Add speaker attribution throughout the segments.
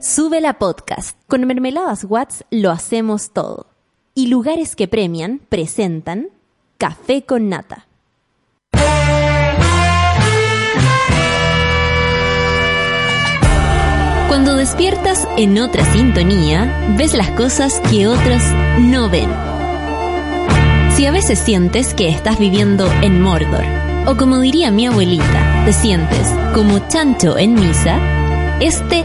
Speaker 1: Sube la podcast. Con Mermeladas Watts lo hacemos todo. Y lugares que premian presentan Café con Nata. Cuando despiertas en otra sintonía, ves las cosas que otros no ven. Si a veces sientes que estás viviendo en Mordor, o como diría mi abuelita, te sientes como chancho en misa, este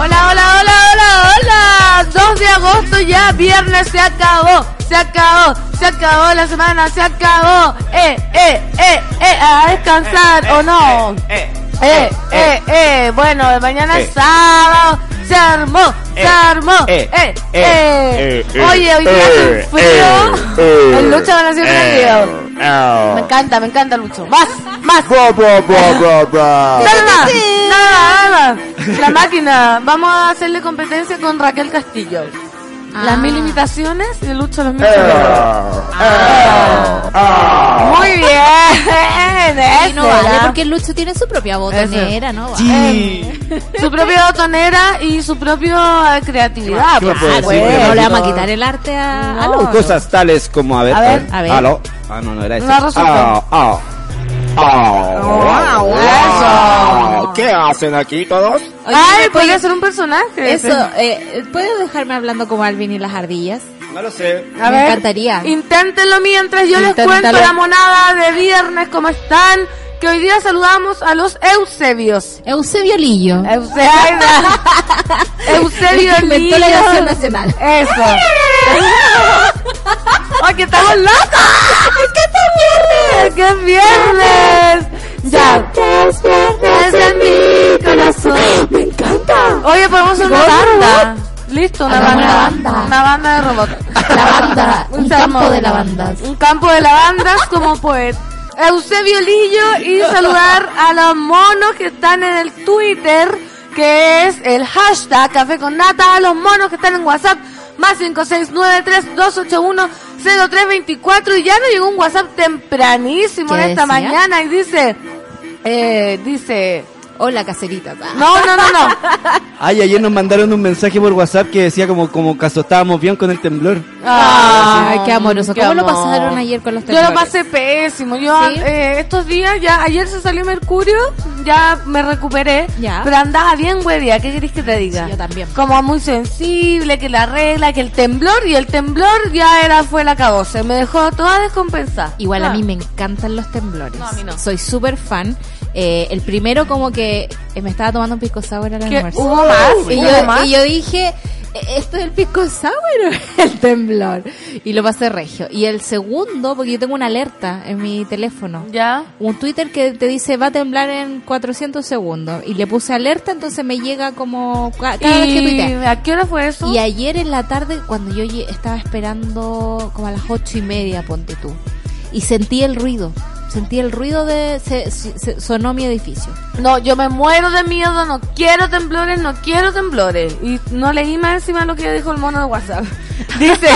Speaker 2: Hola, hola, hola, hola, hola. 2 de agosto ya, viernes se acabó, se acabó, se acabó la semana, se acabó. Eh, eh, eh, eh, a descansar o no. Eh, eh, eh, bueno, mañana es sábado. Se armó, se armó. Eh, eh. Oye, hoy día hace un frío. El Lucho van a hacer prendido. Me encanta, me encanta Lucho. Más, más. Nada más, nada, nada. La máquina. Vamos a hacerle competencia con Raquel Castillo. Las mil imitaciones y Lucho los mil Ah. Muy bien.
Speaker 3: Y no vale
Speaker 2: ¿verdad?
Speaker 3: porque Lucho tiene su propia botonera, ¿no?
Speaker 2: Eh, su propia botonera y su propia creatividad.
Speaker 4: ¿Qué me
Speaker 2: pues.
Speaker 4: puede
Speaker 3: Claro, bueno,
Speaker 4: Bueno,
Speaker 3: no le vamos a quitar el arte a, a
Speaker 2: No.
Speaker 3: Lucho.
Speaker 4: Cosas tales como, a ver,
Speaker 2: A ver,
Speaker 3: a ver.
Speaker 4: Aló. Ah, no, no era eso. Ah,
Speaker 2: Wow,
Speaker 4: ah, ¿Qué hacen aquí todos?
Speaker 3: Oye,
Speaker 2: Ay,
Speaker 3: ¿me
Speaker 2: podría
Speaker 3: puede-
Speaker 2: ser un personaje.
Speaker 3: Eso, eh, ¿puedes dejarme hablando como Alvin y las ardillas?
Speaker 4: No lo sé.
Speaker 2: A
Speaker 3: Me
Speaker 2: ver,
Speaker 3: encantaría.
Speaker 2: Inténtenlo mientras yo les
Speaker 3: Inténtalo.
Speaker 2: cuento la monada de viernes, ¿cómo están? Que hoy día saludamos a los Eusebios.
Speaker 3: Eusebio Lillo.
Speaker 2: Eusebio, Eusebio
Speaker 3: que inventó la
Speaker 2: Lillo.
Speaker 3: canción nacional.
Speaker 2: Eso. ¡Ay, que estamos locos! ¡Es que es viernes! Ya. Es en mi corazón. Me encanta. Oye, podemos hacer una banda. Listo, una banda.
Speaker 3: una banda.
Speaker 2: Una banda de robots.
Speaker 3: La banda, un campo de lavandas.
Speaker 2: Un campo de lavandas como poeta. Eusebio Lillo y saludar a los monos que están en el Twitter, que es el hashtag Café con Nata, a los monos que están en WhatsApp, más 5693-281-0324 y ya nos llegó un WhatsApp tempranísimo
Speaker 3: ¿Qué
Speaker 2: en esta mañana y dice, eh, dice,
Speaker 3: Hola, caserita.
Speaker 2: no, no, no, no,
Speaker 4: Ay, ayer nos mandaron un mensaje por WhatsApp que decía como, como caso estábamos bien con el temblor.
Speaker 3: Ay, qué amoroso.
Speaker 2: qué
Speaker 3: ¿Cómo lo pasaron ayer con los
Speaker 2: Yo lo
Speaker 3: temblores?
Speaker 2: pasé pésimo. Yo
Speaker 3: ¿Sí?
Speaker 2: eh, estos días, ya ayer se salió Mercurio, ya me recuperé,
Speaker 3: Ya.
Speaker 2: pero andaba bien huevía. ¿Qué querés que te diga?
Speaker 3: Sí, yo también.
Speaker 2: Como muy sensible, que la regla, que el temblor y el temblor ya era fue la cabose. Me dejó toda descompensada.
Speaker 3: Igual a
Speaker 2: Ah.
Speaker 3: mí me encantan los temblores.
Speaker 2: No, a mí no.
Speaker 3: Soy súper fan. Eh, el primero como que eh, me estaba tomando un pisco sour al almuerzo.
Speaker 2: ¿Hubo más?
Speaker 3: Y
Speaker 2: ¿Hubo
Speaker 3: yo,
Speaker 2: más?
Speaker 3: y yo dije, "Eh, ¿esto es el pisco sour el temblor? Y lo pasé regio. Y el segundo, porque yo tengo una alerta en mi teléfono.
Speaker 2: ¿Ya?
Speaker 3: Un Twitter que te dice va a temblar en 400 segundos. Y le puse alerta, entonces me llega como ca- cada vez que
Speaker 2: ¿Y
Speaker 3: tuitea.
Speaker 2: a qué hora fue eso?
Speaker 3: Y ayer en la tarde, cuando yo estaba esperando como a las ocho y media, ponte tú, y sentí el ruido, sentí el ruido de... Se, sonó mi edificio.
Speaker 2: No, yo me muero de miedo, no quiero temblores, no quiero temblores. Y no leí más encima lo que dijo el mono de WhatsApp. Dice,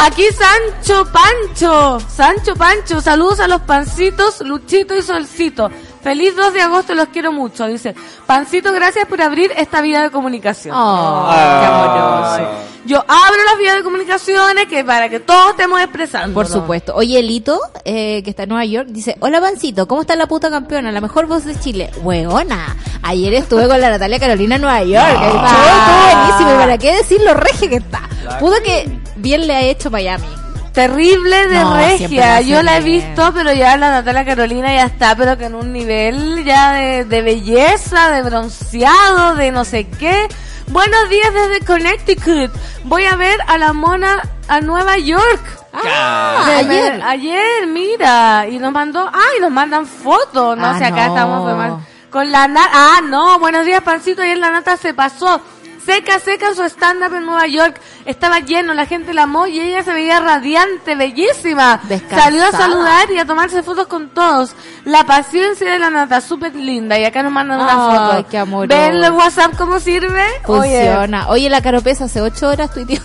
Speaker 2: aquí Sancho Pancho, Sancho Pancho, saludos a los pancitos, Luchito y Solcito. Feliz 2 de agosto, los quiero mucho. Dice, Pancito, gracias por abrir esta vía de comunicación.
Speaker 3: Oh,
Speaker 2: qué amoroso. Yo abro las vías de comunicaciones que para que todos estemos expresando.
Speaker 3: Por supuesto. Oye, Elito, eh, que está en Nueva York, dice, hola Pancito, ¿cómo está la puta campeona? La mejor voz de Chile. Weona, ayer estuve con la Natalia Carolina en Nueva York. El show estuvo buenísimo. ¿Y para qué decir lo regia que está? Pudo que bien le ha hecho Miami.
Speaker 2: Terrible de
Speaker 3: No,
Speaker 2: regia. Yo la he visto, pero ya la Natalia Carolina ya está, pero que en un nivel ya de, de belleza, de bronceado, de no sé qué. Buenos días desde Connecticut. Voy a ver a la mona a Nueva York.
Speaker 3: Ah,
Speaker 2: me-
Speaker 3: ayer.
Speaker 2: ayer, mira. Y nos mandó, ay, nos mandan fotos. No
Speaker 3: Ah,
Speaker 2: sé, acá
Speaker 3: no.
Speaker 2: estamos Con la nata. Ah, no, buenos días, pancito. Ayer la nata se pasó. Seca, seca su stand-up en Nueva York. Estaba lleno, la gente la amó y ella se veía radiante, bellísima.
Speaker 3: Descansada.
Speaker 2: Salió a saludar y a tomarse fotos con todos. La paciencia de la nata, súper linda. Y acá nos mandan una
Speaker 3: Ay,
Speaker 2: foto.
Speaker 3: qué amoroso.
Speaker 2: ¿Ven el WhatsApp cómo sirve? Oye,
Speaker 3: Funciona. Oye, la Caropesa hace ocho horas tuiteó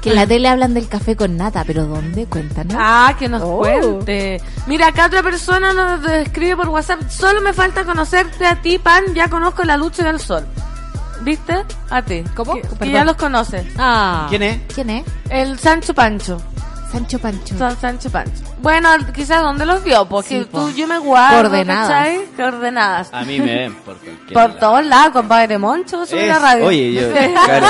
Speaker 3: que en la tele hablan del café con nata, pero ¿dónde? Cuéntanos.
Speaker 2: Ah, que nos
Speaker 3: Oh.
Speaker 2: cuente. Mira, acá otra persona nos escribe por WhatsApp. Solo me falta conocerte a ti, Pan. Ya conozco la lucha del sol. ¿Viste? A ti.
Speaker 3: ¿Cómo?
Speaker 2: Que, ya los conoces.
Speaker 3: Ah.
Speaker 4: ¿Quién es?
Speaker 3: ¿Quién es?
Speaker 2: El Sancho Pancho.
Speaker 3: Sancho Pancho.
Speaker 2: San- Sancho Pancho. Bueno, quizás dónde los vio, porque
Speaker 3: Sí, po.
Speaker 2: tú, yo me guardo,
Speaker 3: Coordenadas.
Speaker 2: ¿cachai? Coordenadas.
Speaker 4: A mí me ven por cualquier
Speaker 2: Por
Speaker 4: lado.
Speaker 2: todos lados, compadre Moncho, sube
Speaker 4: Es-
Speaker 2: la radio.
Speaker 4: Oye, yo, claro.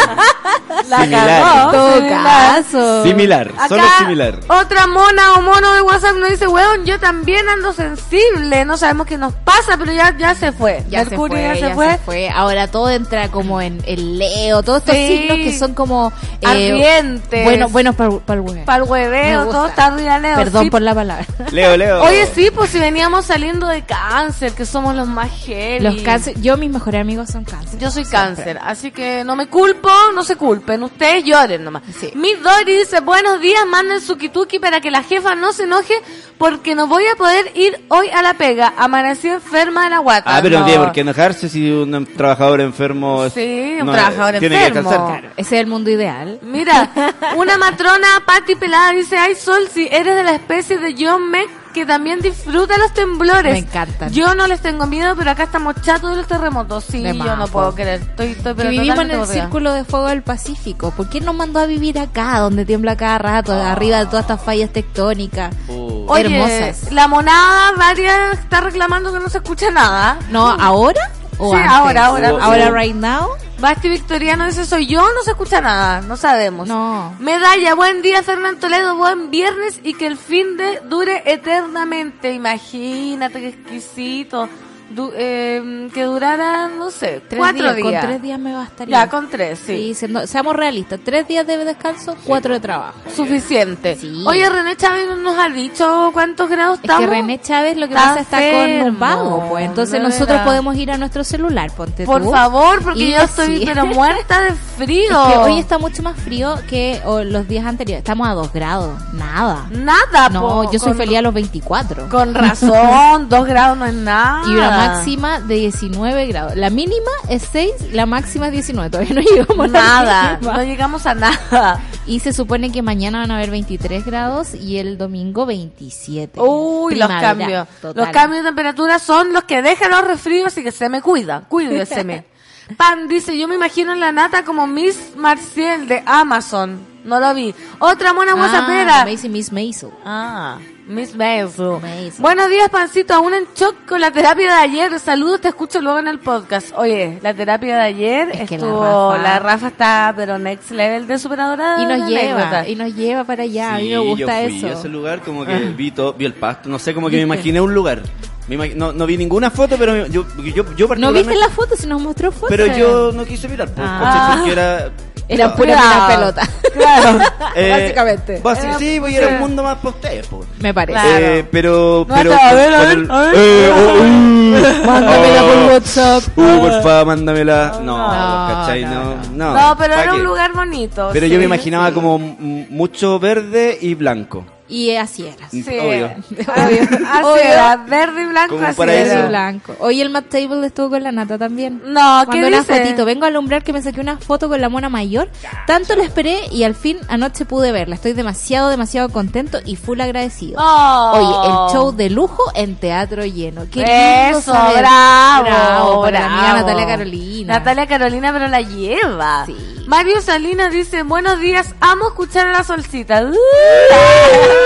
Speaker 2: la
Speaker 4: similar.
Speaker 2: cagó,
Speaker 3: En todo
Speaker 2: similar.
Speaker 3: caso.
Speaker 4: Similar, solo
Speaker 2: Acá,
Speaker 4: similar.
Speaker 2: Otra mona o mono de WhatsApp nos dice, weón, yo también ando sensible, no sabemos qué nos pasa, pero ya, ya se fue.
Speaker 3: Ya
Speaker 2: Mercurio
Speaker 3: se fue,
Speaker 2: ya se fue.
Speaker 3: fue. Ahora todo entra como en el Leo, todos estos
Speaker 2: Sí.
Speaker 3: signos que son como eh,
Speaker 2: Ardientes.
Speaker 3: Bueno, buenos para el huevo.
Speaker 2: Para el hueveo, todo está arriba, Leo.
Speaker 3: Perdón
Speaker 2: sí.
Speaker 3: por la palabra.
Speaker 4: Leo, Leo.
Speaker 2: Oye, sí, pues si veníamos saliendo de cáncer, que somos los más heavy.
Speaker 3: Los cáncer, yo mis mejores amigos son cáncer.
Speaker 2: Yo soy
Speaker 3: Siempre.
Speaker 2: cáncer, así que no me culpo, no se culpen, ustedes lloren nomás.
Speaker 3: Sí.
Speaker 2: Mi Dori dice, buenos días, manden su kituki para que la jefa no se enoje porque no voy a poder ir hoy a la pega. Amanecí enferma de la guata.
Speaker 4: Ah, pero no tiene por qué enojarse si un trabajador enfermo es-
Speaker 2: Sí, un
Speaker 4: no,
Speaker 2: trabajador
Speaker 4: tiene que
Speaker 2: enfermo.
Speaker 4: descansar.
Speaker 3: Claro, ese es el mundo ideal.
Speaker 2: Mira, una matrona Patti Pelada dice, ay Sol, si eres de la especie de John Meck que también disfruta los temblores.
Speaker 3: Me encantan.
Speaker 2: Yo no les tengo miedo, pero acá estamos chatos de los terremotos. Sí,
Speaker 3: De
Speaker 2: yo
Speaker 3: más,
Speaker 2: no puedo creer. Estoy, estoy
Speaker 3: Que
Speaker 2: pero
Speaker 3: vivimos en el círculo de fuego del Pacífico. ¿Por qué nos mandó a vivir acá, donde tiembla cada rato, arriba de todas estas fallas tectónicas?
Speaker 4: Uh,
Speaker 2: Oye,
Speaker 3: hermosas.
Speaker 2: la monada varias está reclamando que no se escucha nada.
Speaker 3: No, ¿ahora? ¿O
Speaker 2: Sí,
Speaker 3: antes?
Speaker 2: ahora, ahora.
Speaker 3: Ahora, right now.
Speaker 2: Basti Victoriano dice, soy yo, no se escucha nada, no sabemos.
Speaker 3: No.
Speaker 2: Medalla, buen día Fernán Toledo, buen viernes y que el fin de dure eternamente. Imagínate qué exquisito. Du- eh, que durara, no sé,
Speaker 3: Tres
Speaker 2: cuatro
Speaker 3: días.
Speaker 2: días.
Speaker 3: Con tres días me bastaría.
Speaker 2: Ya, con tres, sí.
Speaker 3: Sí, siendo- seamos realistas. Tres días de descanso, cuatro de trabajo.
Speaker 2: Suficiente.
Speaker 3: Sí.
Speaker 2: Oye, René Chávez no nos ha dicho cuántos grados
Speaker 3: Es
Speaker 2: estamos.
Speaker 3: que René Chávez lo que
Speaker 2: Está
Speaker 3: pasa está con un vago, pues. Entonces nosotros podemos ir a nuestro celular, ponte
Speaker 2: Por
Speaker 3: tú.
Speaker 2: favor, porque
Speaker 3: Y
Speaker 2: yo estoy
Speaker 3: sí.
Speaker 2: pero muerta de frío.
Speaker 3: Es que hoy está mucho más frío que los días anteriores. Estamos a dos grados. Nada.
Speaker 2: Nada,
Speaker 3: No,
Speaker 2: po,
Speaker 3: yo soy
Speaker 2: con-
Speaker 3: feliz a los 24.
Speaker 2: Con razón, dos grados no es nada.
Speaker 3: Y una máxima de 19 grados. La mínima es 6, la máxima es 19. Todavía no llegamos a la
Speaker 2: Nada, no llegamos a nada.
Speaker 3: Y se supone que mañana van a haber 23 grados y el domingo 27.
Speaker 2: Uy, los cambios.
Speaker 3: total.
Speaker 2: Los cambios de temperatura son los que dejan los resfríos, así que se me cuida, cuídeseme. Pan dice, yo me imagino en la nata como Miss Marciel de Amazon. No lo vi. Otra mona
Speaker 3: Ah,
Speaker 2: guasapera.
Speaker 3: Miss Maisel.
Speaker 2: Ah, Miss. Maisel. Buenos días, Pancito. Aún en shock con la terapia de ayer. Saludos, te escucho luego en el podcast. Oye, la terapia de ayer
Speaker 3: Es que la
Speaker 2: estuvo...
Speaker 3: Rafa-
Speaker 2: La Rafa está, pero next level de superadora.
Speaker 3: Y nos lleva,
Speaker 2: anécdota.
Speaker 3: y nos lleva para allá. a mí
Speaker 4: Sí,
Speaker 3: me gusta
Speaker 4: yo fui
Speaker 3: eso.
Speaker 4: a ese lugar como que
Speaker 2: Ah.
Speaker 4: vi todo, vi el pasto, no sé, como que me imaginé un lugar. Me imag- no, no vi ninguna foto, pero yo, yo, yo
Speaker 3: ¿No
Speaker 4: particularmente-
Speaker 3: viste la foto? Si nos mostró fotos.
Speaker 4: Pero yo no quise mirar, pues,
Speaker 3: Ah.
Speaker 4: porque era...
Speaker 3: Era
Speaker 4: no,
Speaker 3: pura mirar pelota.
Speaker 2: Claro.
Speaker 4: eh,
Speaker 3: básicamente.
Speaker 4: basi-
Speaker 2: Era-
Speaker 4: sí, pues era un mundo más ustedes, pues.
Speaker 3: Me parece.
Speaker 2: Claro.
Speaker 4: Eh, pero,
Speaker 2: No,
Speaker 4: pero,
Speaker 2: a ver, a ver,
Speaker 4: el-
Speaker 2: a ver.
Speaker 4: Eh, oh, uh,
Speaker 3: Mándamela
Speaker 4: oh,
Speaker 3: por WhatsApp.
Speaker 4: Uh, porfa, mándamela. No,
Speaker 3: No,
Speaker 4: ¿cachai?
Speaker 3: no,
Speaker 4: No, no.
Speaker 2: No, pero
Speaker 4: ¿pa'
Speaker 2: era un lugar bonito.
Speaker 4: Pero
Speaker 2: sí,
Speaker 4: yo me imaginaba
Speaker 2: sí.
Speaker 4: como mucho verde y blanco.
Speaker 3: Y así era.
Speaker 2: Sí,
Speaker 4: Obvio.
Speaker 2: Obvio. Así
Speaker 3: Obvio.
Speaker 2: era, verde y blanco
Speaker 4: Como
Speaker 2: así
Speaker 4: para
Speaker 2: era.
Speaker 4: eso.
Speaker 3: blanco. Hoy el Matt Table estuvo con la nata también.
Speaker 2: No, ¿qué
Speaker 3: Mandó una
Speaker 2: dice?
Speaker 3: fotito. Vengo a alumbrar que me saqué una foto con la mona mayor. Tanto la esperé y al fin anoche pude verla. Estoy demasiado, demasiado contento y full agradecido.
Speaker 2: Oh.
Speaker 3: Oye, el show de lujo en teatro lleno. Qué lindo
Speaker 2: Eso,
Speaker 3: saber.
Speaker 2: bravo,
Speaker 3: Bravo, para la amiga
Speaker 2: bravo.
Speaker 3: Natalia Carolina.
Speaker 2: Natalia Carolina, pero la lleva.
Speaker 3: Sí.
Speaker 2: Mario Salinas dice, buenos días, amo escuchar a la solcita. Uh,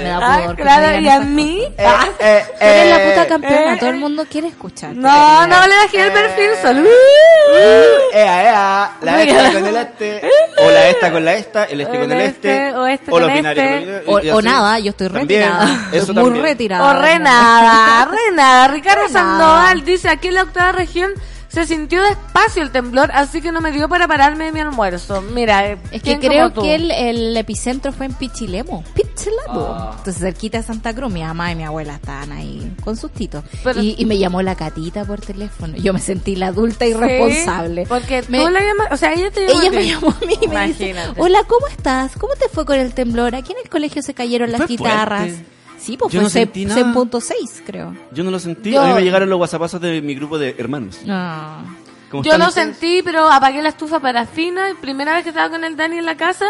Speaker 3: Me da
Speaker 2: ah,
Speaker 3: pudor
Speaker 2: claro, y a mí...
Speaker 4: Eh,
Speaker 3: Tú eres la puta
Speaker 4: eh,
Speaker 3: campeona,
Speaker 2: eh,
Speaker 3: todo el mundo quiere escuchar.
Speaker 2: No, no le bajé el perfil, solo...
Speaker 4: Uh, ea, ea, la esta con el este, o la esta con la esta, el este
Speaker 2: O
Speaker 4: con
Speaker 2: el este,
Speaker 4: este,
Speaker 2: o este
Speaker 4: los
Speaker 2: con
Speaker 4: binarios
Speaker 2: este.
Speaker 4: con el-
Speaker 3: O, nada, yo estoy
Speaker 4: También,
Speaker 3: retirada.
Speaker 4: eso
Speaker 3: muy retirada.
Speaker 2: O re nada, re nada. Ricardo
Speaker 3: Re nada.
Speaker 2: Sandoval dice, aquí en la octava región se sintió despacio el temblor, así que no me dio para pararme de mi almuerzo. Mira, eh,
Speaker 3: Es que
Speaker 2: ¿quién
Speaker 3: creo que el, el epicentro fue en Pichilemo. Pichilemo.
Speaker 4: Ah.
Speaker 3: Entonces, cerquita de Santa Cruz, mi mamá y mi abuela estaban ahí con sus titos.
Speaker 2: Pero-
Speaker 3: y, y me llamó la catita por teléfono. Yo me sentí la adulta
Speaker 2: Sí,
Speaker 3: irresponsable.
Speaker 2: porque
Speaker 3: Me-
Speaker 2: tú la llamas, o sea, ella te llamó a
Speaker 3: Ella me llamó a mí y me dice,
Speaker 2: Imagínate.
Speaker 3: hola, ¿cómo estás? ¿Cómo te fue con el temblor? Aquí en el colegio se cayeron las
Speaker 4: Fue
Speaker 3: guitarras.
Speaker 4: fuerte.
Speaker 3: Sí, pues
Speaker 4: Yo
Speaker 3: fue
Speaker 4: no
Speaker 3: se-
Speaker 4: sentí
Speaker 3: se
Speaker 4: nada.
Speaker 3: en punto 6, creo.
Speaker 4: Yo no lo sentí.
Speaker 2: Yo-
Speaker 4: A mí me llegaron los whatsappazos de mi grupo de hermanos.
Speaker 3: No.
Speaker 4: ¿Cómo
Speaker 2: Yo lo
Speaker 4: ustedes?
Speaker 2: sentí, pero apagué la estufa parafina. Primera vez que estaba con el Dani en la casa,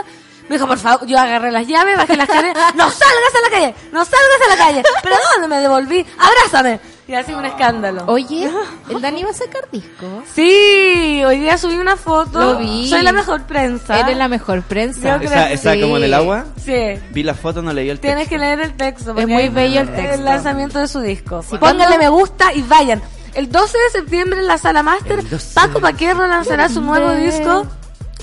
Speaker 2: me dijo, por favor, yo agarré las llaves, bajé las escaleras, no salgas a la calle, no salgas a la calle. Pero ¿dónde me devolví? Abrázame. Y así un escándalo.
Speaker 3: Oye, el Dani va a sacar disco.
Speaker 2: Sí, hoy día subí una foto.
Speaker 3: Lo vi.
Speaker 2: Soy la mejor prensa.
Speaker 3: Eres la mejor prensa.
Speaker 2: Yo creo
Speaker 4: Esa,
Speaker 2: que
Speaker 4: esa
Speaker 3: sí.
Speaker 4: como en el agua.
Speaker 2: Sí.
Speaker 4: Vi la foto, no leí el texto.
Speaker 2: Tienes que leer el texto. porque
Speaker 3: muy bello el
Speaker 2: El
Speaker 3: texto.
Speaker 2: lanzamiento de su disco.
Speaker 3: Sí,
Speaker 2: Pónganle me gusta y vayan. El 12 de septiembre en la sala Master,
Speaker 4: El 12
Speaker 2: Paco Paquerro lanzará su nuevo disco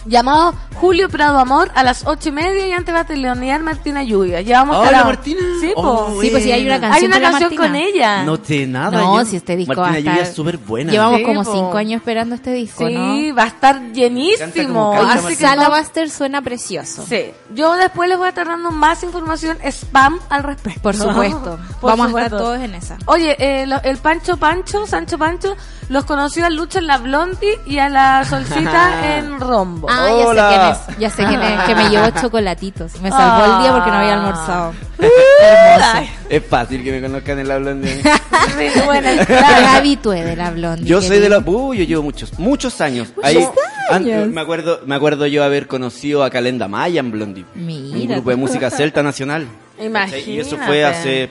Speaker 2: llamado Julio Prado Amor a las ocho y media y antes va a telonear Martina Lluvia. Ya vamos a
Speaker 4: Martina.
Speaker 2: Sí, po.
Speaker 4: Oh,
Speaker 3: Sí, pues sí, hay una canción
Speaker 2: Hay una
Speaker 3: con
Speaker 2: canción ella.
Speaker 4: No te nada.
Speaker 3: No,
Speaker 4: yo-
Speaker 3: si este disco va
Speaker 4: Martina
Speaker 3: a estar...
Speaker 4: Lluvia es súper buena.
Speaker 3: Llevamos
Speaker 2: Sí,
Speaker 3: como
Speaker 2: po.
Speaker 3: cinco años esperando este disco,
Speaker 2: Sí,
Speaker 3: ¿no?
Speaker 2: va a estar llenísimo. Así que
Speaker 3: suena precioso.
Speaker 2: Sí, yo después les voy a estar dando más información spam al respecto.
Speaker 3: Por supuesto.
Speaker 2: Por
Speaker 3: Vamos a estar todos en esa.
Speaker 2: Oye, eh, lo- el Pancho Pancho, Sancho Pancho, los conoció a Lucha en la Blondie y a la Solcita en Rombo.
Speaker 3: Ah, ya
Speaker 4: Hola.
Speaker 3: Sé quién es. Ya sé quién es. Que me llevó chocolatitos. Me salvó el día porque no había almorzado.
Speaker 2: Ay,
Speaker 4: Es fácil que me conozcan en la blondie.
Speaker 2: sí, bueno, claro.
Speaker 3: habitué de la blondie.
Speaker 4: Yo soy de la... Uy, yo llevo muchos, muchos años. Ahí,
Speaker 3: años.
Speaker 4: me acuerdo me acuerdo yo haber conocido a Calenda Maya en Blondie.
Speaker 3: Mira.
Speaker 4: Un grupo de música celta nacional.
Speaker 2: Imagínate.
Speaker 4: Y eso fue hace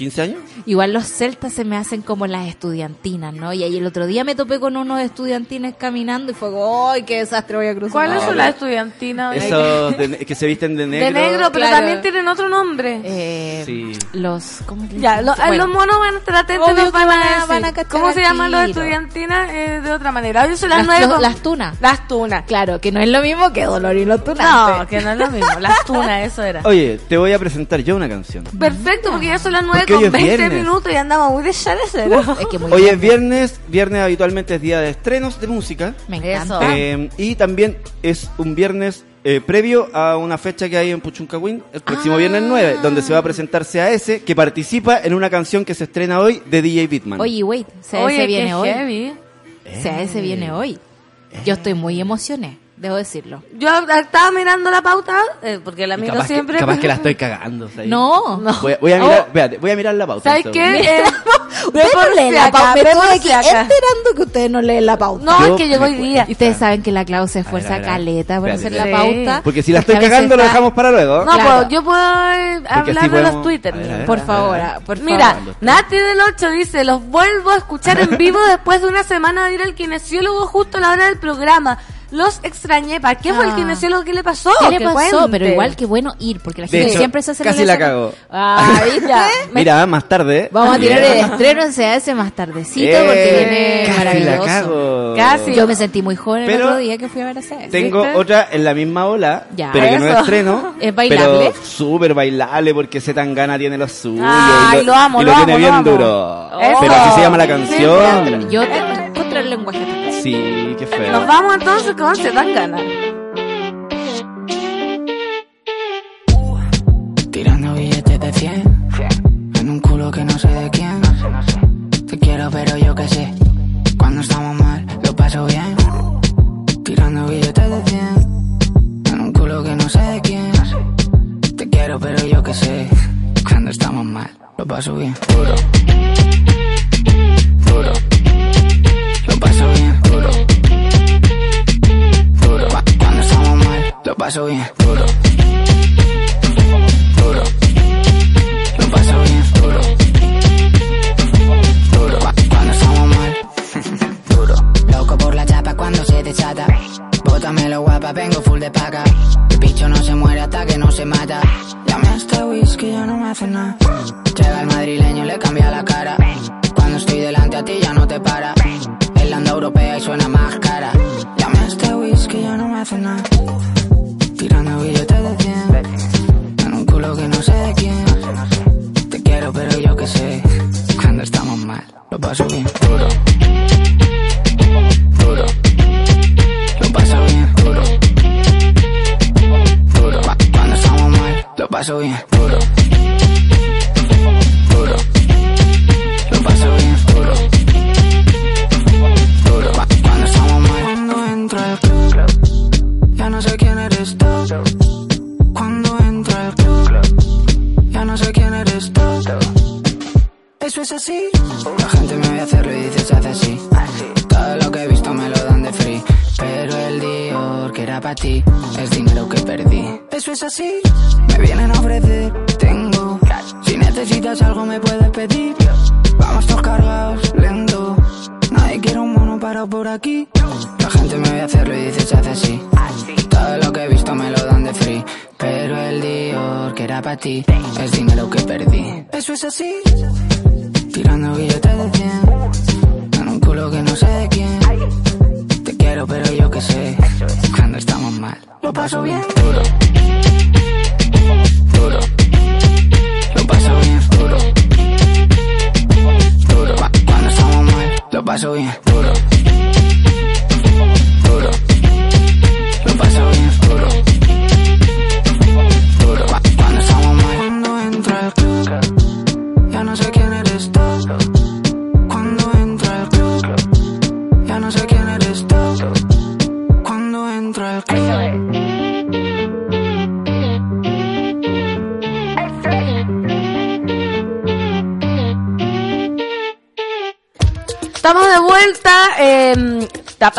Speaker 4: 15 años.
Speaker 3: Igual los celtas se me hacen como las estudiantinas, ¿no? Y ahí el otro día me topé con unos estudiantines caminando y fue ¡ay, qué desastre voy a cruzar!
Speaker 2: ¿Cuáles son las estudiantinas?
Speaker 4: Esos de- que se visten de negro.
Speaker 2: De negro, pero
Speaker 3: claro.
Speaker 2: también tienen otro nombre.
Speaker 3: Eh,
Speaker 4: Sí.
Speaker 3: Los, ¿cómo les
Speaker 2: Ya,
Speaker 3: dicen?
Speaker 2: lo- a
Speaker 3: Bueno,
Speaker 2: los monos van a estar atentos
Speaker 3: Obvio
Speaker 2: nos
Speaker 3: que
Speaker 2: van
Speaker 3: a- van a
Speaker 2: ¿Cómo se llaman los estudiantinas? Eh, de otra manera. Hoy son las,
Speaker 3: Las
Speaker 2: nueve con-
Speaker 3: las tunas.
Speaker 2: Las tunas.
Speaker 3: Claro, que no es lo mismo que dolor y los
Speaker 2: No,
Speaker 3: tunantes.
Speaker 2: que no es lo mismo. Las tunas, eso era.
Speaker 4: Oye, te voy a presentar yo una canción.
Speaker 2: Perfecto, porque ya son las 9
Speaker 4: Porque hoy es
Speaker 2: 20
Speaker 4: viernes.
Speaker 2: minutos y andamos muy de chalecero.
Speaker 3: Es que muy
Speaker 4: Hoy
Speaker 3: bien.
Speaker 4: es viernes, viernes habitualmente es día de estrenos de música.
Speaker 3: Me encanta.
Speaker 4: Eh, y también es un viernes eh, previo a una fecha que hay en Puchuncahuín, el próximo
Speaker 3: Ah.
Speaker 4: viernes 9, donde se va a presentar CAS, que participa en una canción que se estrena hoy de DJ Bitman.
Speaker 3: Oye, wait, CAS
Speaker 2: Oye,
Speaker 3: viene
Speaker 2: qué
Speaker 3: hoy.
Speaker 2: heavy.
Speaker 3: CAS viene hoy. Yo estoy muy emocioné, debo decirlo.
Speaker 2: Yo estaba mirando la pauta, eh, porque la miro
Speaker 4: capaz,
Speaker 2: siempre.
Speaker 4: que, capaz que la estoy cagando. ¿sabes?
Speaker 3: No,
Speaker 2: No.
Speaker 4: Voy a, voy a mirar,
Speaker 2: Oh.
Speaker 4: espérate, voy a mirar la pauta.
Speaker 2: ¿Sabes qué? Eh, por
Speaker 3: la pauta. Me estoy
Speaker 2: aquí
Speaker 3: enterando que ustedes no leen la pauta.
Speaker 2: No,
Speaker 4: Yo
Speaker 2: es que llegó hoy día.
Speaker 3: Y ustedes saben que la Clau se esfuerza
Speaker 4: a ver, a ver.
Speaker 3: caleta por
Speaker 4: Espérate,
Speaker 3: hacer la pauta.
Speaker 4: Porque si la estoy cagando, lo
Speaker 3: está-
Speaker 4: dejamos para luego.
Speaker 2: No,
Speaker 3: Claro.
Speaker 2: pues yo puedo eh, hablar de los Twitter.
Speaker 4: ver.
Speaker 3: Por favor, por
Speaker 2: Mira. Nati del 8 dice, los vuelvo a escuchar en vivo después de una semana de ir al kinesiólogo justo a la hora del programa. Los extrañé. ¿Para qué fue el
Speaker 3: Ah.
Speaker 2: kinesiólogo? ¿Qué le pasó?
Speaker 3: ¿Qué le pasó?
Speaker 2: cuente.
Speaker 3: Pero igual que bueno ir, porque la gente
Speaker 4: hecho,
Speaker 3: siempre se hace
Speaker 4: casi la cago.
Speaker 3: Ah, ¿viste?
Speaker 4: Mira, más tarde.
Speaker 3: Vamos a tirar
Speaker 4: Bien.
Speaker 3: el estreno en CAS más tardecito
Speaker 4: Eh,
Speaker 3: porque viene
Speaker 4: casi
Speaker 3: maravilloso.
Speaker 4: la cago.
Speaker 2: Casi.
Speaker 3: Yo me sentí muy joven el otro día que fui a ver a CAS.
Speaker 4: Tengo
Speaker 2: ¿Viste?
Speaker 4: otra en la misma ola,
Speaker 3: Ya.
Speaker 4: pero que no estreno.
Speaker 3: ¿Es bailable?
Speaker 4: Pero súper bailable porque ese gana tiene lo suyo.
Speaker 2: Ay,
Speaker 4: y
Speaker 2: lo amo,
Speaker 4: y
Speaker 2: lo
Speaker 4: lo
Speaker 2: amo,
Speaker 4: tiene
Speaker 2: lo
Speaker 4: bien
Speaker 2: amo.
Speaker 4: duro.
Speaker 2: Eso.
Speaker 4: Pero así se llama la canción.
Speaker 3: Yo te encuentro el lenguaje.
Speaker 4: Sí, feo.
Speaker 2: Nos vamos entonces con Se dan ganas.
Speaker 5: Tirando billetes de 100 En un culo que no sé de quién. Te quiero pero yo que sé. Cuando estamos mal lo paso bien. Tirando billetes de 100 En un culo que no sé de quién. Te quiero pero yo que sé. Cuando estamos mal lo paso bien paso bien Duro duro. Lo paso bien, duro. Duro. Cu- Cuando estamos mal, duro. Loco por la chapa cuando se desata. Bótamelo guapa, vengo full de paca. El bicho no se muere hasta que no se mata. Llame a este whisky, ya no me hace nada. Llega el madrileño, le cambia la cara. Cuando estoy delante a ti ya no te para. El anda europea y suena más cara. Llame a este whisky, ya no me hace nada. Tirando billetes de 100 En un culo que no sé de quién. Te quiero pero yo que sé. Cuando estamos mal Lo paso bien. Duro. Duro. Lo paso bien. Duro. Duro. Cuando estamos mal Lo paso bien. Duro. Así. Me vienen a ofrecer, tengo. Si necesitas algo me puedes pedir. Vamos todos cargados, lento. Nadie quiere un mono parado por aquí. La gente me ve hacerlo y dice se hace así. Todo lo que he visto me lo dan de free. Pero el Dior que era para ti es dinero que perdí. Eso es así.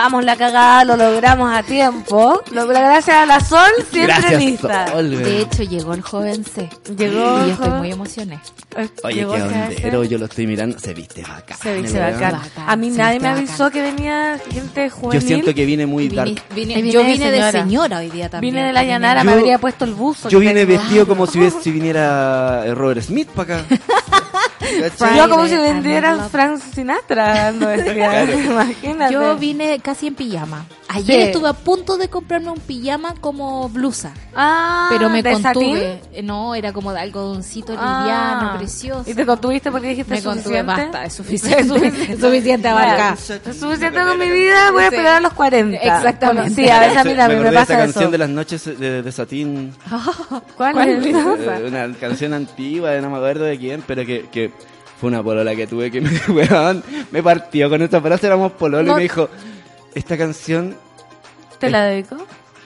Speaker 2: Tapamos la cagada, lo logramos a tiempo. Lo- Gracias a la Sol, siempre
Speaker 4: Gracias,
Speaker 2: lista.
Speaker 4: Sol.
Speaker 3: De hecho, llegó el joven C.
Speaker 2: Llegó
Speaker 3: Y yo estoy muy emocionada.
Speaker 2: Eh,
Speaker 4: Oye, qué hondero, yo lo estoy mirando. Se viste bacán.
Speaker 2: Se viste
Speaker 4: weón.
Speaker 2: bacán.
Speaker 3: Bacán,
Speaker 2: A mí
Speaker 3: se
Speaker 2: nadie me avisó
Speaker 3: bacán.
Speaker 2: que venía gente
Speaker 4: Yo
Speaker 2: juvenil.
Speaker 4: siento que vine muy dark.
Speaker 3: Vine- vine- yo
Speaker 2: de
Speaker 3: vine de
Speaker 2: señora.
Speaker 3: señora hoy día también.
Speaker 2: Vine de la llanara,
Speaker 4: Yo-
Speaker 2: me habría puesto el buzo.
Speaker 4: Yo vine vestido como si, si viniera eh, Robert Smith para acá. ¿Cachai?
Speaker 2: Yo como si vendiera. Frank Sinatra dando vestida.
Speaker 4: Claro.
Speaker 2: Imagínate.
Speaker 3: Yo vine casi en pijama. Ayer
Speaker 2: Sí.
Speaker 3: estuve a punto de comprarme un pijama como blusa.
Speaker 2: Ah,
Speaker 3: Pero me
Speaker 2: ¿de satín?
Speaker 3: contuve. Eh, No, era como de algodoncito
Speaker 2: Ah.
Speaker 3: liviano, precioso.
Speaker 2: ¿Y te contuviste porque dijiste
Speaker 3: Me contuve,
Speaker 2: suficiente?
Speaker 3: basta, es suficiente. Es suficiente abarca.
Speaker 2: Es suficiente con mi vida, voy a esperar a los 40.
Speaker 3: Exactamente.
Speaker 2: Sí, a veces a mí
Speaker 4: Me
Speaker 2: también me,
Speaker 4: acordé de esa
Speaker 2: pasa
Speaker 4: canción
Speaker 2: eso.
Speaker 4: de las noches de, de Satín.
Speaker 2: ¿Cuál,
Speaker 3: ¿Cuál?
Speaker 2: es?
Speaker 4: Eh, una canción antigua, de no me acuerdo de quién, pero que, que fue una polola que tuve que me, me partió con esta frase, éramos pololo
Speaker 2: No.
Speaker 4: y me dijo, esta canción
Speaker 2: ¿Te la dedico?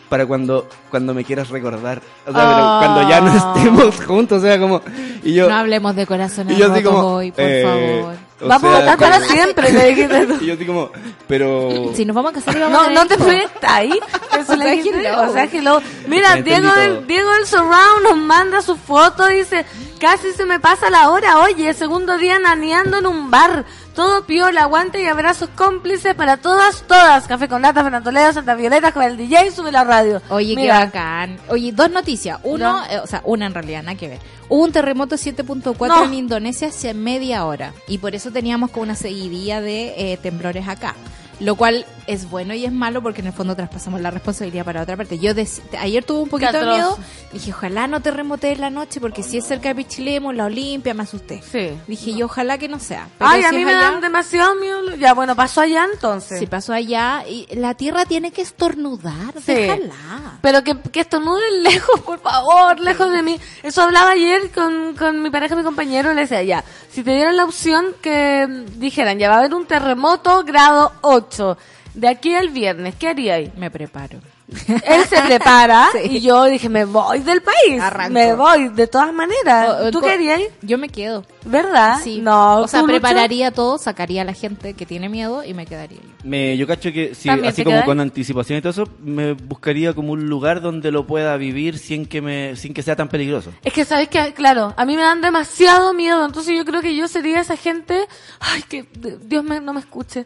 Speaker 4: para cuando cuando me quieras recordar, o sea, pero cuando ya no estemos juntos, o sea, como y yo
Speaker 3: No hablemos de corazones
Speaker 4: y yo así
Speaker 3: rotos
Speaker 4: como
Speaker 3: hoy, por
Speaker 4: eh,
Speaker 3: favor.
Speaker 2: Vamos
Speaker 4: sea,
Speaker 2: a estar para siempre, le dijiste tú.
Speaker 4: Y yo así como, pero
Speaker 3: Si nos vamos a casar y vamos a
Speaker 2: No,
Speaker 3: tener
Speaker 2: no te proyectas ahí. Eso
Speaker 3: O
Speaker 2: le
Speaker 3: sea, hello.
Speaker 2: O sea, hello. Mira, Diego del, Diego del Surround nos manda su foto. Dice, casi se me pasa la hora. Oye, segundo día naneando en un bar. Todo piola, aguante y abrazos cómplices para todas, todas. Café con nata, Fernando Toledo, Santa Violeta, con el DJ, sube la radio.
Speaker 3: Oye,
Speaker 2: Mira,
Speaker 3: qué bacán. Oye, dos noticias. Uno,
Speaker 2: No.
Speaker 3: eh, o sea, una en realidad, nada que ver. Hubo un terremoto 7.4
Speaker 2: No.
Speaker 3: en Indonesia hace media hora. Y por eso teníamos como una seguidilla de eh, temblores acá. Lo cual es bueno y es malo porque en el fondo traspasamos la responsabilidad para otra parte. Yo ayer tuve un poquito de miedo. Dije, ojalá no terremote en la noche porque si es cerca de Pichilemu, la Olimpia, me asusté.
Speaker 2: Sí.
Speaker 3: Dije yo, ojalá que no sea. Pero
Speaker 2: Ay, a mí me
Speaker 3: allá-
Speaker 2: dan demasiado miedo. Ya, bueno, pasó allá entonces.
Speaker 3: Si pasó allá, y la tierra tiene que estornudar,
Speaker 2: Sí. déjala. Pero que, que estornuden lejos, por favor, lejos de mí. Eso hablaba ayer con, con mi pareja, mi compañero, le decía, ya, si te dieran la opción que dijeran, ya va a haber un terremoto grado 8, de aquí al viernes, ¿qué haríais?
Speaker 3: Me preparo.
Speaker 2: Él se prepara
Speaker 3: Sí.
Speaker 2: y yo dije, me voy del país.
Speaker 3: Arranco.
Speaker 2: Me voy, de todas maneras.
Speaker 3: O-
Speaker 2: ¿Tú qué harías?
Speaker 3: Yo me quedo.
Speaker 2: ¿Verdad?
Speaker 3: Sí.
Speaker 2: No,
Speaker 3: o sea, prepararía todo, sacaría a la gente que tiene miedo y me quedaría yo.
Speaker 4: me yo cacho que así como
Speaker 2: quedas.
Speaker 4: con anticipación y todo eso, me buscaría como un lugar donde lo pueda vivir sin que me sin que sea tan peligroso.
Speaker 2: Es que sabes que, claro, a mí me dan demasiado miedo, entonces yo creo que yo sería esa gente, ay, que Dios me, no me escuche,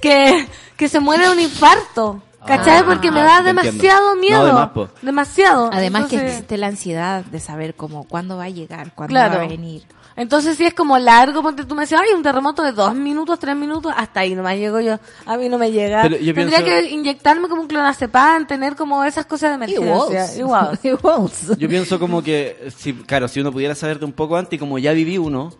Speaker 2: que, que se muere de un infarto, ¿cachai?
Speaker 3: Ah,
Speaker 2: Porque me da demasiado miedo,
Speaker 4: de más, po.
Speaker 2: demasiado.
Speaker 3: Además que existe la ansiedad de saber cómo, cuándo va a llegar, cuándo
Speaker 2: Claro.
Speaker 3: va a venir.
Speaker 2: Entonces si es como largo, porque tú me decías, ay, un terremoto de dos minutos, tres minutos, hasta ahí nomás llego yo, a mí no me llega.
Speaker 4: Pero yo
Speaker 2: Tendría
Speaker 4: pienso-
Speaker 2: que inyectarme como un clonazepam, tener como esas cosas de emergencia. Igual.
Speaker 3: Igual.
Speaker 4: Yo pienso como que si claro, si uno pudiera saber de un poco antes y como ya viví uno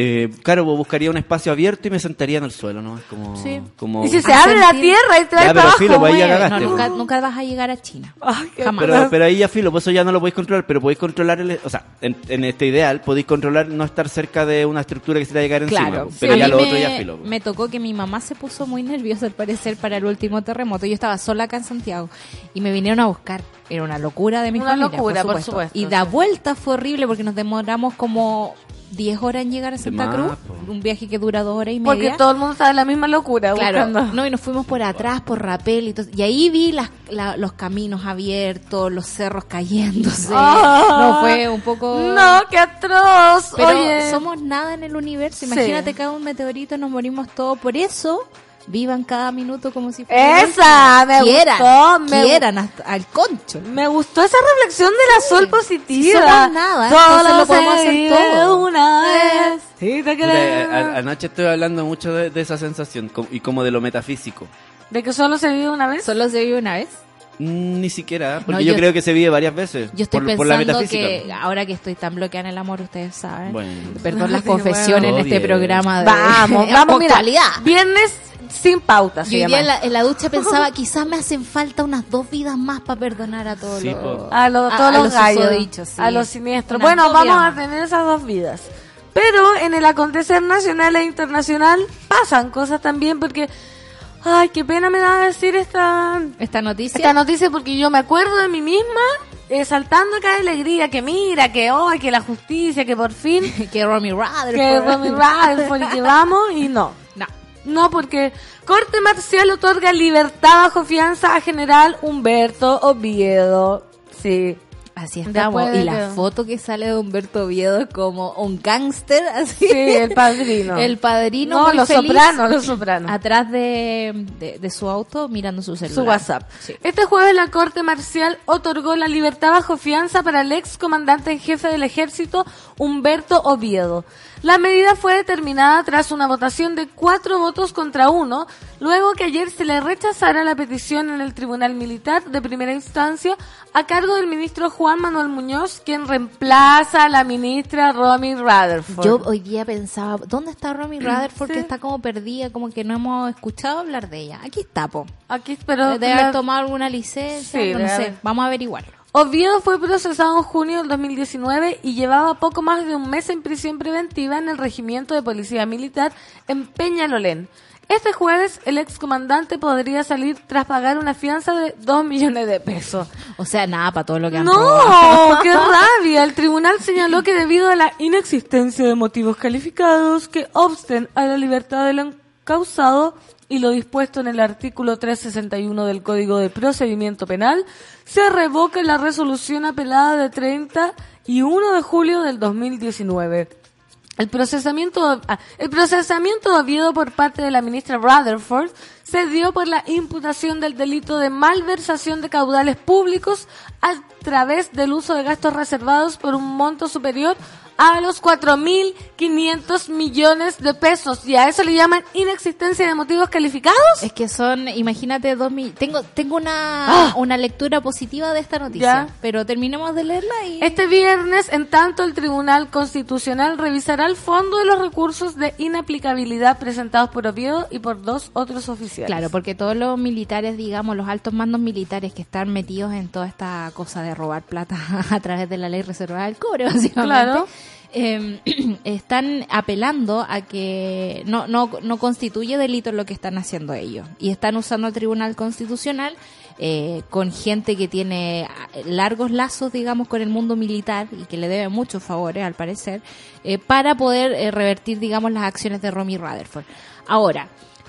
Speaker 4: Eh, claro, buscaría un espacio abierto y me sentaría en el suelo, ¿no? Es como...
Speaker 3: Sí.
Speaker 4: como...
Speaker 2: Y si se abre la tierra y te
Speaker 4: Ya,
Speaker 2: va
Speaker 4: pero
Speaker 2: para
Speaker 4: filo,
Speaker 2: abajo.
Speaker 4: pues ahí ya
Speaker 2: güey.
Speaker 4: cagaste,
Speaker 3: No, nunca,
Speaker 4: pues.
Speaker 3: nunca vas a llegar a China. Jamás.
Speaker 4: Pero, pero ahí ya filo, pues eso ya no lo podéis controlar, pero podéis controlar el, o sea, en, en este ideal podéis controlar no estar cerca de una estructura que se te va a llegar encima,
Speaker 3: Claro,
Speaker 4: pues, pero
Speaker 3: a
Speaker 4: ya
Speaker 3: mí
Speaker 4: lo
Speaker 3: me,
Speaker 4: otro ya filo. pues.
Speaker 3: me tocó que mi mamá se puso muy nerviosa al parecer para el último terremoto. Yo estaba sola acá en Santiago y me vinieron a buscar. Era una locura de mi
Speaker 2: Una
Speaker 3: familia,
Speaker 2: locura, por
Speaker 3: supuesto.
Speaker 2: supuesto,
Speaker 3: Y la
Speaker 2: sí.
Speaker 3: vuelta fue horrible porque nos demoramos como 10 horas en llegar a Santa
Speaker 4: más,
Speaker 3: Cruz.
Speaker 4: po.
Speaker 3: Un viaje que dura dos horas y
Speaker 2: Porque
Speaker 3: media.
Speaker 2: todo el mundo está en la misma locura
Speaker 3: Claro,
Speaker 2: buscando.
Speaker 3: no, y nos fuimos por atrás, por rapel y todo. Y ahí vi las, la- los caminos abiertos, los cerros cayéndose.
Speaker 2: Ah.
Speaker 3: no, fue un poco...
Speaker 2: No, qué atroz.
Speaker 3: Pero
Speaker 2: Oye,
Speaker 3: somos nada en el universo.
Speaker 2: Sí.
Speaker 3: Imagínate cae un meteorito, nos morimos todos. Por eso, vivan cada minuto como si fuera.
Speaker 2: esa me
Speaker 3: quieran,
Speaker 2: gustó. Me,
Speaker 3: quieran hasta al concho.
Speaker 2: me gustó esa reflexión de la sol positiva.
Speaker 3: Si somos nada, entonces lo podemos hacer todo.
Speaker 2: una vez. Sí, te
Speaker 4: a- a- anoche estoy hablando mucho de, de esa sensación y como de lo metafísico.
Speaker 2: ¿De que solo se vive una vez?
Speaker 3: Solo se vive una vez.
Speaker 4: Mm, Ni siquiera, porque
Speaker 3: No,
Speaker 4: yo,
Speaker 3: yo-
Speaker 4: creo que se vive varias veces.
Speaker 3: Yo estoy
Speaker 4: por, por la
Speaker 3: pensando
Speaker 4: metafísica.
Speaker 3: que ahora que estoy tan bloqueada en el amor, ustedes saben.
Speaker 4: Bueno.
Speaker 3: Perdón las
Speaker 2: Sí,
Speaker 3: confesiones
Speaker 4: bueno.
Speaker 3: en este
Speaker 4: bien.
Speaker 3: programa de
Speaker 2: Vamos, vamos, mira. Viernes sin pauta se
Speaker 3: Yo
Speaker 2: llama.
Speaker 3: en la, en la ducha pensaba, quizás me hacen falta unas dos vidas más para perdonar a todos
Speaker 4: Sí,
Speaker 3: los...
Speaker 2: A, los todos los gallos.
Speaker 3: sí.
Speaker 2: A los siniestros. Bueno, vamos a tener esas dos vidas. Pero en el acontecer nacional e internacional pasan cosas también porque... Ay, qué pena me da decir esta,
Speaker 3: Esta noticia...
Speaker 2: esta noticia porque yo me acuerdo de mí misma eh, saltando acá de alegría que mira, que hoy, que la justicia, que por fin,
Speaker 3: que Romy Rutherford...
Speaker 2: que Romy Rutherford y que vamos y no.
Speaker 3: No.
Speaker 2: Porque Corte Marcial otorga libertad bajo fianza a General Humberto Oviedo. Sí.
Speaker 3: Así estamos. Y la
Speaker 2: que-
Speaker 3: foto que sale de Humberto Oviedo es como un gángster, así.
Speaker 2: Sí, el padrino.
Speaker 3: El padrino
Speaker 2: No, los sopranos, los sopranos.
Speaker 3: Atrás de, de, de su auto mirando su celular.
Speaker 2: Su WhatsApp.
Speaker 3: Sí.
Speaker 2: Este jueves la Corte Marcial otorgó la libertad bajo fianza para el ex comandante en jefe del ejército, Humberto Oviedo. La medida fue determinada tras una votación de cuatro votos contra uno, luego que ayer se le rechazara la petición en el Tribunal Militar de primera instancia a cargo del ministro Juan Manuel Muñoz, quien reemplaza a la ministra Romy Rutherford.
Speaker 3: Yo hoy día pensaba, ¿dónde está Romy Rutherford?
Speaker 2: Sí.
Speaker 3: Que está como perdida, como que no hemos escuchado hablar de ella. Aquí está, po.
Speaker 2: Aquí, pero
Speaker 3: Debe
Speaker 2: la-
Speaker 3: haber tomado alguna licencia,
Speaker 2: Sí,
Speaker 3: no, sé. Vamos a averiguarlo.
Speaker 2: Oviedo fue procesado en junio del 2019 y llevaba poco más de un mes en prisión preventiva en el regimiento de policía militar en Peñalolén. Este jueves, el excomandante podría salir tras pagar una fianza de 2 millones de pesos.
Speaker 3: O sea, nada para todo lo que han.
Speaker 2: ¡No! ¡Qué rabia! El tribunal señaló que debido a la inexistencia de motivos calificados que obsten a la libertad del encausado y lo dispuesto en el artículo 361 del Código de Procedimiento Penal, se revoca la resolución apelada de 31 de julio del 2019. El procesamiento, ah, el procesamiento de por parte de la ministra Rutherford se dio por la imputación del delito de malversación de caudales públicos a través del uso de gastos reservados por un monto superior a los 4.500 millones de pesos. ¿Y a eso le llaman inexistencia de motivos calificados?
Speaker 3: Es que son, imagínate, dos mil... Tengo, tengo una, una lectura positiva de esta noticia,
Speaker 2: Ah. Ya.
Speaker 3: pero terminemos de leerla y...
Speaker 2: Este viernes, en tanto, el Tribunal Constitucional revisará el fondo de los recursos de inaplicabilidad presentados por Oviedo y por dos otros oficiales.
Speaker 3: Claro, porque todos los militares, digamos, los altos mandos militares que están metidos en toda esta cosa de robar plata a través de la ley reservada del cobre, básicamente,
Speaker 2: Claro.
Speaker 3: Eh, están apelando a que no, no, no constituye delito lo que están haciendo ellos. Y están usando el Tribunal Constitucional eh, con gente que tiene largos lazos, digamos, con el mundo militar y que le debe muchos favores, al parecer, eh, para poder eh, revertir, digamos, las acciones de Romy Rutherford. Ahora,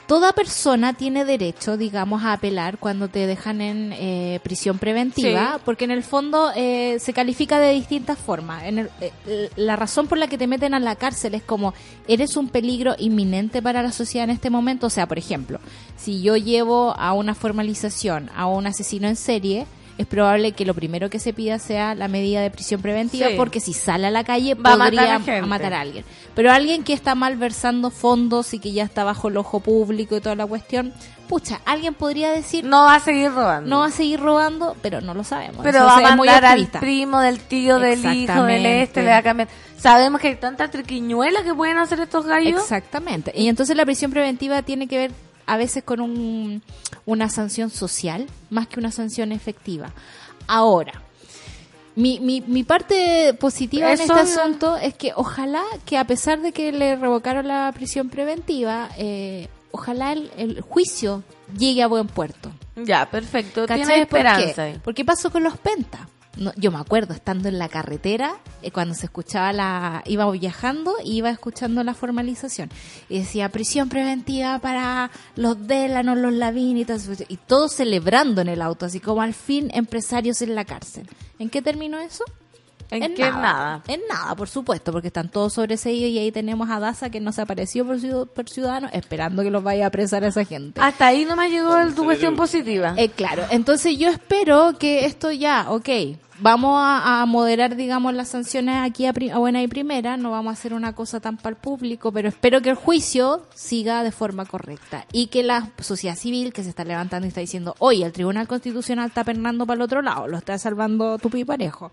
Speaker 3: toda persona tiene derecho, digamos, a apelar cuando te dejan en eh, prisión preventiva,
Speaker 2: Sí.
Speaker 3: porque en el fondo eh, se califica de distintas formas. En el- eh, la razón por la que te meten a la cárcel es como, eres un peligro inminente para la sociedad en este momento. O sea, por ejemplo, si yo llevo a una formalización a un asesino en serie, es probable que lo primero que se pida sea la medida de prisión preventiva,
Speaker 2: Sí.
Speaker 3: porque si sale a la calle
Speaker 2: Va a matar
Speaker 3: podría
Speaker 2: a
Speaker 3: matar a alguien. Pero alguien que está malversando fondos y que ya está bajo el ojo público y toda la cuestión, pucha, alguien podría decir, no,
Speaker 2: No va a seguir robando.
Speaker 3: va a seguir robando, pero no lo sabemos.
Speaker 2: Pero
Speaker 3: Eso
Speaker 2: va a mandar al primo del tío, del hijo, del este, le va a cambiar. Sabemos que hay tantas triquiñuelas que pueden hacer estos gallos.
Speaker 3: Exactamente. Y entonces la prisión preventiva tiene que ver a veces con un, una sanción social más que una sanción efectiva. Ahora, mi, mi, mi parte positiva
Speaker 2: Eso
Speaker 3: en este
Speaker 2: no-
Speaker 3: asunto es que ojalá que a pesar de que le revocaron la prisión preventiva, eh, ojalá el, el juicio llegue a buen puerto.
Speaker 2: Ya, perfecto. Tiene
Speaker 3: ¿Por
Speaker 2: esperanza.
Speaker 3: qué? Porque pasó con los pentas. No, yo me acuerdo estando en la carretera, eh, cuando se escuchaba la... Iba viajando y iba escuchando la formalización. Y decía, prisión preventiva para los Délanos, los Lavín y todo eso. Y todos celebrando en el auto, así como al fin empresarios en la cárcel. ¿En qué terminó eso?
Speaker 2: ¿En, qué nada?
Speaker 3: En nada, por supuesto, porque están todos sobreseídos y ahí tenemos a Daza que no se apareció por, ciud- por ciudadanos esperando que los vaya a apresar a esa gente.
Speaker 2: Hasta ahí no me llegó el- tu cuestión positiva.
Speaker 3: Eh, claro, entonces yo espero que esto ya, ok, vamos a, moderar, digamos, las sanciones aquí a, a buena y primera, no vamos a hacer una cosa tan para el público, pero espero que el juicio siga de forma correcta y que la sociedad civil que se está levantando y está diciendo, oye, el Tribunal Constitucional está pernando para el otro lado, lo está salvando tu parejo.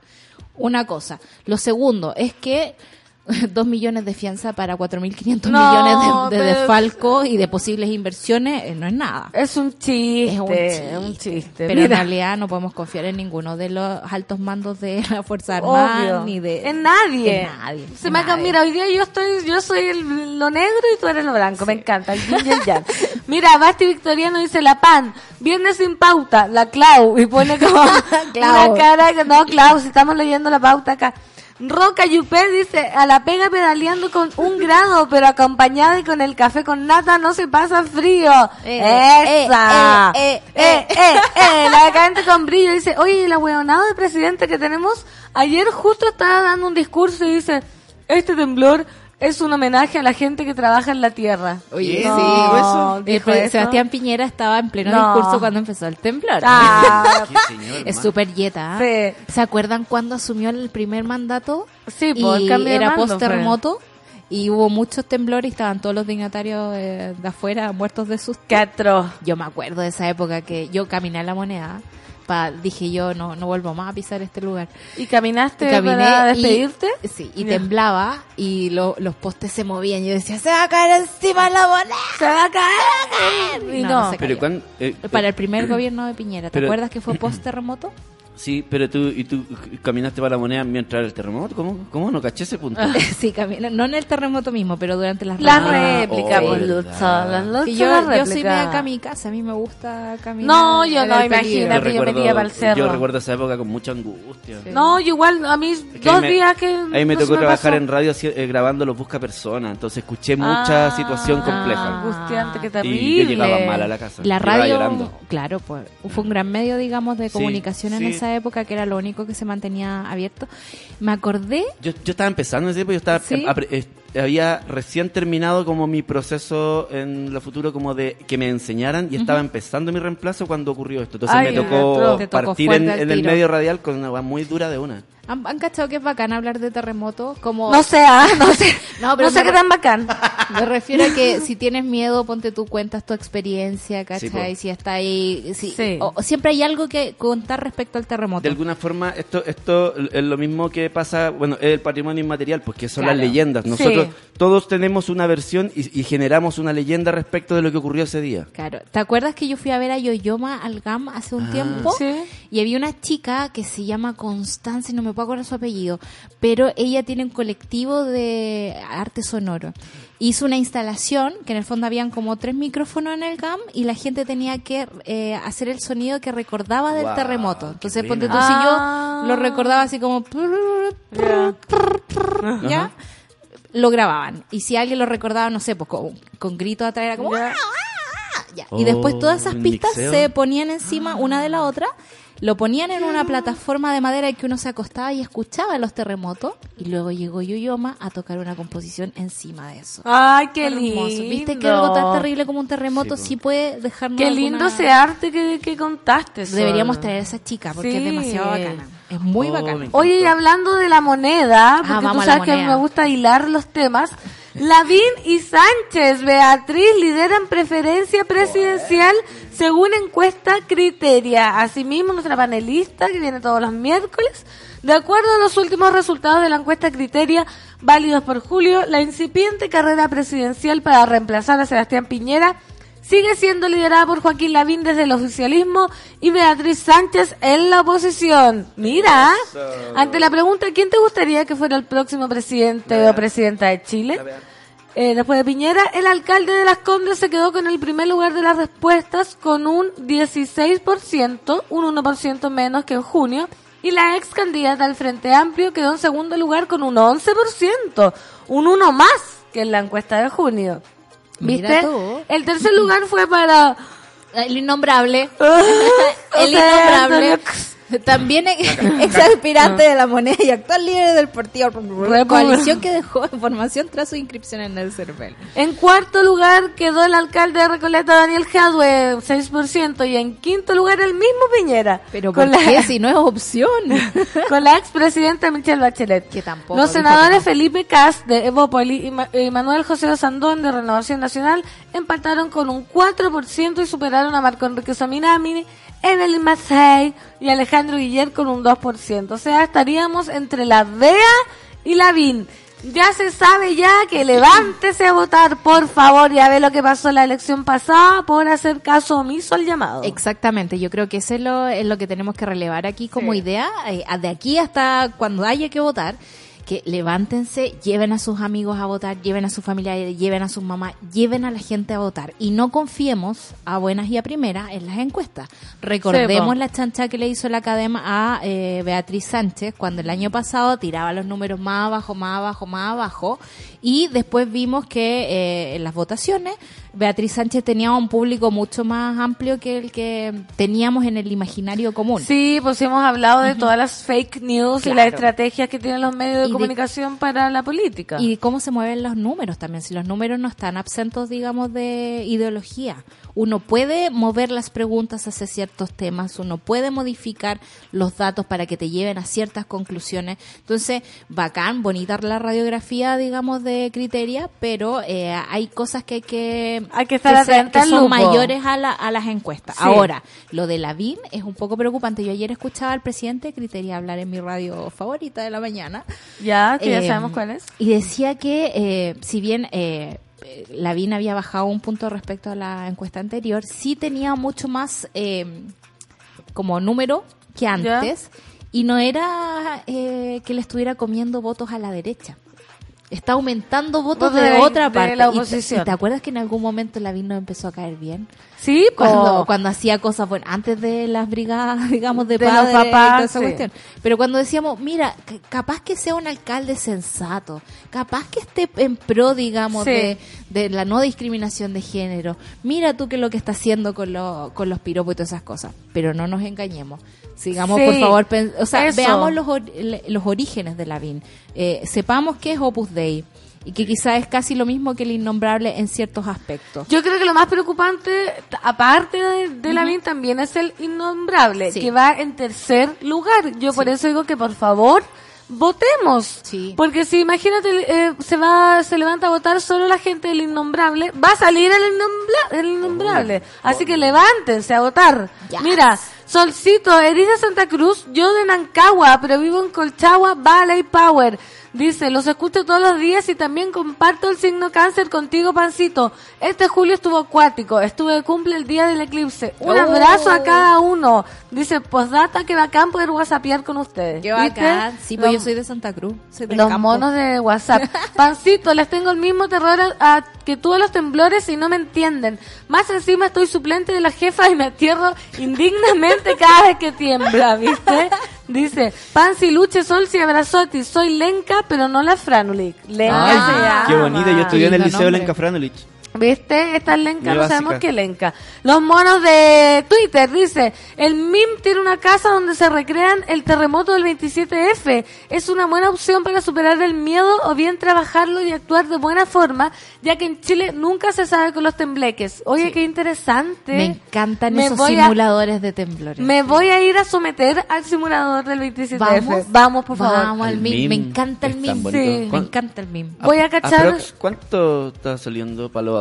Speaker 3: Una cosa. Lo segundo es que dos millones de fianza para 4.500
Speaker 2: No,
Speaker 3: millones de, de desfalco y de posibles inversiones eh, no es nada.
Speaker 2: Es un chiste.
Speaker 3: Es un
Speaker 2: chiste.
Speaker 3: Pero en
Speaker 2: Mira,
Speaker 3: realidad no podemos confiar en ninguno de los altos mandos de la Fuerza Armada
Speaker 2: obvio.
Speaker 3: ni de
Speaker 2: En nadie.
Speaker 3: en nadie,
Speaker 2: Se
Speaker 3: en
Speaker 2: me
Speaker 3: nadie.
Speaker 2: Mira, hoy día yo estoy, yo soy el- lo negro y tú eres lo blanco. Me encanta. el yin y el yang. Mira, Basti Victoriano dice la pan. Viernes sin pauta. La Clau. Y pone como
Speaker 3: Clau.
Speaker 2: una cara que no, Clau, si estamos leyendo la pauta acá. Roca Yupé dice, a la pega pedaleando con un grado, pero acompañada y con el café con nata no se pasa frío.
Speaker 3: Eh,
Speaker 2: Esa.
Speaker 3: eh,
Speaker 2: Eh,
Speaker 3: eh,
Speaker 2: eh, eh, la decadente con brillo dice, oye, el ahueonado de presidente que tenemos, ayer justo estaba dando un discurso y dice, este temblor es un homenaje a la gente que trabaja en la tierra.
Speaker 3: Oye,
Speaker 4: ¿Qué?
Speaker 3: sí,
Speaker 4: ¿Dijo eso?
Speaker 2: Dijo eso.
Speaker 3: Sebastián Piñera estaba en pleno
Speaker 2: No.
Speaker 3: discurso cuando empezó el temblor.
Speaker 2: Ah,
Speaker 4: señor,
Speaker 3: es súper yeta. ¿ah?
Speaker 2: Sí.
Speaker 3: ¿Se acuerdan cuando asumió el primer mandato?
Speaker 2: Sí, el
Speaker 3: y
Speaker 2: cambio de
Speaker 3: era post terremoto y hubo muchos temblores y estaban todos los dignatarios eh, de afuera muertos de susto.
Speaker 2: qué atroz.
Speaker 3: Yo me acuerdo de esa época que yo caminé a la moneda. Pa, dije yo no no vuelvo más a pisar este lugar.
Speaker 2: ¿Y caminaste
Speaker 3: Y caminé
Speaker 2: para
Speaker 3: y-
Speaker 2: despedirte?
Speaker 3: sí, y temblaba y lo- los postes se movían. Y yo decía, se va a caer encima de la moneda.
Speaker 2: Se va a caer. Y
Speaker 3: No,
Speaker 2: no.
Speaker 3: no se
Speaker 4: Pero
Speaker 3: cayó.
Speaker 4: cuando, eh, eh,
Speaker 3: Para el primer gobierno de Piñera. ¿Te
Speaker 4: Pero-
Speaker 3: acuerdas que fue post terremoto?
Speaker 4: Sí, pero tú, y tú caminaste para la moneda mientras era el terremoto. ¿Cómo? ¿Cómo? No caché ese punto.
Speaker 3: sí, caminé, no en el terremoto mismo, pero durante las
Speaker 2: La
Speaker 3: reuniones.
Speaker 2: réplica,
Speaker 4: oh,
Speaker 2: pues,
Speaker 4: verdad.
Speaker 2: Lucha. La lucha,
Speaker 3: Que yo,
Speaker 2: la
Speaker 3: yo soy media kamikaze, a mí me gusta caminar.
Speaker 2: No, yo no,
Speaker 3: el
Speaker 2: imagínate. yo me metía pa'l cerro.
Speaker 4: yo recuerdo esa época con mucha angustia.
Speaker 2: No, yo igual, a mí
Speaker 4: Es que
Speaker 2: dos
Speaker 4: me-
Speaker 2: días que...
Speaker 4: Ahí me
Speaker 2: no
Speaker 4: tocó trabajar
Speaker 2: pasó.
Speaker 4: en radio eh, grabando los Busca Personas, entonces escuché mucha
Speaker 2: Ah,
Speaker 4: situación compleja.
Speaker 2: Angustiante, qué terrible.
Speaker 4: Y yo llegaba mal a la casa.
Speaker 3: La radio,
Speaker 4: llorando.
Speaker 3: claro, pues fue un gran medio, digamos, de
Speaker 4: Sí,
Speaker 3: comunicación en
Speaker 4: sí.
Speaker 3: Esa época, que era lo único que se mantenía abierto. Me acordé,
Speaker 4: Yo, yo estaba empezando en ese tiempo, yo estaba, eh, había recién terminado como mi proceso en lo futuro como de que me enseñaran y estaba empezando mi reemplazo cuando ocurrió esto. Entonces
Speaker 2: Ay,
Speaker 4: me tocó partir en, en el medio radial con una muy dura de una.
Speaker 3: ¿Han, han cachado que es bacán hablar de terremoto? Como,
Speaker 2: No sé, ah, no sé.
Speaker 3: No,
Speaker 2: no,
Speaker 3: pero
Speaker 2: sé
Speaker 3: me-
Speaker 2: qué tan bacán.
Speaker 3: Me refiero a que si tienes miedo, ponte tú cuentas tu experiencia,
Speaker 4: Sí,
Speaker 3: ¿cachai?
Speaker 4: po.
Speaker 3: si está ahí, si,
Speaker 2: Sí.
Speaker 3: o, o siempre hay algo que contar respecto al terremoto.
Speaker 4: De alguna forma, esto esto es lo mismo que pasa, bueno, es el patrimonio inmaterial, pues que son
Speaker 3: Claro.
Speaker 4: las leyendas. Nosotros
Speaker 2: Sí.
Speaker 4: todos tenemos una versión y, y generamos una leyenda respecto de lo que ocurrió ese día.
Speaker 3: Claro. ¿Te acuerdas que yo fui a ver a Yoyoma al GAM hace un
Speaker 4: Ah.
Speaker 3: tiempo?
Speaker 2: Sí.
Speaker 3: Y había una chica que se llama Constanza, y no me puedo acordar su apellido, pero ella tiene un colectivo de arte sonoro. Hizo una instalación, que en el fondo habían como tres micrófonos en el GAM, y la gente tenía que eh, hacer el sonido que recordaba del terremoto. Entonces, ponte tú, si
Speaker 2: Ah.
Speaker 3: yo lo recordaba así como...
Speaker 2: Ya.
Speaker 3: ¿Ya? Lo grababan. Y si alguien lo recordaba, no sé, pues con, con gritos atrás era como...
Speaker 2: Ya.
Speaker 3: Ya. Y después
Speaker 4: Oh,
Speaker 3: todas esas
Speaker 4: un
Speaker 3: pistas
Speaker 4: mixeo.
Speaker 3: se ponían encima una de la otra lo ponían en una plataforma de madera en que uno se acostaba y escuchaba los terremotos y luego llegó Yoyoma a tocar una composición encima de eso.
Speaker 2: Ay, qué
Speaker 3: Hermoso.
Speaker 2: lindo.
Speaker 3: ¿Viste que algo tan terrible como un terremoto
Speaker 4: Sí,
Speaker 3: sí, puede dejarnos
Speaker 2: Qué lindo
Speaker 3: alguna-
Speaker 2: ese arte que, que contaste. Sol.
Speaker 3: Deberíamos traer a esa chica porque
Speaker 2: Sí.
Speaker 3: es demasiado bacana. Es muy
Speaker 4: Oh,
Speaker 3: bacana.
Speaker 4: me
Speaker 2: Oye, y hablando de la moneda, porque
Speaker 3: Ah,
Speaker 2: tú sabes que a mí me gusta hilar los temas, Lavín y Sánchez, Beatriz lideran preferencia presidencial según encuesta Criteria. Asimismo, nuestra panelista, que viene todos los miércoles, de acuerdo a los últimos resultados de la encuesta Criteria, válidos por julio, la incipiente carrera presidencial para reemplazar a Sebastián Piñera sigue siendo liderada por Joaquín Lavín desde el oficialismo y Beatriz Sánchez en la oposición. Mira, ante la pregunta ¿quién te gustaría que fuera el próximo presidente o presidenta de Chile? Eh, después de Piñera, el alcalde de Las Condes se quedó con el primer lugar de las respuestas con un 16%, un 1% menos que en junio, y la ex candidata al Frente Amplio quedó en segundo lugar con un 11%, un 1 más que en la encuesta de junio.
Speaker 3: Mira
Speaker 2: ¿Viste?
Speaker 3: tú.
Speaker 2: El tercer lugar fue para...
Speaker 3: El innombrable. El innombrable. También ex aspirante de la moneda y actual líder del partido coalición que dejó información tras su inscripción en el CERVEL.
Speaker 2: En cuarto lugar quedó el alcalde de Recoleta, Daniel Jadwe, 6%, y en quinto lugar el mismo Piñera.
Speaker 3: Pero
Speaker 2: con
Speaker 3: ¿por
Speaker 2: la,
Speaker 3: qué si no es opción?
Speaker 2: con la expresidenta Michelle Bachelet.
Speaker 3: Que tampoco
Speaker 2: Los senadores. Felipe Cas de Evópoli y, Ma- y Manuel José Sandón de Renovación Nacional empataron con un 4% y superaron a Marco Enrique Saminami, Evelyn Macei y Alejandro Guiller con un 2%. O sea, estaríamos entre la DEA y la VIN. Ya se sabe ya que levántese a votar, por favor, y a ver lo que pasó en la elección pasada por hacer caso omiso al llamado.
Speaker 3: Exactamente, yo creo que eso es lo, es lo que tenemos que relevar aquí como
Speaker 2: Sí.
Speaker 3: idea, eh, de aquí hasta cuando haya que votar, que levántense, lleven a sus amigos a votar, lleven a sus familiares, lleven a sus mamás, lleven a la gente a votar y no confiemos a buenas y a primeras en las encuestas. Recordemos
Speaker 2: Sí,
Speaker 3: la chancha que le hizo la academia a eh, Beatriz Sánchez cuando el año pasado tiraba los números más abajo, más abajo, más abajo y después vimos que eh, en las votaciones Beatriz Sánchez tenía un público mucho más amplio que el que teníamos en el imaginario común.
Speaker 2: Sí, pues hemos hablado de todas las fake news y las estrategias que tienen los medios de
Speaker 3: Y de-
Speaker 2: comunicación para la política.
Speaker 3: Y cómo se mueven los números también, si los números no están absentos, digamos, de ideología. Uno puede mover las preguntas hacia ciertos temas, uno puede modificar los datos para que te lleven a ciertas conclusiones. Entonces, bacán, bonita la radiografía, digamos, de criteria, pero eh, hay cosas que hay que,
Speaker 2: Hay que estar
Speaker 3: se-
Speaker 2: atenta
Speaker 3: que son
Speaker 2: lupo.
Speaker 3: mayores a, la- a las encuestas.
Speaker 2: Sí.
Speaker 3: Ahora, lo de la BIN es un poco preocupante. Yo ayer escuchaba al presidente de Criteria hablar en mi radio favorita de la mañana.
Speaker 2: ya, que ya
Speaker 3: Eh,
Speaker 2: sabemos cuál es.
Speaker 3: Y decía que, eh, si bien eh, Lavín había bajado un punto respecto a la encuesta anterior, sí tenía mucho más eh, como número que antes y no era eh, que le estuviera comiendo votos a la derecha. Está aumentando votos de,
Speaker 2: de-
Speaker 3: otra
Speaker 2: de
Speaker 3: parte.
Speaker 2: la
Speaker 3: ¿Y te-
Speaker 2: oposición.
Speaker 3: ¿Y te acuerdas que en algún momento Lavín nos empezó a caer bien?
Speaker 2: Sí,
Speaker 3: Cuando,
Speaker 2: po.
Speaker 3: cuando hacía cosas, bueno, antes de las brigadas, digamos, de,
Speaker 2: De los
Speaker 3: y
Speaker 2: papás,
Speaker 3: toda esa
Speaker 2: sí.
Speaker 3: cuestión. Pero cuando decíamos, mira, capaz que sea un alcalde sensato, capaz que esté en pro, digamos,
Speaker 2: Sí.
Speaker 3: de, de la no discriminación de género. Mira tú que lo que está haciendo con, lo- con los piropos y todas esas cosas. Pero no nos engañemos. Sigamos,
Speaker 2: Sí,
Speaker 3: por favor, o sea,
Speaker 2: eso.
Speaker 3: veamos los, or- los orígenes de la VIN. Eh, sepamos que es Opus Dei y que quizás es casi lo mismo que el innombrable en ciertos aspectos.
Speaker 2: Yo creo que lo más preocupante, aparte de, de BIN, también es el innombrable,
Speaker 3: Sí.
Speaker 2: que va en tercer lugar. Yo por eso digo que por favor votemos.
Speaker 3: Sí.
Speaker 2: Porque si imagínate, eh, se va, se levanta a votar solo la gente del innombrable, va a salir el, innombla- el innombrable. Así que levántense a votar.
Speaker 3: Yes.
Speaker 2: Mira, Solcito, de Santa Cruz, yo de Nancagua, pero vivo en Colchagua, Valley Power. Dice, los escucho todos los días y también comparto el signo cáncer contigo, Pancito. Este julio estuvo acuático, estuve de cumple el día del eclipse. Un
Speaker 3: Oh.
Speaker 2: abrazo a cada uno. Dice, postdata, que bacán poder whatsappear con ustedes.
Speaker 3: Qué
Speaker 2: ¿Viste?
Speaker 3: bacán. Sí, pues
Speaker 2: Los-
Speaker 3: yo soy de Santa Cruz. soy
Speaker 2: los
Speaker 3: campo.
Speaker 2: monos de WhatsApp. Pancito, les tengo el mismo terror a, a que a los temblores y no me entienden. Más encima estoy suplente de la jefa y me atierro indignamente cada vez que tiembla, ¿viste? Dice, Pansi, Luche, Sol, y Abrazotti, soy Lenca, pero no la Franulik. Lenca
Speaker 4: Ay,
Speaker 2: se llama.
Speaker 4: qué bonito. Yo estudié en el Liceo
Speaker 3: nombre.
Speaker 4: Lenca Franulich.
Speaker 2: ¿Viste? Esta es Lenca, no sabemos qué Lenca. Los monos de Twitter, dice, el MIM tiene una casa donde se recrean el terremoto del 27F. Es una buena opción para superar el miedo o bien trabajarlo y actuar de buena forma, ya que en Chile nunca se sabe con los tembleques. Oye, qué interesante.
Speaker 3: Me encantan
Speaker 2: Me
Speaker 3: esos
Speaker 2: a-
Speaker 3: simuladores de temblores.
Speaker 2: Me voy a ir a someter al simulador del 27F.
Speaker 3: Vamos.
Speaker 2: Vamos, por favor.
Speaker 3: Vamos al meme Me encanta el.
Speaker 2: Sí.
Speaker 3: Me
Speaker 4: ¿Cuán-
Speaker 3: encanta el meme.
Speaker 2: Voy a cachar-
Speaker 4: aprox, ¿Cuánto está saliendo para los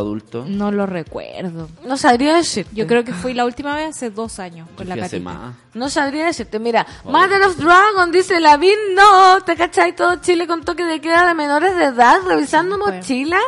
Speaker 3: No lo recuerdo.
Speaker 2: No sabría decirte.
Speaker 3: Yo creo que fui la última vez hace dos años con la
Speaker 4: hace más.
Speaker 2: No sabría decirte, mira, Mother of Dragon dice, la vi no, te cachai todo Chile con toque de queda de menores de edad, revisando
Speaker 3: Bueno.
Speaker 2: mochila.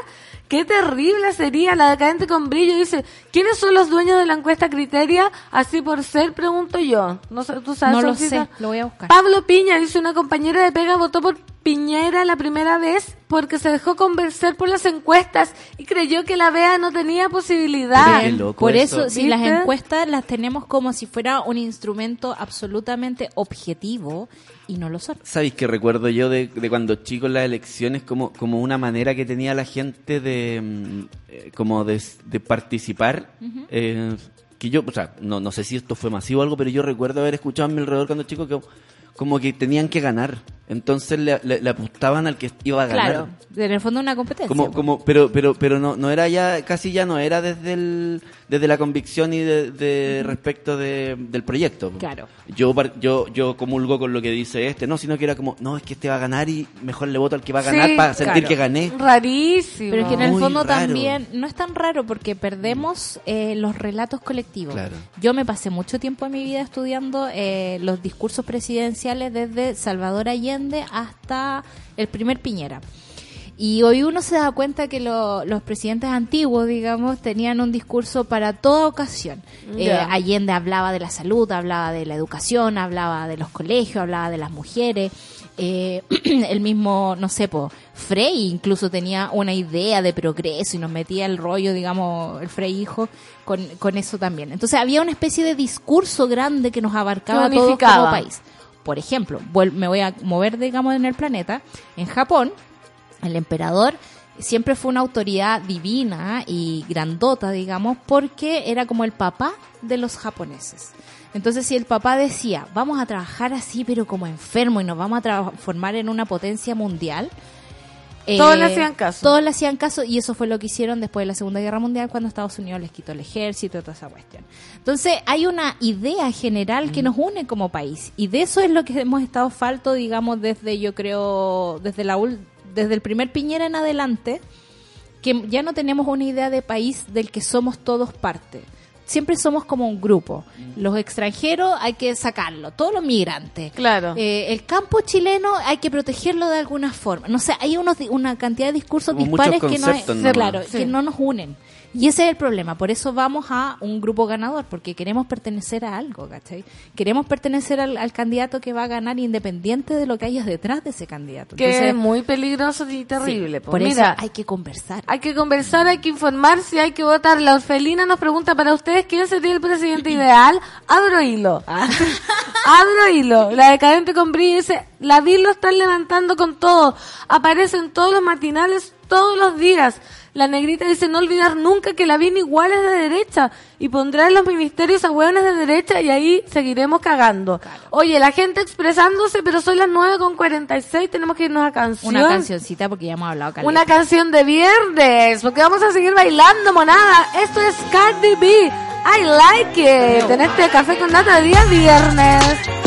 Speaker 2: Qué terrible sería la decadente con brillo. Dice, ¿quiénes son los dueños de la encuesta Criteria? Así por ser, pregunto yo. No sé, ¿tú sabes?
Speaker 3: No lo sé, lo voy a buscar.
Speaker 2: Pablo Piña dice, una compañera de pega votó por Piñera la primera vez porque se dejó convencer por las encuestas y creyó que la BEA no tenía posibilidad.
Speaker 3: Por
Speaker 4: eso.
Speaker 3: eso, si las encuestas las tenemos como si fuera un instrumento absolutamente objetivo y no lo son.
Speaker 4: ¿Sabéis que recuerdo yo de, de cuando chico en las elecciones como, como una manera que tenía la gente de mm, eh, como de, de participar? eh, que yo, o sea, no, no sé si esto fue masivo o algo, pero yo recuerdo haber escuchado a mi alrededor cuando chico que como que tenían que ganar. Entonces le, le- le apostaban al que iba a ganar.
Speaker 3: Claro, en el fondo una competencia.
Speaker 4: Como, como, pero, pero, pero no, no era ya, casi ya no era desde el, desde la convicción y de, de respecto de, del proyecto.
Speaker 3: Claro.
Speaker 4: Yo, par- yo, yo comulgo con lo que dice este, no, sino que era como, no, es que este va a ganar y mejor le voto al que va a ganar
Speaker 2: Sí,
Speaker 4: para sentir
Speaker 3: claro.
Speaker 4: que gané.
Speaker 2: Rarísimo.
Speaker 3: Pero es que en el
Speaker 4: Muy
Speaker 3: fondo
Speaker 4: raro.
Speaker 3: también no es tan raro porque perdemos eh, los relatos colectivos.
Speaker 4: Claro.
Speaker 3: Yo me pasé mucho tiempo en mi vida estudiando eh, los discursos presidenciales desde Salvador Allende hasta el primer Piñera. Y hoy uno se da cuenta que lo- los presidentes antiguos, digamos, tenían un discurso para toda ocasión. Eh. Allende hablaba de la salud, hablaba de la educación, hablaba de los colegios, hablaba de las mujeres. Eh, el mismo, no sé, po, Frey incluso tenía una idea de progreso y nos metía el rollo, digamos, el Frey hijo, con, con eso también. Entonces había una especie de discurso grande que nos abarcaba a todos como país. Por ejemplo, me voy a mover, digamos, en el planeta. En Japón, el emperador siempre fue una autoridad divina y grandota, digamos, porque era como el papá de los japoneses. Entonces, si el papá decía, vamos a trabajar así, pero como enfermo, y nos vamos a transformar en una potencia mundial,
Speaker 2: Todos le hacían caso.
Speaker 3: Todos le hacían caso, y eso fue lo que hicieron después de la Segunda Guerra Mundial, cuando Estados Unidos les quitó el ejército y toda esa cuestión. Entonces, hay una idea general que nos une como país, y de eso es lo que hemos estado falto, digamos, desde, yo creo, desde la desde el primer Piñera en adelante, que ya no tenemos una idea de país del que somos todos parte. Siempre somos como un grupo. Los extranjeros hay que sacarlo, todos los migrantes.
Speaker 2: Claro.
Speaker 3: Eh, el campo chileno hay que protegerlo de alguna forma. No sé, hay unos, una cantidad de discursos
Speaker 4: Como
Speaker 3: dispares que no, hay- claro,
Speaker 2: Sí.
Speaker 3: que no nos unen. Y ese es el problema. Por eso vamos a un grupo ganador, porque queremos pertenecer a algo, ¿cachai? Queremos pertenecer al, al candidato que va a ganar independiente de lo que haya detrás de ese candidato.
Speaker 2: que
Speaker 3: Entonces,
Speaker 2: es muy peligroso y
Speaker 3: sí,
Speaker 2: terrible. po.
Speaker 3: por
Speaker 2: Mira,
Speaker 3: eso hay que conversar.
Speaker 2: Hay que conversar, hay que informar si hay que votar. La orfelina nos pregunta para ustedes quién sería el presidente ideal. Abro hilo.
Speaker 3: Ah.
Speaker 2: Abro hilo. La decadente con brillo dice, la vi lo están levantando con todo. Aparecen todos los matinales todos los días. La negrita dice no olvidar nunca que la VIN igual es de derecha y pondrá en los ministerios a hueones de derecha y ahí seguiremos cagando. Oye, la gente expresándose, pero son las 9 con 46, tenemos que irnos a canción.
Speaker 3: Una cancioncita, porque ya hemos hablado caleta.
Speaker 2: Una canción de viernes, porque vamos a seguir bailando, monada. Esto es Cardi B. I like it. En este café con nata de día viernes.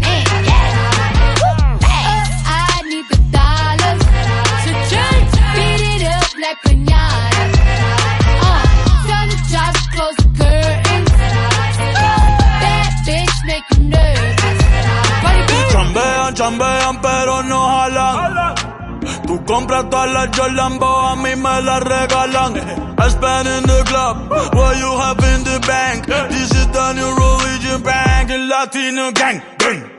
Speaker 6: Chambean, chambean, pero no jalan. Tú compras todas las Jordan, a mí me las regalan. I spend in the club, what you have in the bank. This is the new religion bank, el latino gang.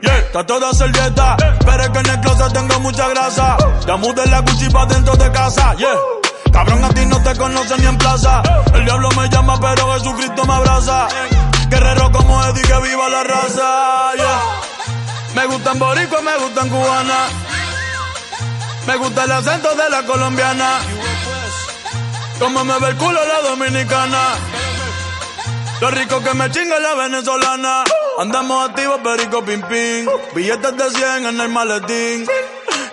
Speaker 6: Yeah. Está toda servieta, pero es que en el closet tengo mucha grasa. Ya mudé la Gucci pa' dentro de casa, yeah. Cabrón, a ti no te conocen ni en plaza. El diablo me llama, pero Jesucristo me abraza. Guerrero como Eddie, que viva la raza, yeah. Me gustan boricua, me gustan cubana. Me gusta el acento de la colombiana. Como me ve el culo la dominicana. Lo rico que me chinga la venezolana. Andamos activos, perico pim pim. Billetes de 100 en el maletín.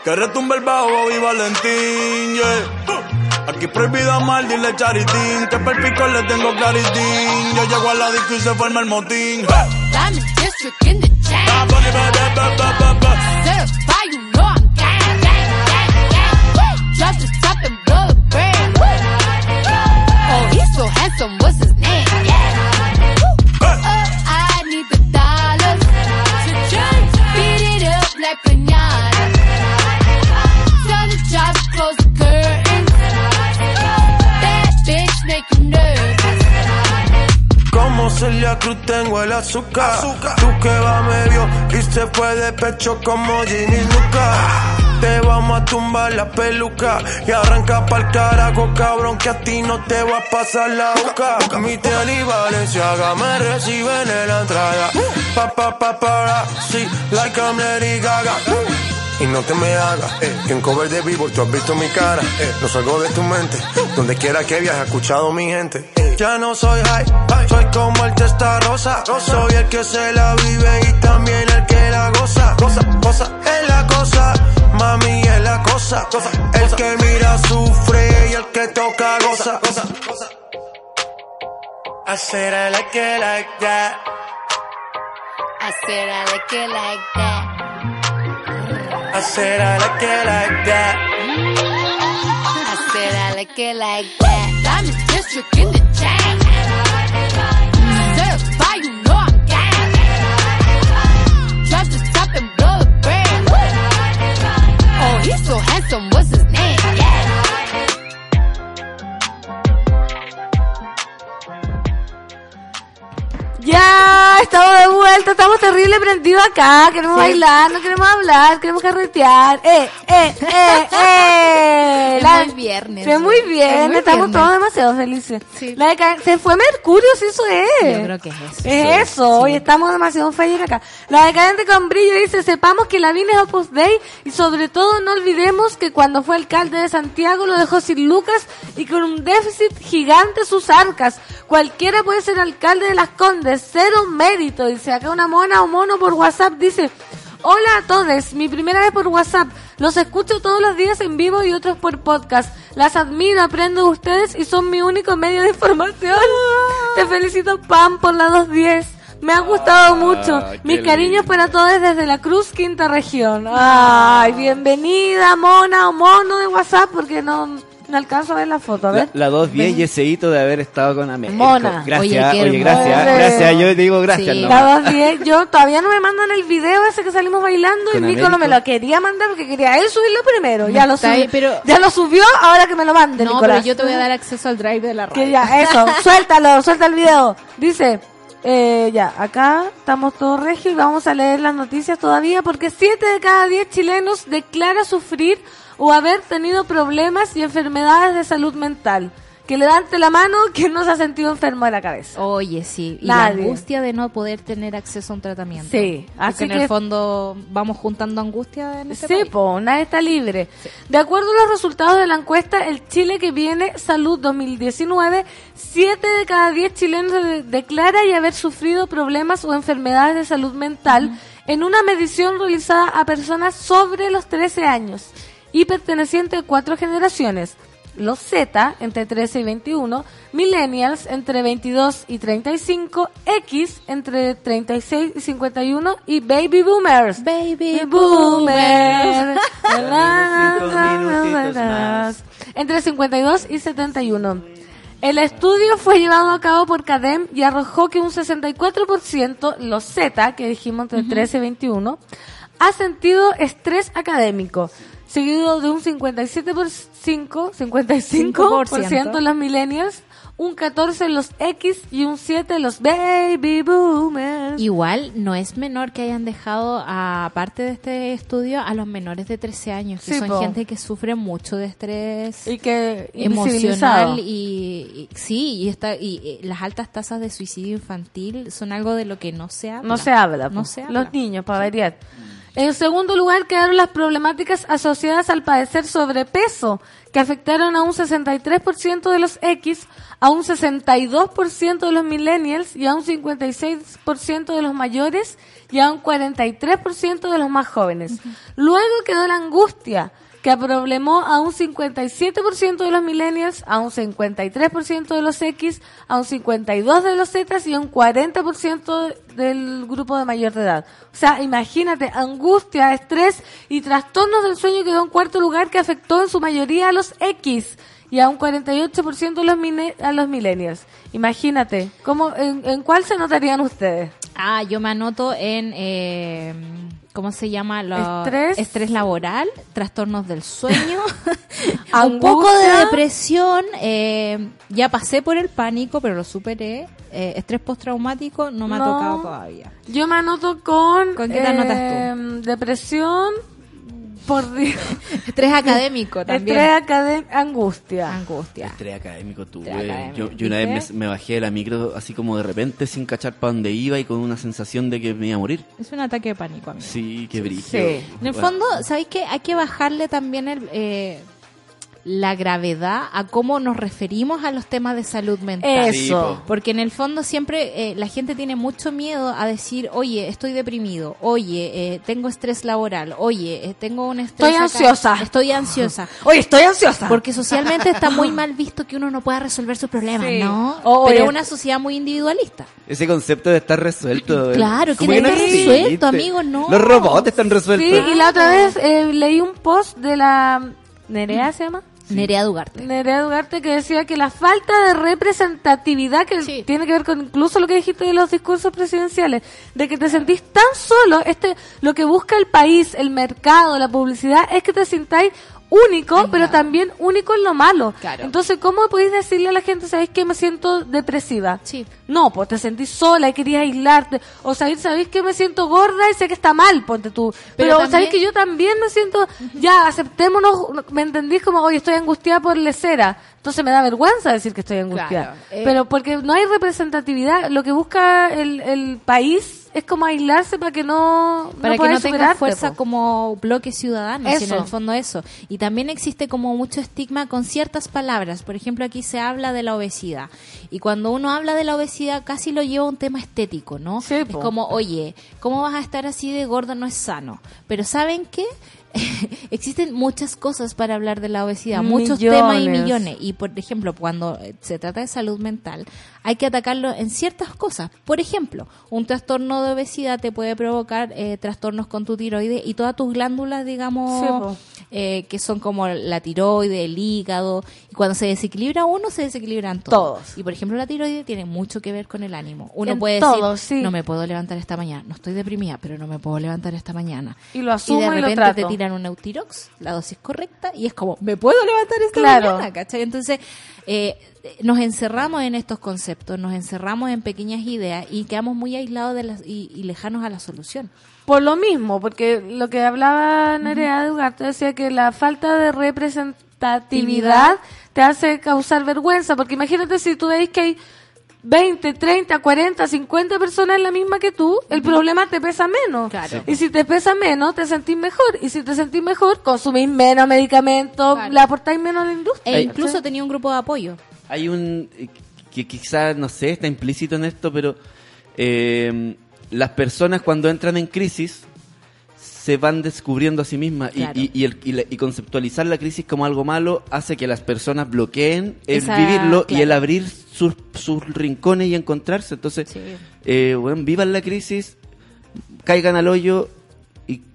Speaker 6: Que retumbe el bajo y Valentín, yeah. Aquí prohibido mal, dile charitín. Que per pico le tengo claritín. Yo llego a la disco y se forma el motín.
Speaker 7: Diamond District in the chain. Drop top and blow the brand. Oh, he's so handsome, what's his
Speaker 8: Celia Cruz tengo el azúcar. Tú que va medio y se fue de pecho como Ginny Luca. Te vamos a tumbar la peluca y arranca pa'l carajo, cabrón, que a ti no te va a pasar la boca. Mi tele y Valenciaga me reciben en la entrada. Pa, pa, pa, para, sí, like I'm Lady Gaga. Y no te me hagas, eh, que en cover de vivo tú has visto mi cara, eh, no salgo de tu mente, donde quiera que viajes, escuchado mi gente. eh. Ya no soy high, soy como el testa rosa, soy el que se la vive y también el que la goza, goza, goza, es la cosa, mami es la cosa, el que mira sufre y el que toca goza, goza, goza. I said I like it like that.
Speaker 7: I said I like it like that.
Speaker 8: I said I like it like that.
Speaker 7: I said I like it like that. Diamond District in the chain. Certified, you know I'm gang. Drop the top and blow the brand. Oh, he's so handsome, what's his name? Yeah.
Speaker 2: Ya, estamos de vuelta, estamos terrible prendidos acá, queremos bailar, no queremos hablar, queremos carretear. Eh, eh, eh, eh.
Speaker 3: Es
Speaker 2: La-
Speaker 3: muy viernes.
Speaker 2: Sí, muy bien,
Speaker 3: Es muy
Speaker 2: estamos
Speaker 3: viernes.
Speaker 2: todos demasiado felices.
Speaker 3: Sí.
Speaker 2: La deca- se fue Mercurio, si eso es.
Speaker 3: Yo creo que es eso.
Speaker 2: Es eso, hoy estamos demasiado felices acá. La decadente con brillo dice, sepamos que la es Opus Dei y sobre todo no olvidemos que cuando fue alcalde de Santiago lo dejó sin lucas y con un déficit gigante sus arcas. Cualquiera puede ser alcalde de las Condes, cero mérito. Dice acá una mona o mono por WhatsApp, dice, hola a todos, mi primera vez por WhatsApp. Los escucho todos los días en vivo y otros por podcast. Las admiro, aprendo de ustedes y son mi único medio de información. Te felicito, Pam, por la 210. Me ha gustado mucho.
Speaker 4: qué
Speaker 2: Mis cariños
Speaker 4: lindo.
Speaker 2: para todos desde la Cruz, quinta región. Ay, bienvenida, mona o mono de WhatsApp, porque no, no alcanzo a ver la foto. A
Speaker 4: La,
Speaker 2: ver.
Speaker 4: la 210 y ese hito de haber estado con América.
Speaker 2: Mona.
Speaker 4: Gracias,
Speaker 3: Oye,
Speaker 4: oye, gracias, gracias. Yo digo gracias.
Speaker 3: Sí.
Speaker 2: La 210, yo todavía no me mandan el video ese que salimos bailando y
Speaker 4: ¿Con
Speaker 2: Nico no me lo quería mandar porque quería él subirlo primero. Ya lo subió.
Speaker 3: pero-
Speaker 2: Ya lo subió, ahora que me lo mande,
Speaker 3: No,
Speaker 2: Nicolás.
Speaker 3: pero yo te voy a dar acceso al drive de la radio.
Speaker 2: Que ya, eso, suéltalo, suelta el video. Dice, eh, ya, acá estamos todos regios y vamos a leer las noticias todavía porque 7 de cada 10 chilenos declara sufrir o haber tenido problemas y enfermedades de salud mental. Que levante la mano quien no se ha sentido enfermo de la cabeza.
Speaker 3: Oye, sí. Y
Speaker 2: Nadie.
Speaker 3: la angustia de no poder tener acceso a un tratamiento.
Speaker 2: Sí, así
Speaker 3: en
Speaker 2: que-
Speaker 3: el fondo vamos juntando angustia en este
Speaker 2: Sí,
Speaker 3: país.
Speaker 2: po, nadie está libre. De acuerdo a los resultados de la encuesta, el Chile que viene Salud 2019, 7 de cada 10 chilenos de- declara y haber sufrido problemas o enfermedades de salud mental en una medición realizada a personas sobre los 13 años y perteneciente a cuatro generaciones. Los Z, entre 13 y 21, Millennials, entre 22 y 35, X, entre 36 y 51, y Baby Boomers.
Speaker 3: Baby
Speaker 2: Boomer.
Speaker 4: minutitos más.
Speaker 2: Entre 52 y 71. El estudio fue llevado a cabo por CADEM y arrojó que un 64%, los Z, que dijimos entre 13 y 21, ha sentido estrés académico. Seguido de un 57 por 5, 55% en los millennials, un 14 en los X y un 7 en los baby boomers.
Speaker 3: Igual no es menor que hayan dejado, aparte de este estudio, a los menores de 13 años, que
Speaker 2: Sí,
Speaker 3: son
Speaker 2: po.
Speaker 3: gente que sufre mucho de estrés
Speaker 2: y que
Speaker 3: emocional y, y- sí, y, está, y, eh, las altas tasas de suicidio infantil son algo de lo que no se habla.
Speaker 2: No se habla.
Speaker 3: No se habla.
Speaker 2: Los niños, para variar. En segundo lugar quedaron las problemáticas asociadas al padecer sobrepeso, que afectaron a un 63% de los X, a un 62% de los millennials y a un 56% de los mayores y a un 43% de los más jóvenes. Luego quedó la angustia, que problemó a un 57% de los millennials, a un 53% de los X, a un 52% de los Z y a un 40% del grupo de mayor de edad. O sea, imagínate, angustia, estrés y trastornos del sueño quedó en cuarto lugar que afectó en su mayoría a los X y a un 48% a los, mine- a los millennials. Imagínate, ¿cómo, en, ¿en cuál se notarían ustedes?
Speaker 3: Ah, yo me anoto en, eh, ¿cómo se llama? Lo-
Speaker 2: Estrés.
Speaker 3: laboral, trastornos del sueño, un poco de depresión, eh, ya pasé por el pánico, pero lo superé. Eh, estrés postraumático no me
Speaker 2: No.
Speaker 3: ha tocado todavía.
Speaker 2: Yo me anoto con,
Speaker 3: ¿Con qué te anotas tú?
Speaker 2: eh, depresión, por Dios.
Speaker 3: Estrés académico también.
Speaker 2: Estrés acadé- angustia.
Speaker 3: Angustia.
Speaker 4: Estrés académico tuve.
Speaker 3: Estrés académico.
Speaker 4: Yo, yo una vez me, me bajé de la micro así como de repente sin cachar para dónde iba y con una sensación de que me iba a morir.
Speaker 3: Es un ataque de pánico, amigo.
Speaker 4: Sí, qué brillo.
Speaker 2: Sí.
Speaker 3: En el fondo, ¿sabéis qué? Hay que bajarle también el, eh, la gravedad a cómo nos referimos a los temas de salud mental.
Speaker 2: Eso.
Speaker 4: Sí.
Speaker 3: Porque en el fondo siempre eh, la gente tiene mucho miedo a decir, oye, estoy deprimido, oye, eh, tengo estrés laboral, oye, eh, tengo un estrés...
Speaker 2: Estoy
Speaker 3: acá,
Speaker 2: ansiosa.
Speaker 3: Estoy ansiosa.
Speaker 2: Oye, estoy ansiosa.
Speaker 3: Porque socialmente está muy mal visto que uno no pueda resolver sus problemas,
Speaker 2: Sí.
Speaker 3: ¿no?
Speaker 2: O-
Speaker 3: Pero
Speaker 2: oye.
Speaker 3: es una sociedad muy individualista.
Speaker 4: Ese concepto de estar resuelto.
Speaker 3: Claro,
Speaker 4: ¿cómo
Speaker 3: que no está resuelto, amigo, no.
Speaker 4: Los robots están resueltos.
Speaker 2: Sí, y la otra vez eh, leí un post de la... ¿Nerea se llama?
Speaker 3: Nerea Dugarte.
Speaker 2: Nerea Dugarte que decía que la falta de representatividad que
Speaker 3: Sí.
Speaker 2: tiene que ver con incluso lo que dijiste de los discursos presidenciales, de que te sentís tan solo, este lo que busca el país, el mercado, la publicidad es que te sintáis único, pero también único en lo malo.
Speaker 3: Claro.
Speaker 2: Entonces, ¿cómo podéis decirle a la gente, sabéis que me siento depresiva?
Speaker 3: Sí.
Speaker 2: No, pues te sentís sola y querías aislarte. O sabéis, sabéis que me siento gorda y sé que está mal, ponte tú. Pero,
Speaker 3: también-
Speaker 2: sabéis que yo también me siento, ya, aceptémonos, me entendís como, oye, estoy angustiada por lecera. Entonces me da vergüenza decir que estoy angustiada.
Speaker 3: Claro, eh.
Speaker 2: Pero porque no hay representatividad, lo que busca el, el país es como aislarse para que no,
Speaker 3: para que
Speaker 2: podáis
Speaker 3: no tenga
Speaker 2: superarte,
Speaker 3: fuerza
Speaker 2: po.
Speaker 3: como bloque ciudadano,
Speaker 2: Eso.
Speaker 3: sino en el fondo eso. Y también existe como mucho estigma con ciertas palabras. Por ejemplo, aquí se habla de la obesidad. Y cuando uno habla de la obesidad, casi lo lleva a un tema estético, ¿no?
Speaker 2: Sí,
Speaker 3: es
Speaker 2: po.
Speaker 3: como, oye, ¿cómo vas a estar así de gordo? No es sano. Pero ¿saben qué? Existen muchas cosas para hablar de la obesidad, muchos temas y
Speaker 2: Millones.
Speaker 3: Y por ejemplo, cuando se trata de salud mental, hay que atacarlo en ciertas cosas. Por ejemplo, un trastorno de obesidad te puede provocar eh, trastornos con tu tiroides y todas tus glándulas, digamos,
Speaker 2: Sí,
Speaker 3: eh, que son como la tiroide, el hígado. Y cuando se desequilibra uno, se desequilibran todos.
Speaker 2: Todos.
Speaker 3: Y por ejemplo, la tiroide tiene mucho que ver con el ánimo. Uno
Speaker 2: En
Speaker 3: puede
Speaker 2: todo,
Speaker 3: decir,
Speaker 2: sí.
Speaker 3: no me puedo levantar esta mañana, no estoy deprimida, pero no me puedo levantar esta mañana.
Speaker 2: Y lo asumo
Speaker 3: y
Speaker 2: y
Speaker 3: de
Speaker 2: lo
Speaker 3: repente
Speaker 2: trato.
Speaker 3: te tiran un Eutirox, la dosis correcta, y es como, me puedo levantar esta
Speaker 2: Claro.
Speaker 3: mañana, ¿cachai? Entonces, eh, nos encerramos en estos conceptos, nos encerramos en pequeñas ideas y quedamos muy aislados de las, y, y lejanos a la solución.
Speaker 2: Por lo mismo, porque lo que hablaba Nerea de Ugarte decía que la falta de representatividad te hace causar vergüenza, porque imagínate si tú veis que hay 20, 30, 40, 50 personas en la misma que tú, el problema te pesa menos.
Speaker 3: Claro.
Speaker 2: Y si te pesa menos, te sentís mejor. Y si te sentís mejor, consumís menos medicamentos,
Speaker 3: Claro.
Speaker 2: le aportáis menos a la industria.
Speaker 3: E incluso tenía un grupo de apoyo.
Speaker 4: Hay un eh, que quizás, no sé, está implícito en esto, pero eh, las personas cuando entran en crisis se van descubriendo a sí mismas y-
Speaker 3: Claro.
Speaker 4: y, y el- y la- y conceptualizar la crisis como algo malo hace que las personas bloqueen el
Speaker 3: Esa-
Speaker 4: vivirlo y el abrir sus, sus rincones y encontrarse. Entonces,
Speaker 3: Sí.
Speaker 4: eh, bueno, vivan la crisis, caigan al hoyo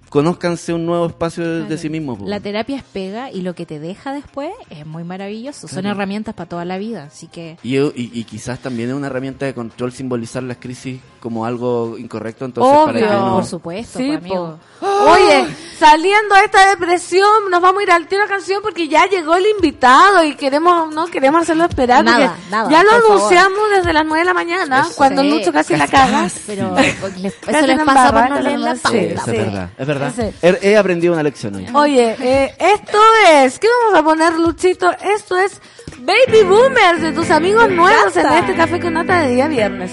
Speaker 4: conózcanse un nuevo espacio de, de
Speaker 3: Claro.
Speaker 4: sí mismos.
Speaker 3: La terapia es pega y lo que te deja después es muy maravilloso. Son herramientas para toda la vida, así que
Speaker 4: Y, y, y quizás también es una herramienta de control simbolizar las crisis como algo incorrecto, entonces para que
Speaker 9: Obvio.
Speaker 4: uno...
Speaker 3: Por supuesto,
Speaker 9: Sí,
Speaker 3: pues, amigo.
Speaker 9: po. Oye, saliendo de esta depresión, nos vamos a ir al tiro a canción porque ya llegó el invitado y queremos, no queremos hacerlo esperar.
Speaker 3: Nada, nada,
Speaker 9: ya lo
Speaker 3: por favor.
Speaker 9: anunciamos desde las 9 de la mañana,
Speaker 3: Eso,
Speaker 9: cuando
Speaker 3: sí.
Speaker 9: Lucho casi la caga.
Speaker 3: Pero pues, les-
Speaker 9: Casi
Speaker 3: eso les pasa por no leer la pauta.
Speaker 4: Sí, es verdad, es verdad.
Speaker 9: Sí.
Speaker 4: He, he aprendido una lección hoy.
Speaker 9: Oye, eh, esto es, ¿qué vamos a poner, Luchito? Esto es Baby Boomers de tus amigos nuevos en este café con nata de día viernes.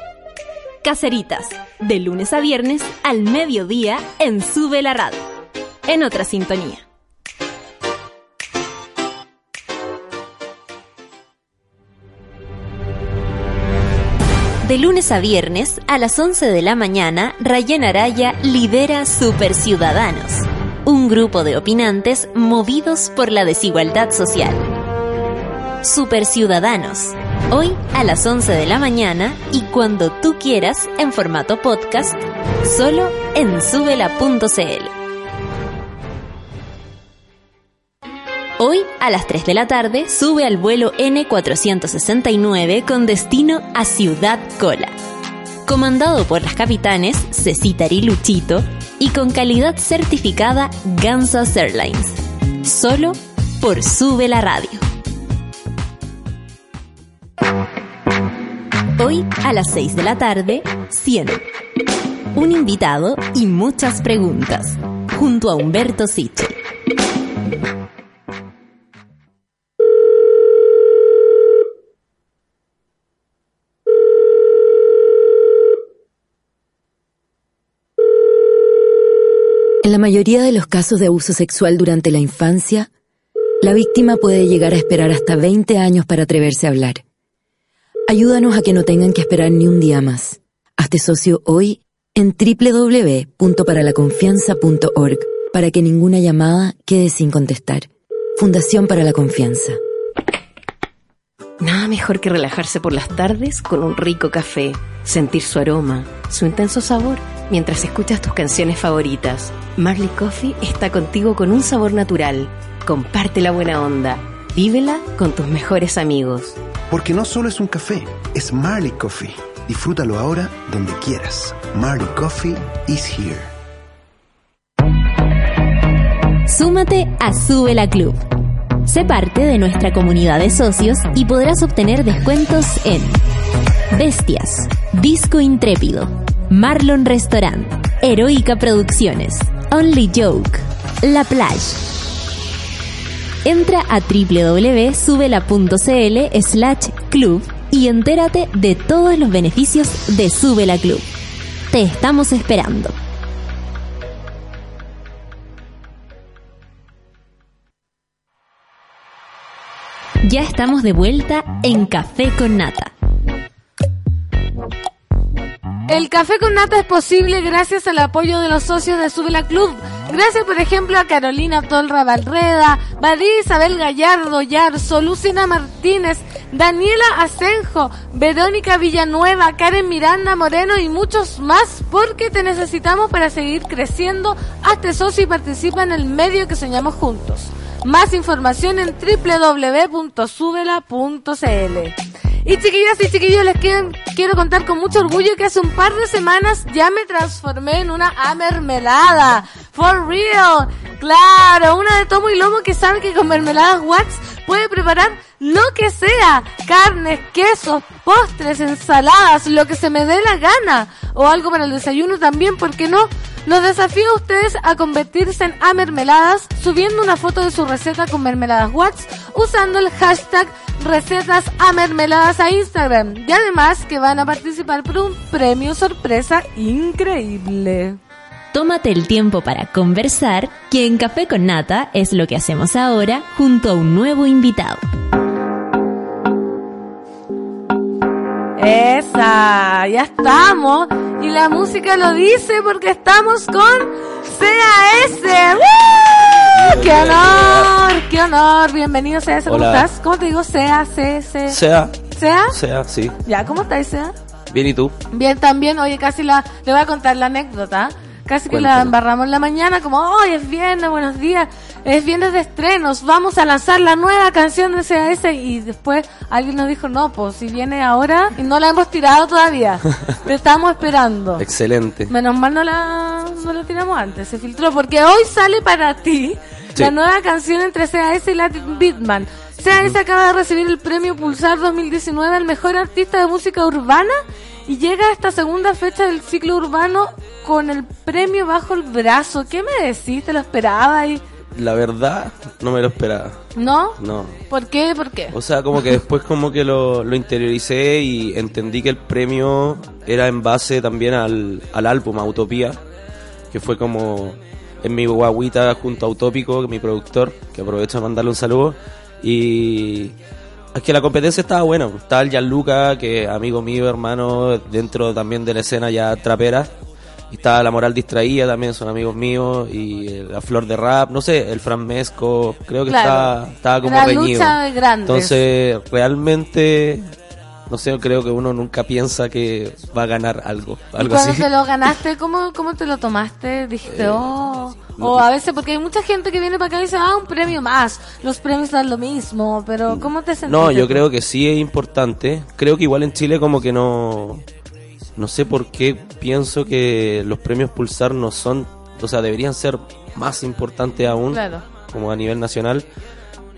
Speaker 1: Caseritas, de lunes a viernes al mediodía en Sube la Radio. En otra sintonía. De lunes a viernes a las 11 de la mañana, Rayen Araya lidera Super Ciudadanos, un grupo de opinantes movidos por la desigualdad social. Super Ciudadanos, hoy a las 11 de la mañana y cuando tú quieras en formato podcast, solo en subela.cl. Hoy a las 3 de la tarde sube al vuelo N469 con destino a Ciudad Cola. Comandado por las capitanes Cecita y Luchito y con calidad certificada Gansas Airlines. Solo por Sube la Radio. Hoy a las 6 de la tarde, 100. un invitado y muchas preguntas. Junto a Humberto Siche.
Speaker 10: En la mayoría de los casos de abuso sexual durante la infancia, la víctima puede llegar a esperar hasta 20 años para atreverse a hablar. Ayúdanos a que no tengan que esperar ni un día más. Hazte socio hoy en www.paralaconfianza.org para que ninguna llamada quede sin contestar. Fundación para la Confianza.
Speaker 11: Nada mejor que relajarse por las tardes con un rico café, sentir su aroma, su intenso sabor, mientras escuchas tus canciones favoritas. Marley Coffee está contigo con un sabor natural. Comparte la buena onda. Vívela con tus mejores amigos.
Speaker 12: Porque no solo es un café, es Marley Coffee. Disfrútalo ahora donde quieras. Marley Coffee is here.
Speaker 1: Súmate a Sube la Club. Sé parte de nuestra comunidad de socios y podrás obtener descuentos en Bestias, Disco Intrépido, Marlon Restaurant, Heroica Producciones, Only Joke, La Plage. Entra a www.subela.cl slash club y entérate de todos los beneficios de Sube la Club. Te estamos esperando. Ya estamos de vuelta en Café con Nata.
Speaker 2: El café con nata es posible gracias al apoyo de los socios de Subela Club. Gracias, por ejemplo, a Carolina Tolra Valreda, María Isabel Gallardo Yarzo, Lucina Martínez, Daniela Asenjo, Verónica Villanueva, Karen Miranda Moreno y muchos más, porque te necesitamos para seguir creciendo. Hazte socio y participa en el medio que soñamos juntos. Más información en www.subela.cl. Y chiquillas y chiquillos, les quiero, quiero contar con mucho orgullo que hace un par de semanas ya me transformé en una amermelada. For real. Claro, una de tomo y lomo que sabe que con mermeladas Wax puede preparar lo que sea. Carnes, quesos, postres, ensaladas, lo que se me dé la gana. O algo para el desayuno también, ¿por qué no? Los desafío a ustedes a convertirse en amermeladas subiendo una foto de su receta con mermeladas Watts usando el hashtag recetas a mermeladas a Instagram. Y además que van a participar por un premio sorpresa increíble.
Speaker 1: Tómate el tiempo para conversar, que en Café con Nata es lo que hacemos ahora junto a un nuevo invitado.
Speaker 2: Esa, ya estamos. Y la música lo dice porque estamos con CAS. ¡Woo! ¡Qué honor! ¡Qué honor! Bienvenido CAS, ¿cómo
Speaker 13: Hola.
Speaker 2: estás? ¿Cómo te digo? CA, C, C.
Speaker 13: Sea,
Speaker 2: ¿Sea?
Speaker 13: sea, sí.
Speaker 2: Ya, ¿cómo estás, CA?
Speaker 13: Bien, ¿y tú?
Speaker 2: Bien, también, oye, casi la, le voy a contar la anécdota. Casi que la embarramos en la mañana, como, hoy es viernes, buenos días, es viernes de estrenos, vamos a lanzar la nueva canción de CAS y después alguien nos dijo, no, pues si viene ahora y no la hemos tirado todavía, te estamos esperando.
Speaker 13: Excelente.
Speaker 2: Menos mal no la, no la tiramos antes, se filtró, porque hoy sale para ti
Speaker 13: Sí.
Speaker 2: la nueva canción entre CAS y Latin Beatman. CAS acaba de recibir el premio Pulsar 2019 al mejor artista de música urbana y llega a esta segunda fecha del ciclo urbano con el premio bajo el brazo. ¿Qué me decís? ¿Te lo esperaba y
Speaker 13: La verdad, no me lo esperaba.
Speaker 2: no?
Speaker 13: No.
Speaker 2: ¿Por qué? ¿Por qué?
Speaker 13: O sea, como que después como que lo, lo interioricé y entendí que el premio era en base también al, al álbum, a Utopía, que fue como en mi guaguita junto a Utópico, mi productor, que aprovecho de mandarle un saludo. Y es que la competencia estaba buena. Estaba el Gianluca, que es amigo mío, hermano, dentro también de la escena ya trapera. Y estaba la Moral Distraída, también son amigos míos. Y la Flor de Rap, no sé, el Fran Mesco, creo que
Speaker 2: Claro.
Speaker 13: estaba, estaba como
Speaker 2: Era
Speaker 13: reñido.
Speaker 2: lucha.
Speaker 13: Entonces, realmente, no sé, creo que uno nunca piensa que va a ganar algo.
Speaker 2: Y
Speaker 13: Algo
Speaker 2: cuando
Speaker 13: así.
Speaker 2: te lo ganaste, ¿cómo, ¿cómo te lo tomaste? Dijiste, oh.
Speaker 13: no.
Speaker 2: O a veces, porque hay mucha gente que viene para acá y dice, ah, un premio más. Los premios dan lo mismo, pero ¿cómo te sentiste?
Speaker 13: No, yo creo que sí es importante. Creo que igual en Chile como que no... No sé por qué pienso que los premios Pulsar no son... O sea, deberían ser más importantes aún,
Speaker 2: Claro.
Speaker 13: como a nivel nacional.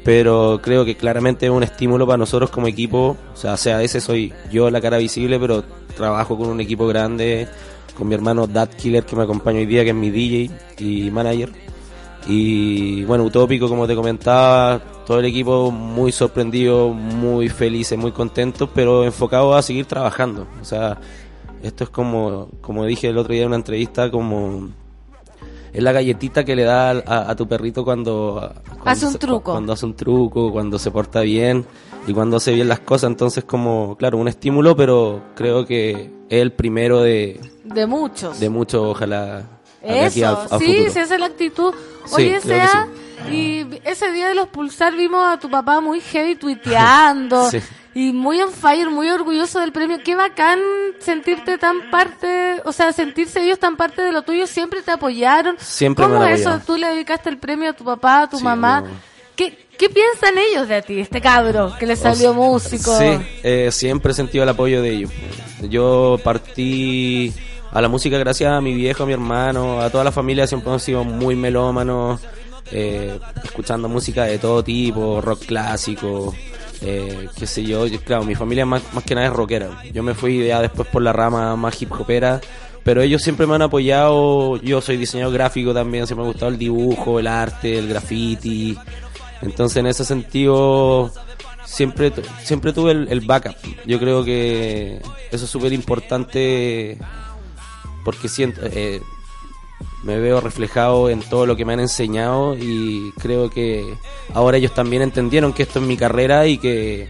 Speaker 13: Pero creo que claramente es un estímulo para nosotros como equipo. O sea, sea ese soy yo la cara visible, pero trabajo con un equipo grande. con mi hermano Dad Killer que me acompaña hoy día, que es mi DJ y manager. Y bueno, Utópico, como te comentaba, todo el equipo muy sorprendido, muy felices, muy contentos, pero enfocado a seguir trabajando. O sea, esto es como, como dije el otro día en una entrevista, como es la galletita que le da a, a tu perrito cuando, cuando
Speaker 2: Hace un truco.
Speaker 13: cuando hace un truco, cuando se porta bien y cuando hace bien las cosas. Entonces, como, claro, un estímulo, pero creo que es el primero de,
Speaker 2: De muchos.
Speaker 13: de muchos, ojalá.
Speaker 2: Eso,
Speaker 13: a- a
Speaker 2: sí,
Speaker 13: futuro.
Speaker 2: si esa es la actitud.
Speaker 13: Sí,
Speaker 2: Oye,
Speaker 13: que
Speaker 2: sea, y ese día de los pulsar vimos a tu papá muy heavy tuiteando
Speaker 13: Sí.
Speaker 2: Y muy on fire, muy orgulloso del premio. Qué bacán sentirte tan parte, o sea, sentirse ellos tan parte de lo tuyo, siempre te apoyaron.
Speaker 13: Siempre
Speaker 2: ¿Cómo
Speaker 13: me
Speaker 2: eso? Tú le dedicaste el premio a tu papá, a tu
Speaker 13: Sí,
Speaker 2: mamá.
Speaker 13: no.
Speaker 2: ¿Qué, ¿Qué piensan ellos de ti, este cabro que le salió
Speaker 13: O sea,
Speaker 2: músico?
Speaker 13: Sí, eh, siempre he sentido el apoyo de ellos. Yo partí a la música gracias a mi viejo, a mi hermano, a toda la familia, siempre hemos sido muy melómanos, eh, escuchando música de todo tipo, rock clásico, eh, qué sé yo. Claro, mi familia más, más que nada es rockera. Yo me fui ya después por la rama más hip hopera. Pero ellos siempre me han apoyado, yo soy diseñador gráfico también, siempre me ha gustado el dibujo, el arte, el graffiti, entonces en ese sentido siempre siempre tuve el, el backup. Yo creo que eso es súper importante porque siento eh, me veo reflejado en todo lo que me han enseñado y creo que ahora ellos también entendieron que esto es mi carrera y que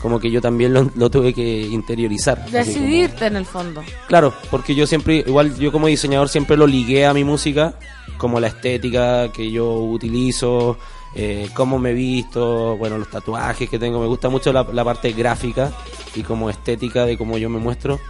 Speaker 13: como que yo también lo, lo tuve que interiorizar. Como-
Speaker 2: Decidirte en el fondo.
Speaker 13: Claro, porque yo siempre, igual yo como diseñador siempre lo ligué a mi música, como la estética que yo utilizo, eh, cómo me he visto, bueno, los tatuajes que tengo, me gusta mucho la, la parte gráfica y como estética de cómo yo me muestro,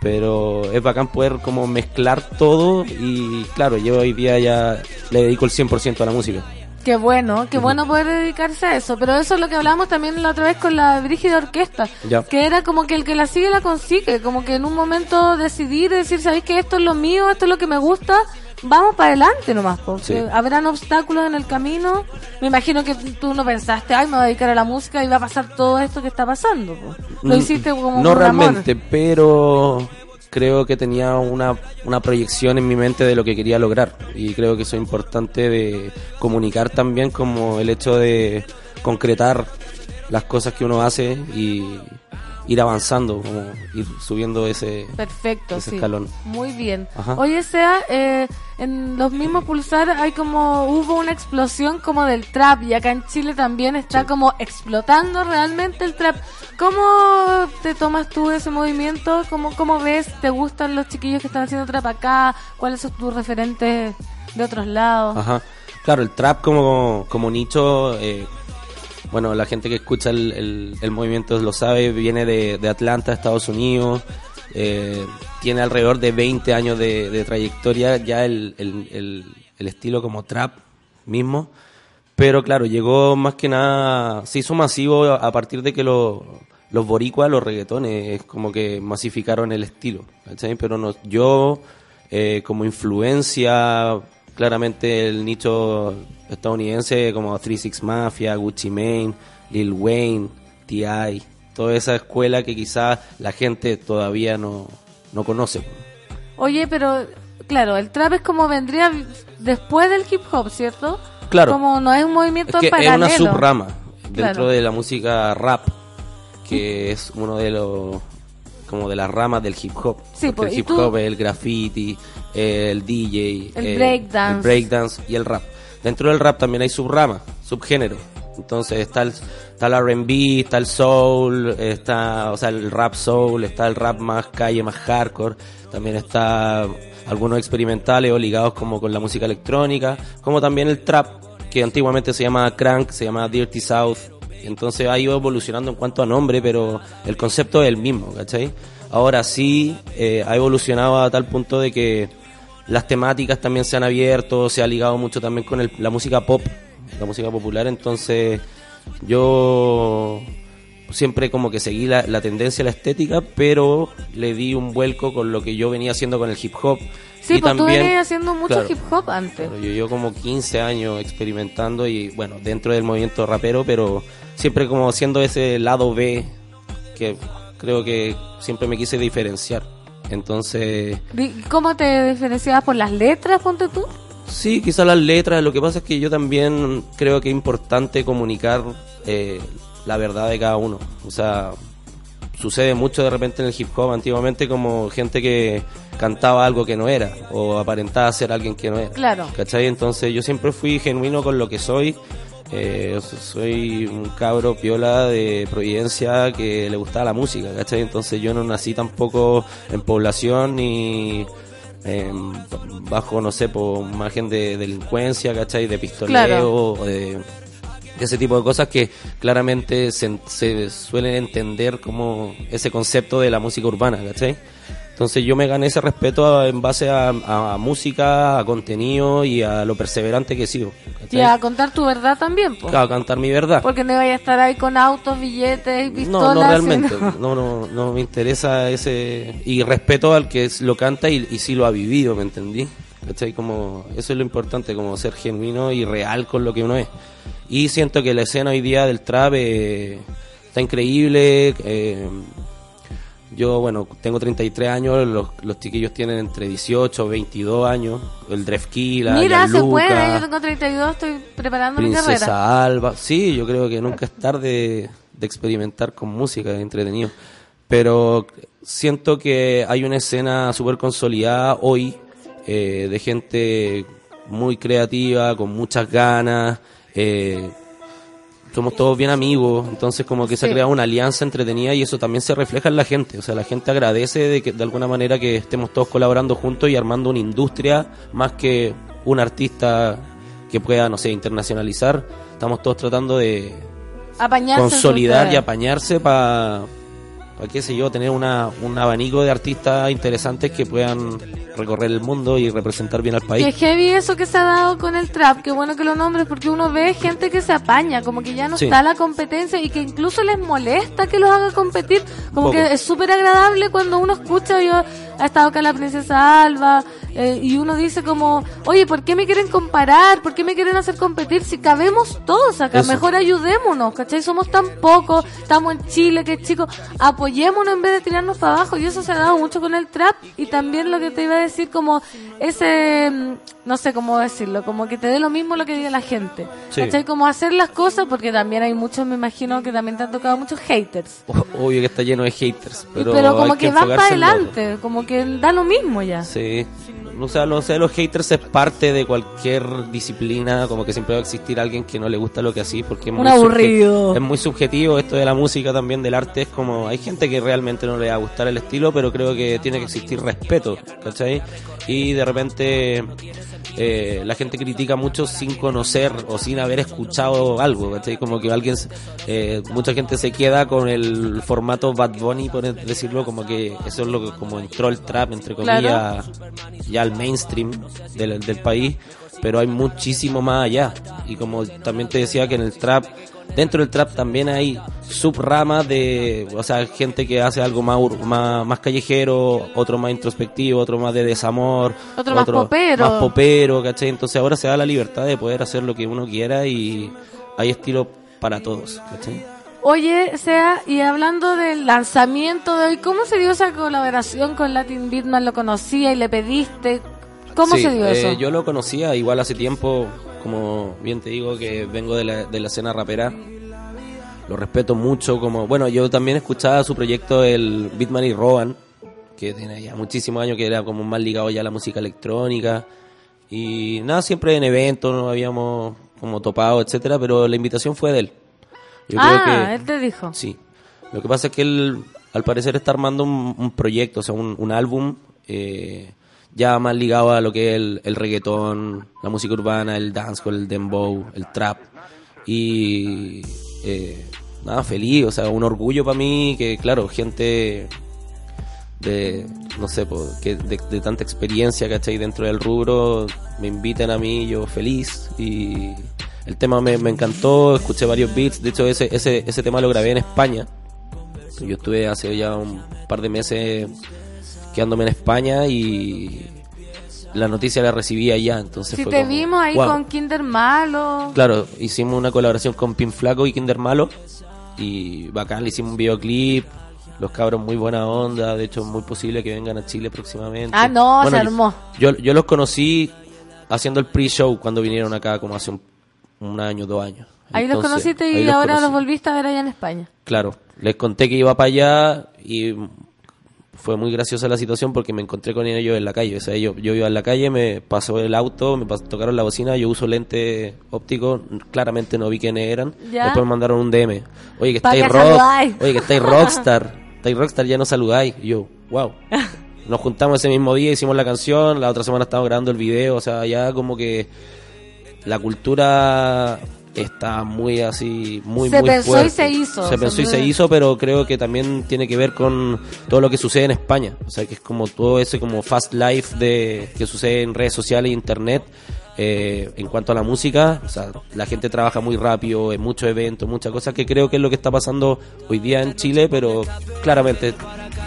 Speaker 13: pero es bacán poder como mezclar todo y claro, yo hoy día ya le dedico el 100% a la música.
Speaker 2: Qué bueno, qué bueno poder dedicarse a eso. Pero eso es lo que hablábamos también la otra vez con la Brígida Orquesta.
Speaker 13: Ya.
Speaker 2: Que era como que el que la sigue la consigue. Como que en un momento decidir, decir, ¿sabéis que esto es lo mío, esto es lo que me gusta? Vamos para adelante nomás, porque
Speaker 13: Sí.
Speaker 2: habrán obstáculos en el camino. Me imagino que tú no pensaste, ay, me voy a dedicar a la música y va a pasar todo esto que está pasando. po. Lo
Speaker 13: Mm,
Speaker 2: hiciste como
Speaker 13: No
Speaker 2: amor.
Speaker 13: realmente, pero creo que tenía una, una proyección en mi mente de lo que quería lograr. Y creo que eso es importante de comunicar también como el hecho de concretar las cosas que uno hace y ir avanzando, como ir subiendo ese,
Speaker 2: Perfecto,
Speaker 13: ese
Speaker 2: sí.
Speaker 13: escalón.
Speaker 2: Muy bien.
Speaker 13: Ajá.
Speaker 2: Oye, sea, eh, en los mismos pulsar hay como, hubo una explosión como del trap y acá en Chile también está como explotando realmente el trap. ¿Cómo te tomas tú ese movimiento? ¿Cómo, ¿Cómo ves? ¿Te gustan los chiquillos que están haciendo trap acá? ¿Cuáles son tus referentes de otros lados?
Speaker 13: Ajá. Claro, el trap como, como nicho, eh, bueno, la gente que escucha el, el- movimiento lo sabe, viene de, de Atlanta, Estados Unidos, eh, tiene alrededor de 20 años de, de trayectoria, ya el, el- estilo como trap mismo, pero claro, llegó más que nada, se hizo masivo a, partir de que lo- los boricuas, los reggaetones, como que masificaron el estilo. Pero no, yo, eh, como influencia, claramente el nicho estadounidense como 36 Mafia, Gucci Mane, Lil Wayne, T.I., toda esa escuela que quizás la gente todavía no, no conoce.
Speaker 2: Oye, pero claro, el trap es como vendría después del hip hop, ¿cierto?
Speaker 13: Claro.
Speaker 2: Como no es un
Speaker 13: Es
Speaker 2: movimiento
Speaker 13: que es
Speaker 2: paralelo.
Speaker 13: una subrama dentro
Speaker 2: Claro.
Speaker 13: de la música rap, que es uno de los como de las ramas del hip hop.
Speaker 2: Sí,
Speaker 13: Porque
Speaker 2: pues,
Speaker 13: el hip
Speaker 2: tú-
Speaker 13: hop es el graffiti, el DJ,
Speaker 2: El
Speaker 13: eh,
Speaker 2: breakdance.
Speaker 13: el breakdance y el rap. Dentro del rap también hay subrama, subgénero. Entonces está el, está el R&B, está el soul, está, o sea, el rap soul, está el rap más calle, más hardcore. También está algunos experimentales o ligados como con la música electrónica, como también el trap, que antiguamente se llama crank, se llama dirty south. Entonces ha ido evolucionando en cuanto a nombre, pero el concepto es el mismo, ¿cachai? Ahora sí, eh, ha evolucionado a tal punto de que las temáticas también se han abierto, se ha ligado mucho también con el- la música pop, la música popular, entonces yo siempre como que seguí la, la tendencia la estética, pero le di un vuelco con lo que yo venía haciendo con el hip hop.
Speaker 2: Sí,
Speaker 13: y
Speaker 2: pues tú
Speaker 13: también,
Speaker 2: venías haciendo mucho
Speaker 13: claro,
Speaker 2: hip hop antes.
Speaker 13: Claro, yo llevo como 15 años experimentando y bueno, dentro del movimiento rapero, pero siempre como haciendo ese lado B que creo que siempre me quise diferenciar. Entonces,
Speaker 2: ¿Cómo te diferenciabas por las letras, ponte tú?
Speaker 13: Sí, quizás las letras, lo que pasa es que yo también creo que es importante comunicar eh, la verdad de cada uno. O sea, sucede mucho de repente en el hip hop antiguamente como gente que cantaba algo que no era o aparentaba ser alguien que no era.
Speaker 2: Claro.
Speaker 13: ¿Cachai? Entonces yo siempre fui genuino con lo que soy. Eh, soy un cabro piola de Providencia que le gustaba la música, ¿cachai? Entonces yo no nací tampoco en población ni eh, bajo, no sé, por margen de delincuencia, ¿cachai? De pistoleo,
Speaker 2: Claro.
Speaker 13: o de, de ese tipo de cosas que claramente se, se suelen entender como ese concepto de la música urbana, ¿cachai? Entonces yo me gané ese respeto a- en base a, a música, a contenido y a lo perseverante que sigo. ¿cachai?
Speaker 2: Y a contar tu verdad también, po.
Speaker 13: Claro, cantar mi verdad.
Speaker 2: Porque no vaya a estar ahí con autos, billetes y pistolas.
Speaker 13: No, no realmente.
Speaker 2: sino-
Speaker 13: No, no, no me interesa ese. Y respeto al que lo canta y, y sí lo ha vivido, ¿me entendí? ¿Cachai? Como, eso es lo importante, como ser genuino y real con lo que uno es. Y siento que la escena hoy día del trap eh, está increíble. eh, yo, bueno, tengo 33 años, los, los chiquillos tienen entre 18 22 años. El Drefkila,
Speaker 2: Mira, se puede. Yo tengo 32, estoy preparando mi carrera.
Speaker 13: Princesa Alba. Sí, yo creo que nunca es tarde de experimentar con música, es entretenido. Pero siento que hay una escena súper consolidada hoy eh, de gente muy creativa, con muchas ganas. eh, somos todos bien amigos, entonces como que se ha creado una alianza entretenida y eso también se refleja en la gente. O sea, la gente agradece de que de alguna manera que estemos todos colaborando juntos y armando una industria más que un artista que pueda, no sé, internacionalizar. Estamos todos tratando de
Speaker 2: Apañarse
Speaker 13: consolidar y apañarse para, qué sé yo, tener una, un abanico de artistas interesantes que puedan recorrer el mundo y representar bien al país.
Speaker 2: heavy eso que se ha dado con el trap, qué bueno que lo nombres porque uno ve gente que se apaña, como que ya no
Speaker 13: Sí.
Speaker 2: está la competencia y que incluso les molesta que los haga competir, como que es súper agradable cuando uno escucha, yo ha estado acá la princesa Alba eh, y uno dice como, oye, ¿por qué me quieren comparar? ¿Por qué me quieren hacer competir? Si cabemos todos acá,
Speaker 13: Eso.
Speaker 2: mejor ayudémonos, ¿cachai? Somos tan pocos, estamos en Chile, que chicos, apoyémonos en vez de tirarnos para abajo y eso se ha dado mucho con el trap y también lo que te iba a decir como ese, mm, no sé cómo decirlo, como que te dé lo mismo lo que diga la gente,
Speaker 13: Sí.
Speaker 2: ¿cachai? Como hacer las cosas porque también hay muchos, me imagino que también te han tocado muchos haters.
Speaker 13: Obvio que está lleno de haters, pero,
Speaker 2: Pero, como
Speaker 13: hay
Speaker 2: que,
Speaker 13: que
Speaker 2: para adelante, como que da lo mismo ya.
Speaker 13: Sí. O sea, no sé, los haters es parte de cualquier disciplina, como que siempre va a existir alguien que no le gusta lo que así, porque es muy,
Speaker 2: aburrido.
Speaker 13: es muy subjetivo esto de la música también, del arte, es como, hay gente que realmente no le va a gustar el estilo, pero creo que tiene que existir respeto, ¿cachai? Y de repente eh, la gente critica mucho sin conocer o sin haber escuchado algo, ¿cachai? Como que alguien, eh, mucha gente se queda con el formato Bad Bunny, por decirlo, como que eso es lo que como entró el trap, entre comillas,
Speaker 2: Claro.
Speaker 13: ya al mainstream del, del país, pero hay muchísimo más allá. Y como también te decía que en el trap, dentro del trap también hay subramas de, o sea, gente que hace algo más, más, más callejero, otro más introspectivo, otro más de desamor,
Speaker 2: Otro más popero.
Speaker 13: más popero, ¿cachai? Entonces ahora se da la libertad de poder hacer lo que uno quiera y hay estilo para todos, ¿cachai?
Speaker 2: Oye, sea, y hablando del lanzamiento de hoy, ¿cómo se dio esa colaboración con Latin Beatman? ¿Lo conocía y le pediste? ¿Cómo
Speaker 13: Sí,
Speaker 2: se dio
Speaker 13: eh,
Speaker 2: eso?
Speaker 13: Yo lo conocía igual hace tiempo, como bien te digo que vengo de la, de la escena rapera. Lo respeto mucho, como bueno, yo también escuchaba su proyecto el Beatman y Roban, que tiene ya muchísimos años que era como más ligado ya a la música electrónica y nada, siempre en eventos nos habíamos como topado, etcétera, pero la invitación fue de él. Yo
Speaker 2: ah,
Speaker 13: creo que
Speaker 2: él te dijo.
Speaker 13: Sí. Lo que pasa es que él, al parecer, está armando un, un proyecto, o sea, un, un álbum eh, ya más ligado a lo que es el, el reggaetón, la música urbana, el dancehall, el dembow, el trap. Y eh, nada, feliz, o sea, un orgullo para mí que, claro, gente de, no sé, po, que de, tanta experiencia, ¿cachai? Dentro del rubro, me inviten a mí, yo feliz. Y el tema me, me encantó, escuché varios beats, de hecho ese, ese, ese tema lo grabé en España. Yo estuve hace ya un par de meses quedándome en España y la noticia la recibí allá, entonces
Speaker 2: Si
Speaker 13: fue
Speaker 2: te
Speaker 13: como,
Speaker 2: vimos ahí
Speaker 13: "Wow".
Speaker 2: con Kinder Malo.
Speaker 13: Claro, hicimos una colaboración con Pin Flaco y Kinder Malo y bacán, le hicimos un videoclip Los cabros muy buena onda, de hecho es muy posible que vengan a Chile próximamente.
Speaker 2: Ah, no,
Speaker 13: Bueno,
Speaker 2: se armó.
Speaker 13: Yo, yo los conocí haciendo el pre-show cuando vinieron acá como hace un, un año, dos años.
Speaker 2: Ahí los
Speaker 13: Entonces,
Speaker 2: conociste
Speaker 13: ahí
Speaker 2: y
Speaker 13: los
Speaker 2: ahora los volviste a ver allá en España.
Speaker 13: Claro, les conté que iba para allá y fue muy graciosa la situación porque me encontré con ellos en la calle. O sea, yo, yo iba en la calle, me pasó el auto, me pas- tocaron la bocina, yo uso lente óptico, claramente no vi quiénes eran.
Speaker 2: Ya.
Speaker 13: Después me mandaron un DM. Oye, que estáis rock, oye, que estáis rockstar, estáis rockstar, ya no saludáis. Y yo, wow. Nos juntamos ese mismo día, hicimos la canción, la otra semana estábamos grabando el video, o sea, ya como que la cultura está muy así, muy,
Speaker 2: Se
Speaker 13: muy
Speaker 2: pensó y se hizo.
Speaker 13: Se pensó y
Speaker 2: Se-
Speaker 13: se hizo, pero creo que también tiene que ver con todo lo que sucede en España. O sea, que es como todo ese como fast life de que sucede en redes sociales e internet. eh, en cuanto a la música, o sea, la gente trabaja muy rápido en muchos eventos, muchas cosas que creo que es lo que está pasando hoy día en Chile, pero claramente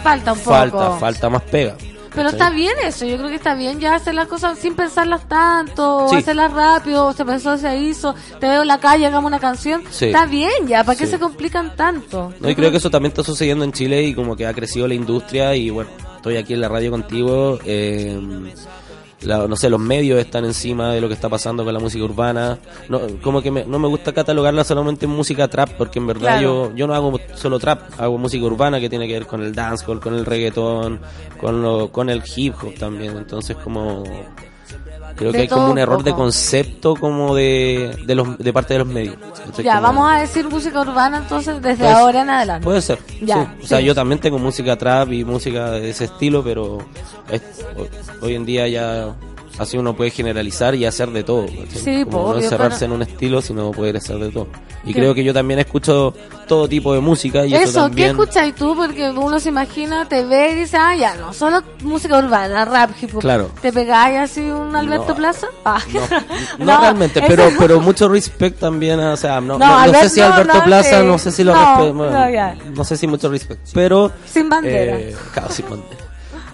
Speaker 2: Falta un poco.
Speaker 13: falta, falta más pega.
Speaker 2: Pero está bien eso, yo creo que está bien ya hacer las cosas sin pensarlas tanto, o
Speaker 13: Sí.
Speaker 2: hacerlas rápido, o se pensó, se hizo, te veo en la calle, hagamos una canción.
Speaker 13: Sí.
Speaker 2: Está bien ya, ¿para qué
Speaker 13: Sí.
Speaker 2: se complican tanto?
Speaker 13: No, y creo que eso también está sucediendo en Chile y como que ha crecido la industria y bueno, estoy aquí en la radio contigo. eh, la- no sé, los medios están encima de lo que está pasando con la música urbana. No, como que me- no me gusta catalogarla solamente en música trap, porque en verdad
Speaker 2: Claro.
Speaker 13: yo, yo no hago solo trap, hago música urbana que tiene que ver con el dancehall, con el reggaetón, con, lo, con el hip hop también. Entonces como... Creo
Speaker 2: De
Speaker 13: que hay como un error de concepto como de, de, los, de parte de los medios. Entonces,
Speaker 2: Ya,
Speaker 13: como-
Speaker 2: vamos a decir música urbana entonces desde
Speaker 13: Pues,
Speaker 2: ahora en adelante.
Speaker 13: Puede ser.
Speaker 2: Ya,
Speaker 13: sí. O sea, yo también tengo música trap y música de ese estilo, pero es- hoy en día ya así uno puede generalizar y hacer de todo.
Speaker 2: Sí,
Speaker 13: Como
Speaker 2: po,
Speaker 13: no
Speaker 2: obvio,
Speaker 13: encerrarse
Speaker 2: pero-
Speaker 13: en un estilo, sino poder hacer de todo. Y
Speaker 2: ¿Qué?
Speaker 13: creo que yo también escucho todo tipo de música y eso,
Speaker 2: Eso, ¿qué
Speaker 13: también...
Speaker 2: escuchas tú? Porque uno se imagina, te ve y dice, ah, ya, no, solo música urbana, rap, hip hop.
Speaker 13: Claro.
Speaker 2: ¿Te pegáis así un Alberto
Speaker 13: No.
Speaker 2: Plaza? Ah.
Speaker 13: No, realmente,
Speaker 2: eso-
Speaker 13: pero pero mucho respect también, o sea, no,
Speaker 2: No,
Speaker 13: no, no
Speaker 2: Albert-
Speaker 13: sé si
Speaker 2: no,
Speaker 13: Alberto
Speaker 2: no,
Speaker 13: Plaza,
Speaker 2: sí.
Speaker 13: no sé si lo
Speaker 2: No,
Speaker 13: respeto, bueno,
Speaker 2: no,
Speaker 13: no sé si mucho respect, pero...
Speaker 2: Sin bandera.
Speaker 13: Eh, claro, sin bandera.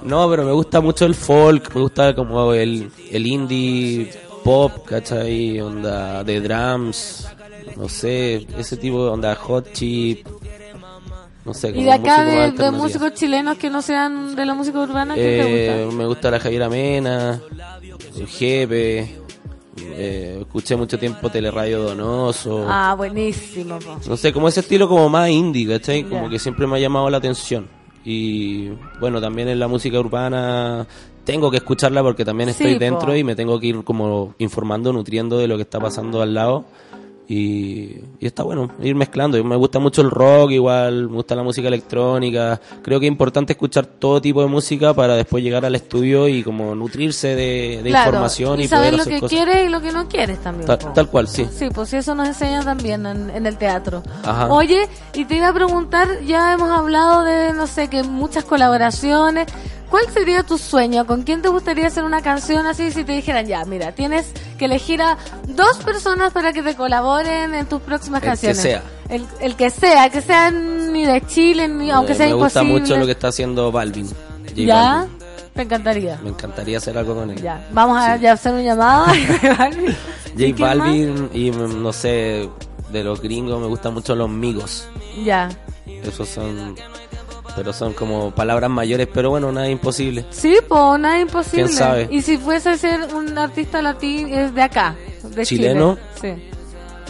Speaker 13: No, pero me gusta mucho el folk, me gusta como el, el indie pop, ¿cachai? Onda de drums, no sé, ese tipo de onda hot chip, no sé, como
Speaker 2: Y de acá de, de músicos chilenos que no sean de la música urbana, ¿qué te
Speaker 13: Eh,
Speaker 2: gusta?
Speaker 13: me gusta la Javiera Mena, el Jepe, eh, escuché mucho tiempo Teleradio Donoso.
Speaker 2: Ah, buenísimo. po.
Speaker 13: No sé, como ese estilo como más indie, ¿cachai? Como que siempre me ha llamado la atención. Y bueno, también en la música urbana tengo que escucharla porque también estoy
Speaker 2: Sí, po.
Speaker 13: dentro y me tengo que ir como informando, nutriendo de lo que está pasando al lado. Y, y está bueno, ir mezclando. Me gusta mucho el rock, igual, me gusta la música electrónica. Creo que es importante escuchar todo tipo de música para después llegar al estudio y como nutrirse de, de
Speaker 2: Claro,
Speaker 13: información y,
Speaker 2: y saber
Speaker 13: poder
Speaker 2: lo
Speaker 13: hacer
Speaker 2: que
Speaker 13: cosas.
Speaker 2: quieres y lo que no quieres también. Po.
Speaker 13: tal cual, sí.
Speaker 2: Sí, pues eso nos enseña también en, en el teatro.
Speaker 13: Ajá.
Speaker 2: Oye, y te iba a preguntar, ya hemos hablado de, no sé, que muchas colaboraciones. ¿Cuál sería tu sueño? ¿Con quién te gustaría hacer una canción así si te dijeran, ya, mira, tienes que elegir a dos personas para que te colaboren en tus próximas
Speaker 13: El que
Speaker 2: canciones?
Speaker 13: sea.
Speaker 2: El, el que sea, que sea ni de Chile, ni, aunque sea
Speaker 13: me gusta
Speaker 2: imposible.
Speaker 13: mucho lo que está haciendo Balvin. J
Speaker 2: ¿Ya?
Speaker 13: Balvin.
Speaker 2: Me encantaría.
Speaker 13: Me encantaría hacer algo con él.
Speaker 2: Ya, vamos a ya hacer un llamado.
Speaker 13: J
Speaker 2: ¿Y quién más?
Speaker 13: Balvin y mm, no sé, de los gringos me gustan mucho los migos.
Speaker 2: Ya.
Speaker 13: Esos son, pero son como palabras mayores, pero bueno, nada imposible.
Speaker 2: Sí, pues nada imposible.
Speaker 13: ¿Quién sabe?
Speaker 2: Y si fuese a ser un artista latino, es de acá, de
Speaker 13: ¿Chileno?
Speaker 2: Chile.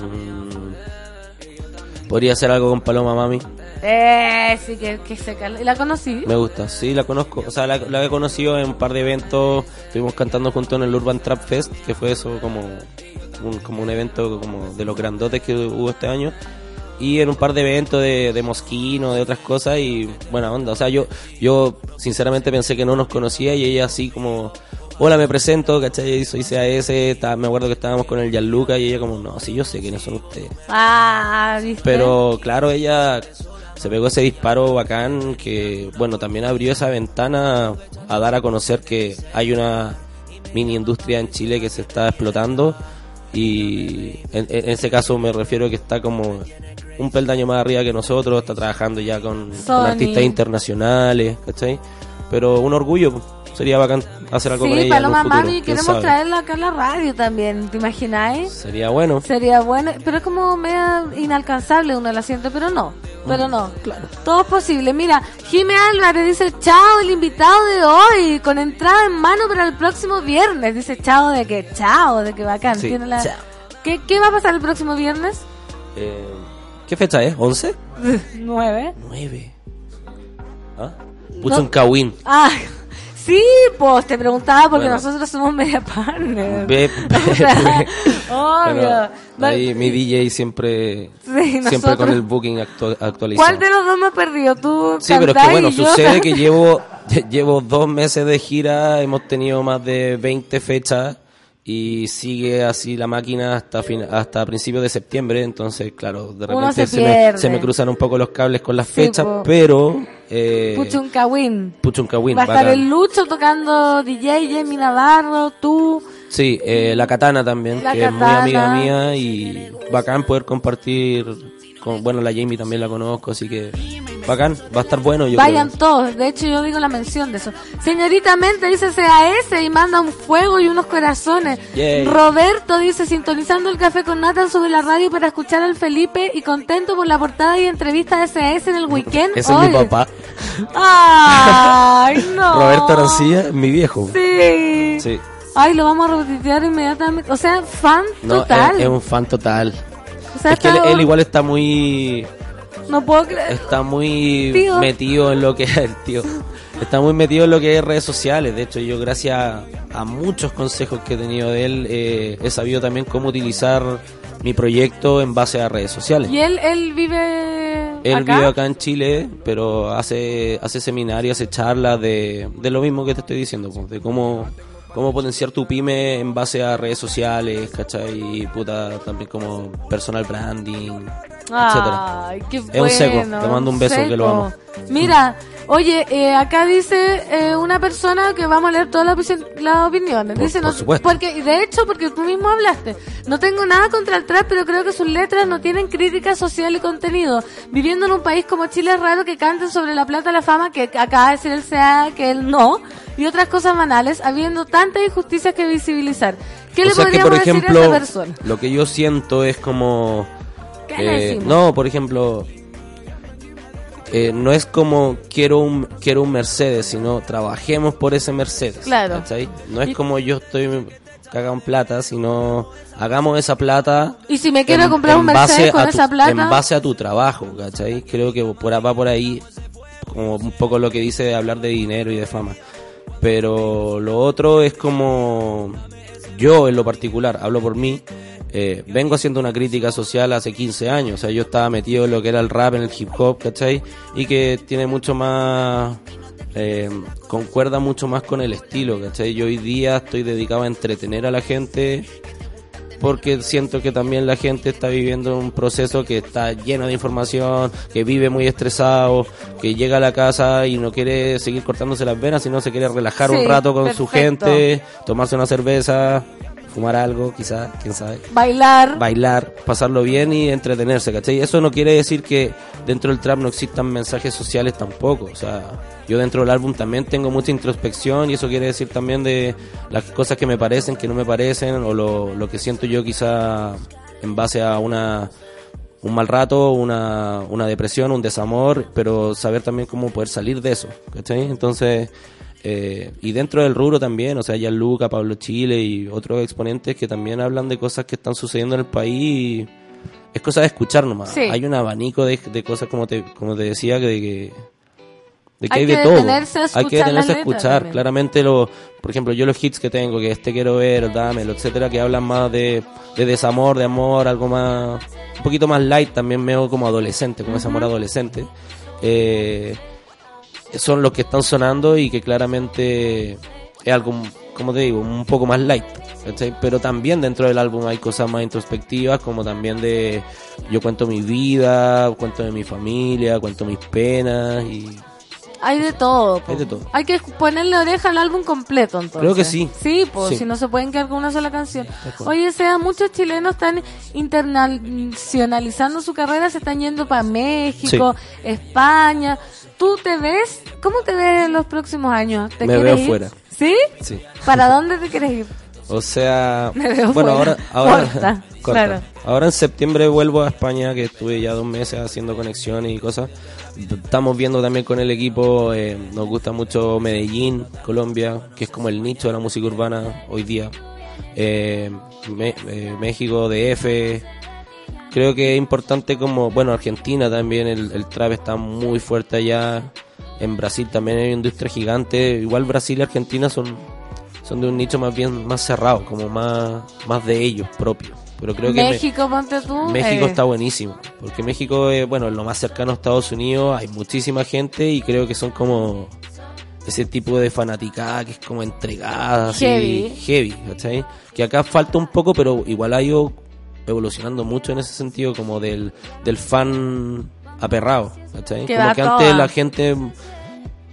Speaker 13: Mm, podría hacer algo con Paloma Mami.
Speaker 2: Sí. Eh, sí, que, que se cal- ¿Y la conocí?
Speaker 13: Me gusta, sí, la conozco. O sea, la, la he conocido en un par de eventos. Estuvimos cantando juntos en el Urban Trap Fest, que fue eso como un, como un evento como de los grandotes que hubo este año. Y en un par de eventos de, de Mosquino, de otras cosas y buena onda. O sea, yo, yo sinceramente pensé que no nos conocía y ella así como, hola, me presento, ¿cachai? Soy CAS, está- me acuerdo que estábamos con el Gianluca y ella como, no, sí, yo sé quiénes son ustedes.
Speaker 2: Ah, ¿viste?
Speaker 13: Pero claro, ella se pegó ese disparo bacán que, bueno, también abrió esa ventana a dar a conocer que hay una mini industria en Chile que se está explotando y en, en ese caso me refiero que está como un peldaño más arriba que nosotros, está trabajando ya con, con artistas internacionales, ¿cachai? Pero un orgullo, sería bacán hacer algo con
Speaker 2: Sí,
Speaker 13: ella. en un
Speaker 2: Paloma Mami, queremos traerla acá en la radio también, ¿te imagináis?
Speaker 13: Sería bueno.
Speaker 2: Sería bueno, pero es como media inalcanzable uno la siente, pero no. Pero no, todo es posible. Mira, Jimé Álvarez dice, chao, el invitado de hoy, con entrada en mano para el próximo viernes. Dice, chao, de que, chao, de que bacán.
Speaker 13: Sí,
Speaker 2: Tiene la-
Speaker 13: chao.
Speaker 2: ¿Qué, ¿Qué va a pasar el próximo viernes?
Speaker 13: Eh, ¿Qué fecha es? ¿11?
Speaker 2: Nueve.
Speaker 13: 9. ¿Ah? Pucho
Speaker 2: No. Ah, sí, pues te preguntaba porque
Speaker 13: Bueno.
Speaker 2: nosotros somos media partner. O sea, obvio.
Speaker 13: Pero ahí mi DJ siempre,
Speaker 2: Sí,
Speaker 13: siempre
Speaker 2: nosotros-
Speaker 13: con el booking actu- actualizado.
Speaker 2: ¿Cuál de los dos me ha perdido? ¿Tú
Speaker 13: Sí, pero es que bueno,
Speaker 2: yo-
Speaker 13: sucede que llevo, llevo dos meses de gira, hemos tenido más de 20 fechas y sigue así la máquina hasta fin, hasta principios de septiembre, entonces claro, de repente
Speaker 2: se
Speaker 13: se, me, se me cruzan un poco los cables con las
Speaker 2: Sí,
Speaker 13: fechas,
Speaker 2: po.
Speaker 13: pero... Eh,
Speaker 2: Puchuncawin.
Speaker 13: Puchuncawin,
Speaker 2: Va a estar
Speaker 13: bacán.
Speaker 2: el Lucho tocando DJ, Jamie Navarro, tú.
Speaker 13: Sí, eh, la Katana también,
Speaker 2: La
Speaker 13: que es muy amiga mía y bacán poder compartir con, bueno, la Jamie también la conozco, así que bacán, va a estar bueno yo
Speaker 2: Vayan
Speaker 13: creo.
Speaker 2: todos. De hecho, yo digo la mención de eso. Señorita Mente dice CAS y manda un fuego y unos corazones.
Speaker 13: Yay.
Speaker 2: Roberto dice sintonizando el café con Nathan sobre la radio para escuchar al Felipe y contento por la portada y entrevista de CAS en el weekend.
Speaker 13: Ese es mi papá.
Speaker 2: Ay, no.
Speaker 13: Roberto Arancilla, mi viejo.
Speaker 2: Sí.
Speaker 13: Sí.
Speaker 2: Ay, lo vamos a retuitear inmediatamente. O sea, fan
Speaker 13: No,
Speaker 2: total.
Speaker 13: Es, es un fan total.
Speaker 2: O sea,
Speaker 13: es que él igual está muy
Speaker 2: No puedo creer.
Speaker 13: está muy
Speaker 2: Tío.
Speaker 13: metido en lo que el tío está muy metido en lo que es redes sociales. De hecho, yo gracias a muchos consejos que he tenido de él eh, he sabido también cómo utilizar mi proyecto en base a redes sociales.
Speaker 2: Y él, él vive
Speaker 13: Él
Speaker 2: acá.
Speaker 13: vive acá en Chile, pero hace, hace seminarios, hace charlas de, de lo mismo que te estoy diciendo, pues, de cómo, cómo potenciar tu pyme en base a redes sociales, ¿cachai? Y puta, también como personal branding, etcétera.
Speaker 2: Ay, qué
Speaker 13: Es un seco, te mando un beso, que lo amo.
Speaker 2: Mira, oye, eh, acá dice eh, una persona que vamos a leer todas las, las opiniones.
Speaker 13: Por-
Speaker 2: dice,
Speaker 13: por
Speaker 2: no-
Speaker 13: supuesto.
Speaker 2: porque de hecho, porque tú mismo hablaste, no tengo nada contra el trap, pero creo que sus letras no tienen crítica social y contenido. Viviendo en un país como Chile es raro que canten sobre la plata, la fama, que acaba de decir el CA que él no, y otras cosas banales, habiendo tantas injusticias que visibilizar. ¿Qué
Speaker 13: o
Speaker 2: le
Speaker 13: sea que,
Speaker 2: podríamos
Speaker 13: por
Speaker 2: decir a esa persona?
Speaker 13: lo que yo siento es como...
Speaker 2: ¿Qué le
Speaker 13: eh,
Speaker 2: decimos?
Speaker 13: no, por ejemplo, eh, no es como quiero un, quiero un Mercedes, sino trabajemos por ese Mercedes.
Speaker 2: Claro.
Speaker 13: ¿cachai? No es como yo estoy cagado en plata, sino hagamos esa plata.
Speaker 2: Y si me quiero comprar un Mercedes con
Speaker 13: tu-
Speaker 2: esa plata.
Speaker 13: En base a tu trabajo, ¿cachai? Creo que por, va por ahí como un poco lo que dice de hablar de dinero y de fama. Pero lo otro es como yo en lo particular, hablo por mí, eh, vengo haciendo una crítica social hace 15 años. O sea, yo estaba metido en lo que era el rap, en el hip hop, ¿cachai? Y que tiene mucho más... eh, concuerda mucho más con el estilo, ¿cachai? Yo hoy día estoy dedicado a entretener a la gente porque siento que también la gente está viviendo un proceso que está lleno de información, que vive muy estresado, que llega a la casa y no quiere seguir cortándose las venas, sino se quiere relajar
Speaker 2: Sí,
Speaker 13: un rato con su gente, tomarse una cerveza, fumar algo, quizás, quién sabe.
Speaker 2: Bailar.
Speaker 13: Bailar, pasarlo bien y entretenerse, ¿cachai? Eso no quiere decir que dentro del trap no existan mensajes sociales tampoco, o sea, yo dentro del álbum también tengo mucha introspección y eso quiere decir también de las cosas que me parecen, que no me parecen, o lo, lo que siento yo quizá en base a una un mal rato, una, una depresión, un desamor, pero saber también cómo poder salir de eso, ¿cachai? Entonces, eh, y dentro del rubro también, o sea, Luca, Pablo Chile y otros exponentes que también hablan de cosas que están sucediendo en el país y es cosa de escuchar nomás.
Speaker 2: Sí.
Speaker 13: Hay un abanico de, de cosas como te, como te decía que de que de que
Speaker 2: Hay
Speaker 13: de todo. Hay que detenerse a escuchar.
Speaker 2: también.
Speaker 13: Claramente, lo, por ejemplo, yo los hits que tengo, que este quiero ver, dámelo, etcétera, que hablan más de, de desamor, de amor, algo más, un poquito más light, también veo como adolescente, como ese amor adolescente. Eh, son los que están sonando y que claramente es algo, como te digo, un poco más light. ¿cachai? Pero también dentro del álbum hay cosas más introspectivas, como también de yo cuento mi vida, cuento de mi familia, cuento mis penas y
Speaker 2: Hay de todo. po.
Speaker 13: hay de todo.
Speaker 2: Hay que ponerle oreja al álbum completo, entonces.
Speaker 13: Creo que sí.
Speaker 2: Sí, pues,
Speaker 13: Sí.
Speaker 2: si no se pueden quedar con una sola canción. Oye, sea, muchos chilenos están internacionalizando su carrera, se están yendo para México, España. ¿Tú te ves? ¿Cómo te ves en los próximos años? ¿Te
Speaker 13: Me veo
Speaker 2: ir?
Speaker 13: fuera.
Speaker 2: ¿Sí?
Speaker 13: Sí.
Speaker 2: ¿Para dónde te quieres ir?
Speaker 13: O sea,
Speaker 2: Me veo
Speaker 13: bueno,
Speaker 2: fuera.
Speaker 13: ahora, ahora,
Speaker 2: Corta,
Speaker 13: corta.
Speaker 2: claro.
Speaker 13: ahora en septiembre vuelvo a España, que estuve ya dos meses haciendo conexiones y cosas. Estamos viendo también con el equipo, eh, nos gusta mucho Medellín, Colombia, que es como el nicho de la música urbana hoy día. Eh, Me- eh, México, DF. Creo que es importante como, bueno, Argentina también, el, el trap está muy fuerte allá. En Brasil también hay una industria gigante. Igual Brasil y Argentina son, son de un nicho más bien más cerrado, como más, más de ellos propios. Pero creo que me-
Speaker 2: México, ponte tú.
Speaker 13: México
Speaker 2: eh,
Speaker 13: está buenísimo, porque México es, bueno, lo más cercano a Estados Unidos, hay muchísima gente y creo que son como ese tipo de fanaticada que es como entregada, así,
Speaker 2: Heavy.
Speaker 13: heavy, ¿cachai? Que acá falta un poco, pero igual ha ido evolucionando mucho en ese sentido, como del, del fan aperrado, ¿cachai?
Speaker 2: Que
Speaker 13: como que antes la gente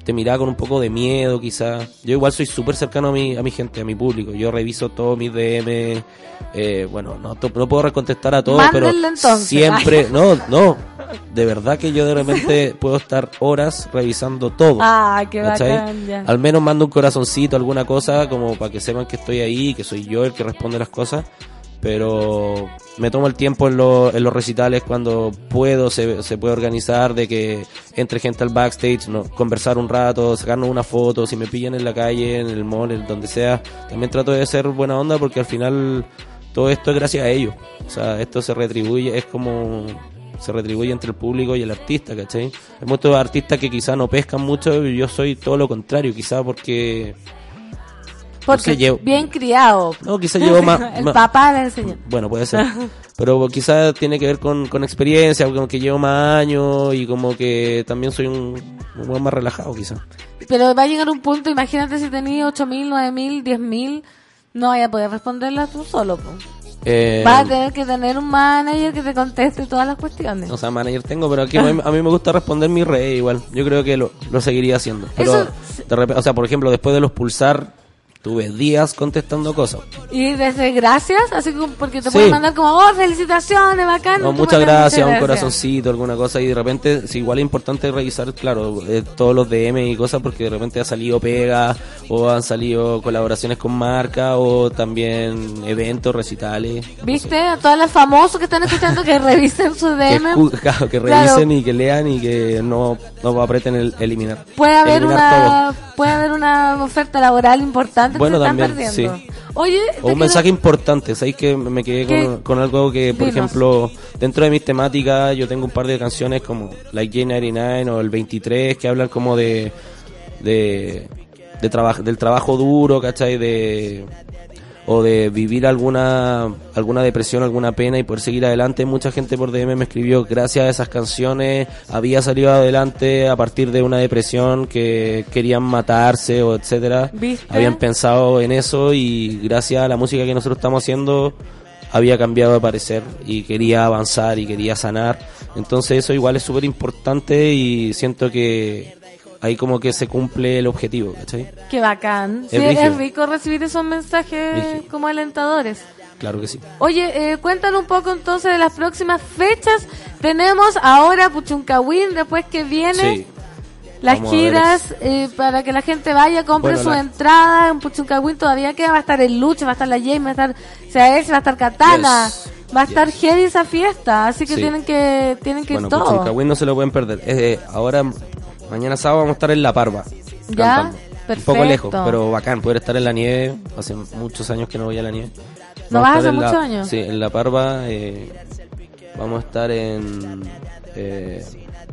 Speaker 13: te miraba con un poco de miedo quizás. Yo igual soy súper cercano a mi, a mi gente, a mi público. Yo reviso todos mis DM. eh, bueno, no, no puedo contestar a todos, pero
Speaker 2: entonces.
Speaker 13: siempre... No, no. De verdad que yo de repente puedo estar horas revisando todo.
Speaker 2: Ah, qué bacán, ya.
Speaker 13: Al menos mando un corazoncito, alguna cosa, como para que sepan que estoy ahí, que soy yo el que responde las cosas. Pero me tomo el tiempo en, lo- en los recitales cuando puedo, se, se puede organizar de que entre gente al backstage, no, conversar un rato, sacarnos una foto, si me pillan en la calle, en el mall, en donde sea. También trato de ser buena onda porque al final todo esto es gracias a ellos. O sea, esto se retribuye, es como se retribuye entre el público y el artista, ¿cachai? Hay muchos artistas que quizás no pescan mucho y yo soy todo lo contrario, quizás porque...
Speaker 2: Porque
Speaker 13: llevo-
Speaker 2: bien criado.
Speaker 13: No, quizás llevo más...
Speaker 2: El
Speaker 13: más-
Speaker 2: papá le enseñó.
Speaker 13: bueno, puede ser. Pero quizás tiene que ver con, con experiencia, como que llevo más años y como que también soy un, un buen más relajado quizás.
Speaker 2: Pero va a llegar un punto, imagínate si tenías 8.000, 9.000, 10.000, no vaya a poder responderlas tú solo. po.
Speaker 13: Eh,
Speaker 2: Vas a tener que tener un manager que te conteste todas las cuestiones.
Speaker 13: o sea, manager tengo, pero aquí a mí, a mí me gusta responder mi red igual. Yo creo que lo, lo seguiría haciendo. Pero,
Speaker 2: Eso-
Speaker 13: de repente, o sea, por ejemplo, después de los pulsar, tuve días contestando cosas.
Speaker 2: Y desde gracias, así como porque te
Speaker 13: Sí.
Speaker 2: pueden mandar como, oh, felicitaciones, bacán.
Speaker 13: No, muchas gracias, un corazoncito, alguna cosa, y de repente, sí, igual es importante revisar, claro, eh, todos los DM y cosas, porque de repente ha salido pega, o han salido colaboraciones con marca, o también eventos, recitales.
Speaker 2: ¿Viste? A todos los famosos que están escuchando que revisen su
Speaker 13: Que,
Speaker 2: DM.
Speaker 13: escu- claro, que
Speaker 2: Claro.
Speaker 13: revisen y que lean y que no, no apreten el eliminar.
Speaker 2: Puede haber
Speaker 13: Eliminar
Speaker 2: una
Speaker 13: todo.
Speaker 2: puede haber una oferta laboral importante
Speaker 13: Bueno,
Speaker 2: que se están
Speaker 13: también,
Speaker 2: perdiendo.
Speaker 13: sí.
Speaker 2: Oye,
Speaker 13: O un
Speaker 2: quiero-
Speaker 13: mensaje importante, ¿sabéis que me quedé con, con algo que, por
Speaker 2: Dinos.
Speaker 13: ejemplo, dentro de mis temáticas yo tengo un par de canciones como Like J99 o el 23 que hablan como de, de, de traba- del trabajo duro, ¿cachai? De, o de vivir alguna alguna depresión, alguna pena y poder seguir adelante. Mucha gente por DM me escribió, gracias a esas canciones había salido adelante a partir de una depresión que querían matarse o etcétera.
Speaker 2: ¿Viste?
Speaker 13: Habían pensado en eso y gracias a la música que nosotros estamos haciendo había cambiado de parecer y quería avanzar y quería sanar. Entonces eso igual es súper importante y siento que ahí como que se cumple el objetivo, ¿cachai?
Speaker 2: Qué bacán.
Speaker 13: Es
Speaker 2: Sí, es rico recibir esos mensajes como alentadores.
Speaker 13: Claro que sí.
Speaker 2: Oye, eh, cuéntanos un poco entonces de las próximas fechas. Tenemos ahora Puchuncahuín, después que viene
Speaker 13: Sí.
Speaker 2: las
Speaker 13: Vamos
Speaker 2: giras eh, para que la gente vaya, compre
Speaker 13: Bueno,
Speaker 2: su
Speaker 13: la-
Speaker 2: entrada. En Puchuncahuín todavía queda, va a estar el Luche, va a estar la Jamie, va a estar CAS, va a estar Katana.
Speaker 13: Yes.
Speaker 2: Va a estar heavy esa fiesta, así que
Speaker 13: Sí.
Speaker 2: tienen que tienen que
Speaker 13: Bueno,
Speaker 2: ir todos.
Speaker 13: Puchuncahuín no se lo pueden perder. Eh, ahora, mañana sábado vamos a estar en La Parva.
Speaker 2: Ya,
Speaker 13: cantando. Un
Speaker 2: perfecto.
Speaker 13: poco lejos, pero bacán poder estar en la nieve. Hace muchos años que no voy a la nieve.
Speaker 2: ¿No vas hace
Speaker 13: la-
Speaker 2: muchos años?
Speaker 13: Sí, en La Parva. eh, vamos a estar en... Eh,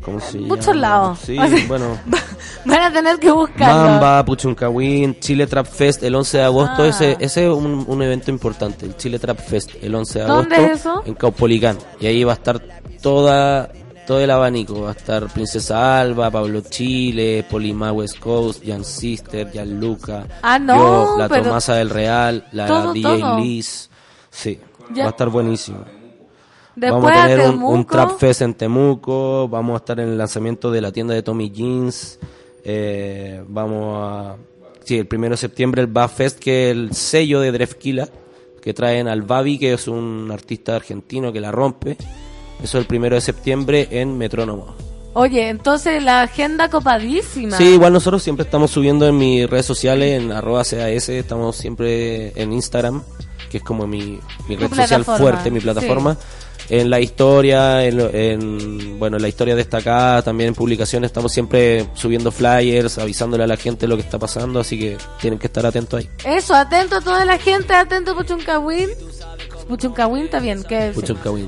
Speaker 13: ¿Cómo se llama?
Speaker 2: Muchos lados.
Speaker 13: Sí,
Speaker 2: O sea,
Speaker 13: bueno.
Speaker 2: Van a tener que buscarlo.
Speaker 13: Mamba, Puchuncahuín, Chile Trap Fest el 11 de agosto.
Speaker 2: Ah.
Speaker 13: Ese, ese es un, un evento importante, el Chile Trap Fest el 11 de
Speaker 2: ¿Dónde
Speaker 13: agosto.
Speaker 2: es eso?
Speaker 13: En Caupolicán. Y ahí va a estar toda todo el abanico. Va a estar Princesa Alba, Pablo Chile, Polima West Coast, Jan Sister, Jan Luca.
Speaker 2: Ah, no,
Speaker 13: yo, la
Speaker 2: pero-
Speaker 13: Tomasa del Real, la
Speaker 2: Todo,
Speaker 13: DJ
Speaker 2: todo.
Speaker 13: Liz. Sí,
Speaker 2: Ya.
Speaker 13: va a estar buenísimo.
Speaker 2: Después
Speaker 13: vamos a tener un, un Trap Fest en Temuco, vamos a estar en el lanzamiento de la tienda de Tommy Jeans, eh, vamos a... Sí, el primero de septiembre el Ba Fest, que es el sello de Drefkila, que traen al Babi, que es un artista argentino que la rompe. Eso el primero de septiembre en Metrónomo.
Speaker 2: Oye, entonces la agenda copadísima.
Speaker 13: Sí, igual nosotros siempre estamos subiendo en mis redes sociales, en arroba CAS, estamos siempre en Instagram, que es como mi, mi red social fuerte, mi plataforma. En la historia, en, en, bueno, en la historia destacada, también en publicaciones, estamos siempre subiendo flyers, avisándole a la gente lo que está pasando, así que tienen que estar atentos ahí.
Speaker 2: Eso, atento a toda la gente, atento a Puchuncawin. Puchuncawin está bien, que es,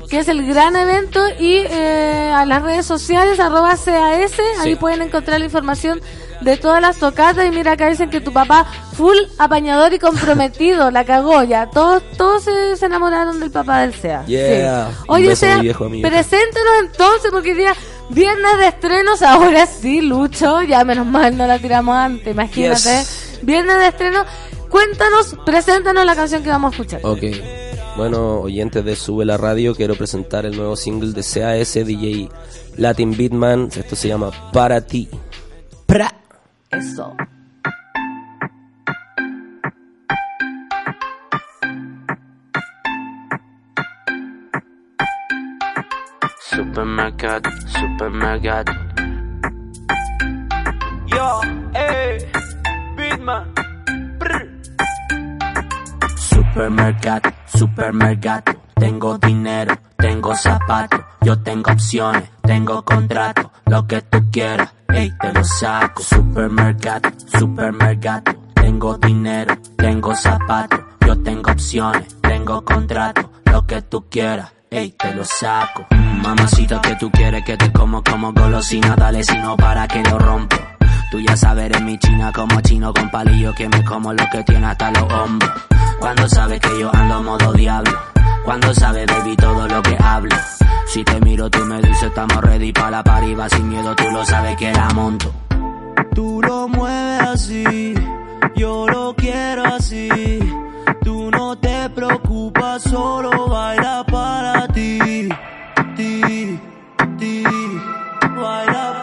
Speaker 2: que es el gran evento y eh, a las redes sociales, arroba CAS, ahí
Speaker 13: Sí.
Speaker 2: pueden encontrar la información de todas las tocatas y mira acá dicen que tu papá full apañador y comprometido, la cagó ya, todos, todos se, se enamoraron del papá del SEA.
Speaker 13: Yeah.
Speaker 2: Sí. Oye, SEA, preséntenos entonces porque día viernes de estrenos, ahora sí, Lucho, ya menos mal no la tiramos antes, imagínate.
Speaker 13: Yes.
Speaker 2: Viernes de estreno, cuéntanos, preséntanos la canción que vamos a escuchar.
Speaker 13: Ok. Bueno, oyentes de Sube la Radio, quiero presentar el nuevo single de CAS DJ Latin Beatman. Esto se llama Para ti. Pra.
Speaker 2: Eso.
Speaker 14: Supermercado, supermercado. Yo, eh, Bitman. Supermercado, supermercado. Tengo dinero, tengo zapatos, yo tengo opciones, tengo contrato, lo que tú quieras, ey, te lo saco. Supermercado, supermercado. Tengo dinero, tengo zapatos, yo tengo opciones, tengo contrato, lo que tú quieras, ey, te lo saco. Mamacita que tú quieres que te como como golosina, dale sino para que lo rompo. Tú ya sabes, eres mi china como chino con palillo que me como lo que tiene hasta los hombros. Cuando sabes que yo ando modo diablo. Cuando sabes, baby, todo lo que hablo. Si te miro, tú me dices, estamos ready para la party, va sin miedo, tú lo sabes que la monto.
Speaker 15: Tú lo mueves así, yo lo quiero así. Tú no te preocupas, solo baila para ti, ti, ti. Baila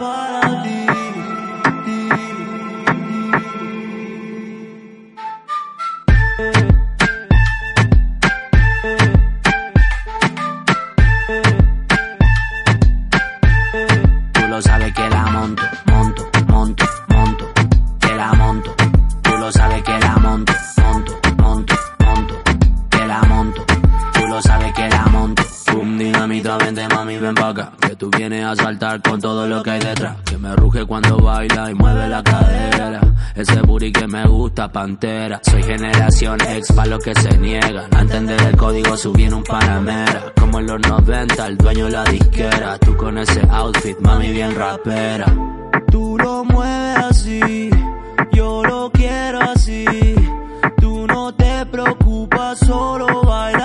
Speaker 14: Que tú vienes a saltar con todo lo que hay detrás. Que me ruge cuando baila y mueve la cadera. Ese booty que me gusta, pantera. Soy generación ex pa' los que se niegan. A entender el código subí en un Panamera. Como en los 90, el dueño la disquera. Tú con ese outfit, mami, bien rapera.
Speaker 15: Tú lo mueves así, yo lo quiero así. Tú no te preocupas, solo baila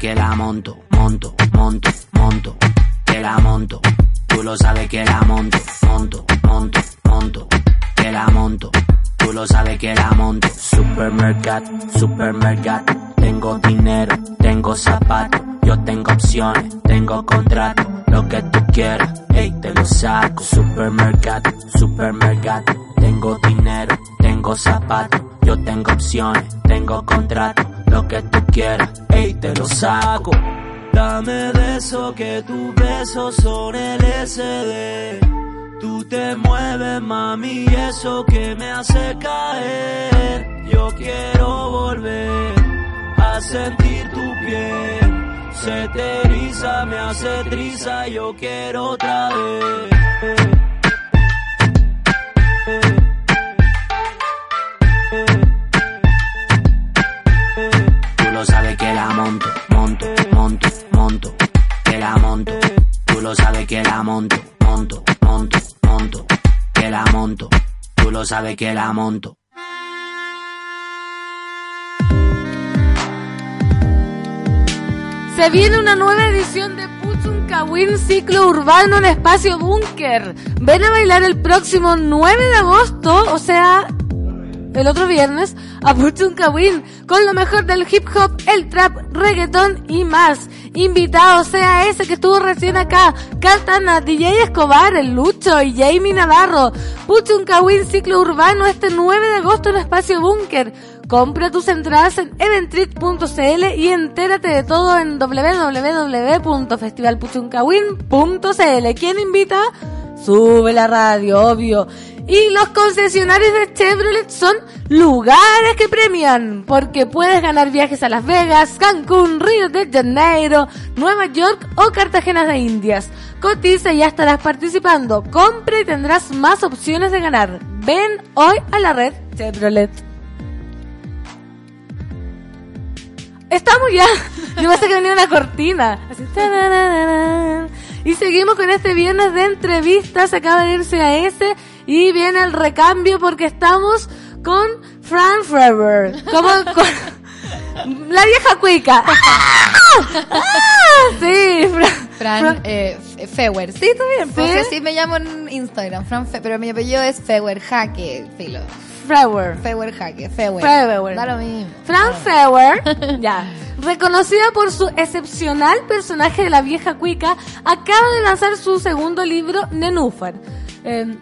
Speaker 14: que la monto, monto, monto, monto, que la monto. Tú lo sabes que la monto, monto, monto, monto, que la monto. Tú lo sabes que la monto. Supermercado, supermercado. Tengo dinero, tengo zapatos, yo tengo opciones, tengo contrato, lo que tú quieras, ey, te lo saco. Supermercado, supermercado. Tengo dinero, tengo zapatos, yo tengo opciones, tengo contrato, lo que tú quieras, ey, te lo saco.
Speaker 15: Dame de eso que tus besos son el SD. Tú te mueves, mami, y eso que me hace caer. Yo quiero volver a sentir tu piel. Se te eriza, me hace triza, yo quiero otra vez.
Speaker 14: Tú lo sabes que la monto, monto, monto, monto, que la monto. Tú lo sabes que la monto, monto, monto, monto, que la monto. Tú lo sabes que la monto.
Speaker 2: Se viene una nueva edición de Puchuncawin Ciclo Urbano en Espacio Búnker. Ven a bailar el próximo 9 de agosto, o sea, el otro viernes, a Puchuncawin con lo mejor del hip hop, el trap, reggaetón y más. invitado sea ese que estuvo recién acá, Cartana, DJ Escobar, el Lucho y Jamie Navarro, Puchuncawin Ciclo Urbano este 9 de agosto en Espacio Búnker. Compra tus entradas en eventric.cl y entérate de todo en www.festivalpuchuncawin.cl. ¿Quién invita? Sube la radio, obvio. Y los concesionarios de Chevrolet son lugares que premian, porque puedes ganar viajes a Las Vegas, Cancún, Río de Janeiro, Nueva York o Cartagena de Indias. Cotiza y ya estarás participando. Compra y tendrás más opciones de ganar. Ven hoy a la red Chevrolet. Estamos ya. Yo pensé que venía una cortina. Así, y seguimos con este viernes de entrevistas. Acaba de irse a ese. Y viene el recambio porque estamos con Fran Forever. Como con la vieja cuica. ¡Ah! Sí, Fran.
Speaker 16: Fran eh, Fewer. Sí, está bien. Pues
Speaker 2: ¿Sí?
Speaker 16: así me llamo en Instagram. Fran Fe- pero mi apellido es Fewer Jaque, filo.
Speaker 2: Frewer.
Speaker 16: Fewer Jaque, Fewer.
Speaker 2: Fewer.
Speaker 16: Da lo mismo.
Speaker 2: Fran Fewer, ya, reconocida por su excepcional personaje de la vieja cuica, acaba de lanzar su segundo libro, Nenúfar. Eh,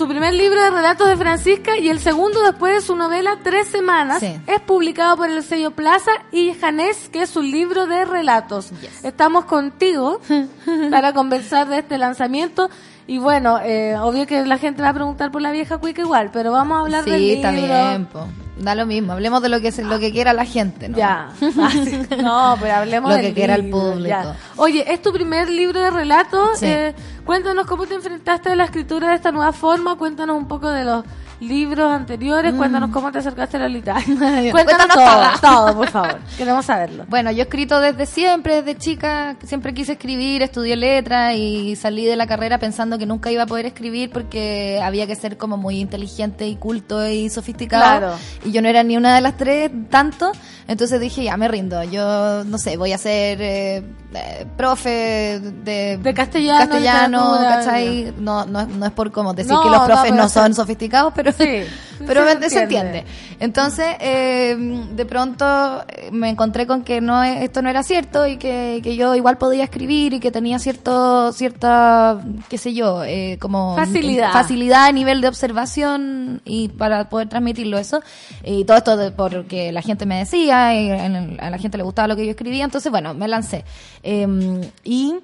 Speaker 2: su primer libro de relatos de Francisca y el segundo después de su novela Tres Semanas
Speaker 16: Sí.
Speaker 2: es publicado por el sello Plaza y Janés, que es un libro de relatos. Estamos contigo para conversar de este lanzamiento. Y bueno, eh, obvio que la gente va a preguntar por la vieja cuica igual, pero vamos a hablar del
Speaker 16: Sí,
Speaker 2: libro.
Speaker 16: bien, po. Da lo mismo. Hablemos de lo que, se- lo que quiera la gente, ¿no?
Speaker 2: Ya. No, pero hablemos
Speaker 16: Lo
Speaker 2: del
Speaker 16: que quiera el público.
Speaker 2: ya. Oye, es tu primer libro de relatos.
Speaker 16: Sí.
Speaker 2: Eh, cuéntanos cómo te enfrentaste a la escritura de esta nueva forma. Cuéntanos un poco de los libros anteriores. Cuéntanos cómo te acercaste a la literatura. Cuéntanos,
Speaker 16: Cuéntanos
Speaker 2: todo,
Speaker 16: todo.
Speaker 2: por favor. Queremos saberlo.
Speaker 16: Bueno, yo he escrito desde siempre, desde chica, siempre quise escribir, estudié letra y salí de la carrera pensando que nunca iba a poder escribir porque había que ser como muy inteligente y culto y sofisticado.
Speaker 2: Claro.
Speaker 16: Y yo no era ni una de las tres tanto, entonces dije, ya me rindo, yo no sé, voy a ser eh, eh, profe de,
Speaker 2: De castellano,
Speaker 16: castellano, ¿cachai? No, no, es- no es por como decir
Speaker 2: No,
Speaker 16: que los profes no, son sofisticados, pero,
Speaker 2: Sí,
Speaker 16: pero
Speaker 2: sí
Speaker 16: me-
Speaker 2: se
Speaker 16: se
Speaker 2: entiende.
Speaker 16: Entonces, eh, de pronto eh, me encontré con que no esto no era cierto y que, que yo igual podía escribir y que tenía cierto, cierta, qué sé yo, eh, como
Speaker 2: Facilidad.
Speaker 16: facilidad a nivel de observación y para poder transmitirlo eso. Y todo esto de- porque la gente me decía y a la gente le gustaba lo que yo escribía. Entonces, bueno, me lancé. Eh, y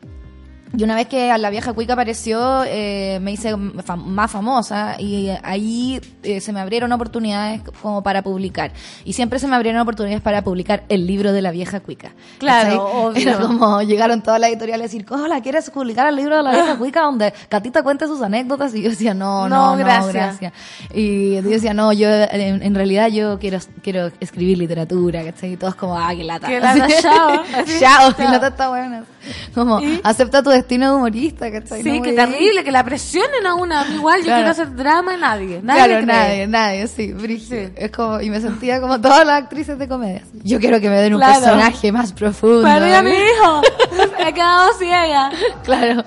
Speaker 16: y una vez que la vieja cuica apareció, eh, me hice fam- más famosa y ahí eh, se me abrieron oportunidades como para publicar. Y siempre se me abrieron oportunidades para publicar el libro de la vieja cuica.
Speaker 2: Claro, obvio.
Speaker 16: Era como llegaron todas las editoriales a decir, hola, ¿quieres publicar el libro de la vieja cuica donde Catita cuente sus anécdotas? Y yo decía, no,
Speaker 2: No,
Speaker 16: no, no,
Speaker 2: gracias.
Speaker 16: gracias. Y yo decía, no, yo en, en realidad yo quiero, quiero escribir literatura, ¿cachai? Y todos como, ah, qué lata.
Speaker 2: Qué lata, chao.
Speaker 16: Chao, qué lata está buena. Como, acepta tu destino de humorista, ¿cachai?
Speaker 2: Sí,
Speaker 16: No a-
Speaker 2: terrible, que la presionen a una. A Igual, yo quiero hacer drama, nadie. Nadie
Speaker 16: Claro,
Speaker 2: cree.
Speaker 16: nadie, nadie, sí, brígido. Es como, y me sentía como todas las actrices de comedia. Yo quiero que me den un
Speaker 2: Claro.
Speaker 16: personaje más profundo.
Speaker 2: Perdí a mi hijo. He quedado ciega.
Speaker 16: Claro.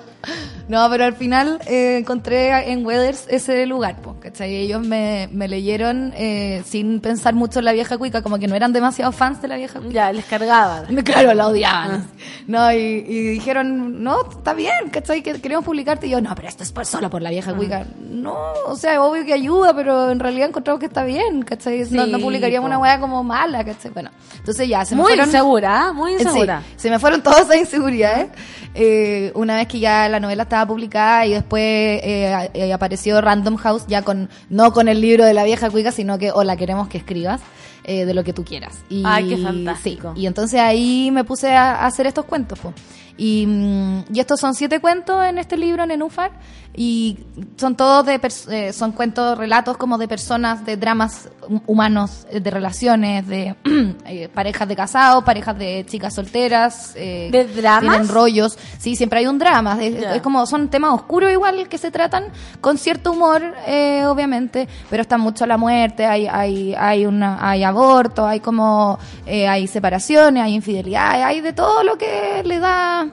Speaker 16: No, pero al final eh, encontré en Weathers ese lugar, po, ¿cachai? Ellos me, me leyeron eh, sin pensar mucho en la vieja cuica, como que no eran demasiado fans de la vieja cuica.
Speaker 2: Ya, les cargaban.
Speaker 16: Claro, la odiaban. No, y, y dijeron, no, está bien, ¿cachai? Que queremos publicarte. Y yo, no, pero esto es por, solo por la vieja cuica. No, o sea, obvio que ayuda, pero en realidad encontramos que está bien, ¿cachai? no,
Speaker 2: Sí,
Speaker 16: no publicaríamos
Speaker 2: po.
Speaker 16: una weá como mala, ¿cachai? Bueno, entonces ya, se me
Speaker 2: Muy
Speaker 16: fueron...
Speaker 2: insegura, ¿ah? Muy
Speaker 16: Sí,
Speaker 2: insegura.
Speaker 16: se me fueron todas esas inseguridades. Eh, una vez que ya la novela estaba publicada y después eh, eh, apareció Random House, ya con no con el libro de la vieja cuica, sino que, hola, queremos que escribas eh, de lo que tú quieras. Y,
Speaker 2: Ay, qué fantástico.
Speaker 16: sí, y entonces ahí me puse a, a hacer estos cuentos. po. Y, mm, y estos son siete cuentos en este libro, en Enúfar, y son todos de eh, son cuentos, relatos como de personas, de dramas hu- humanos, eh, de relaciones, de eh, parejas de casados, parejas de chicas solteras. eh,
Speaker 2: ¿De dramas?
Speaker 16: Tienen rollos. Sí, siempre hay un drama. Es, como, son temas oscuros igual que se tratan con cierto humor, eh, obviamente, pero está mucho la muerte, hay, hay, hay una, hay aborto, hay como, eh, hay separaciones, hay infidelidad, hay de todo lo que le da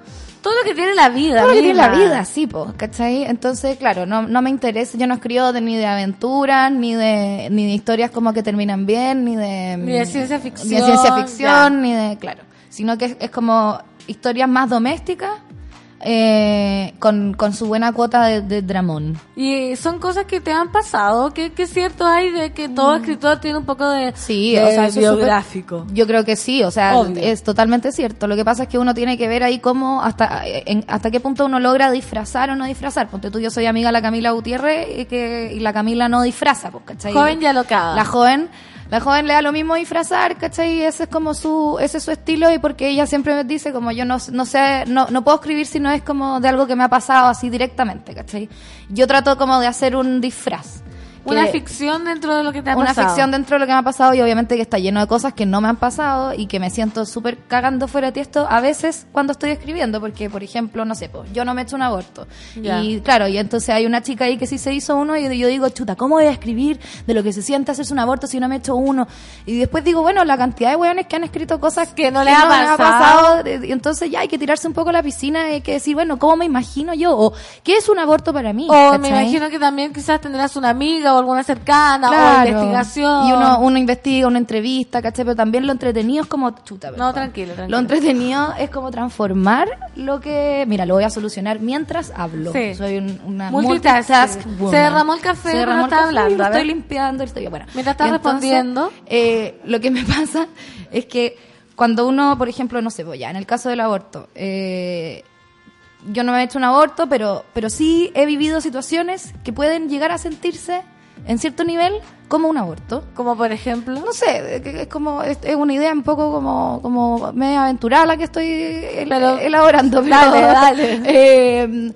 Speaker 2: Todo lo que tiene la vida.
Speaker 16: todo lo que tiene la vida, sí, po, ¿cachai? Entonces, claro, no, no me interesa, yo no escribo de, ni de aventuras, ni de, ni de historias como que terminan bien, ni de...
Speaker 2: Ni de ciencia ficción,
Speaker 16: Ni de ciencia ficción,
Speaker 2: ya.
Speaker 16: ni de, claro. sino que es, es como historias más domésticas eh, con, con su buena cuota de, de dramón.
Speaker 2: Y son cosas que te han pasado, que, que cierto hay de que todo escritor tiene un poco de,
Speaker 16: Mm. Sí,
Speaker 2: de
Speaker 16: o sea, eso es
Speaker 2: biográfico.
Speaker 16: súper- Yo creo que sí, o sea,
Speaker 2: Obvio.
Speaker 16: es totalmente cierto. Lo que pasa es que uno tiene que ver ahí cómo, hasta, en- hasta qué punto uno logra disfrazar o no disfrazar. Ponte tú, yo soy amiga de la Camila Gutiérrez y, que, y la Camila no disfraza, pues, ¿cachai?
Speaker 2: Joven y alocada.
Speaker 16: La joven, la joven le da lo mismo disfrazar, ¿cachai? Ese es como su, ese es su estilo y porque ella siempre me dice como yo no, no sé, no, no puedo escribir si no es como de algo que me ha pasado así directamente, ¿cachai? Yo trato como de hacer un disfraz.
Speaker 2: Una ficción dentro de lo que te ha
Speaker 16: una
Speaker 2: pasado.
Speaker 16: ficción dentro de lo que me ha pasado y obviamente que está lleno de cosas que no me han pasado y que me siento súper cagando fuera de tiesto a veces cuando estoy escribiendo porque por ejemplo no sé pues, yo no me he hecho un aborto. Y claro y entonces hay una chica ahí que sí se hizo uno y yo digo chuta cómo voy a escribir de lo que se siente hacerse un aborto si no me he hecho uno y después digo bueno la cantidad de weones que han escrito cosas
Speaker 2: Que no les ha pasado.
Speaker 16: y entonces ya hay que tirarse un poco a la piscina y hay que decir bueno cómo me imagino yo o qué es un aborto para mí
Speaker 2: O me imagino que también quizás tendrás una amiga o alguna cercana o investigación.
Speaker 16: Y uno, uno investiga, una entrevista, ¿cachai? Pero también lo entretenido es como chuta,
Speaker 2: No, tranquilo, tranquilo.
Speaker 16: Lo entretenido es como transformar lo que. Mira, lo voy a solucionar mientras hablo.
Speaker 2: Sí.
Speaker 16: Soy un- una
Speaker 2: Multitask.
Speaker 16: multitask.
Speaker 2: Se derramó el café
Speaker 16: Se derramó café y
Speaker 2: hablando,
Speaker 16: estoy limpiando. Estoy, bueno.
Speaker 2: Mientras estás respondiendo.
Speaker 16: eh, lo que me pasa es que cuando uno, por ejemplo, no sé, pues ya, en el caso del aborto, eh, yo no me he hecho un aborto, pero, pero sí he vivido situaciones que pueden llegar a sentirse en cierto nivel como un aborto.
Speaker 2: Como por ejemplo.
Speaker 16: No sé, que- es como es, una idea un poco como como media aventurada la que estoy
Speaker 2: Pero-
Speaker 16: elaborando. pero-
Speaker 2: Dale, dale.
Speaker 16: eh,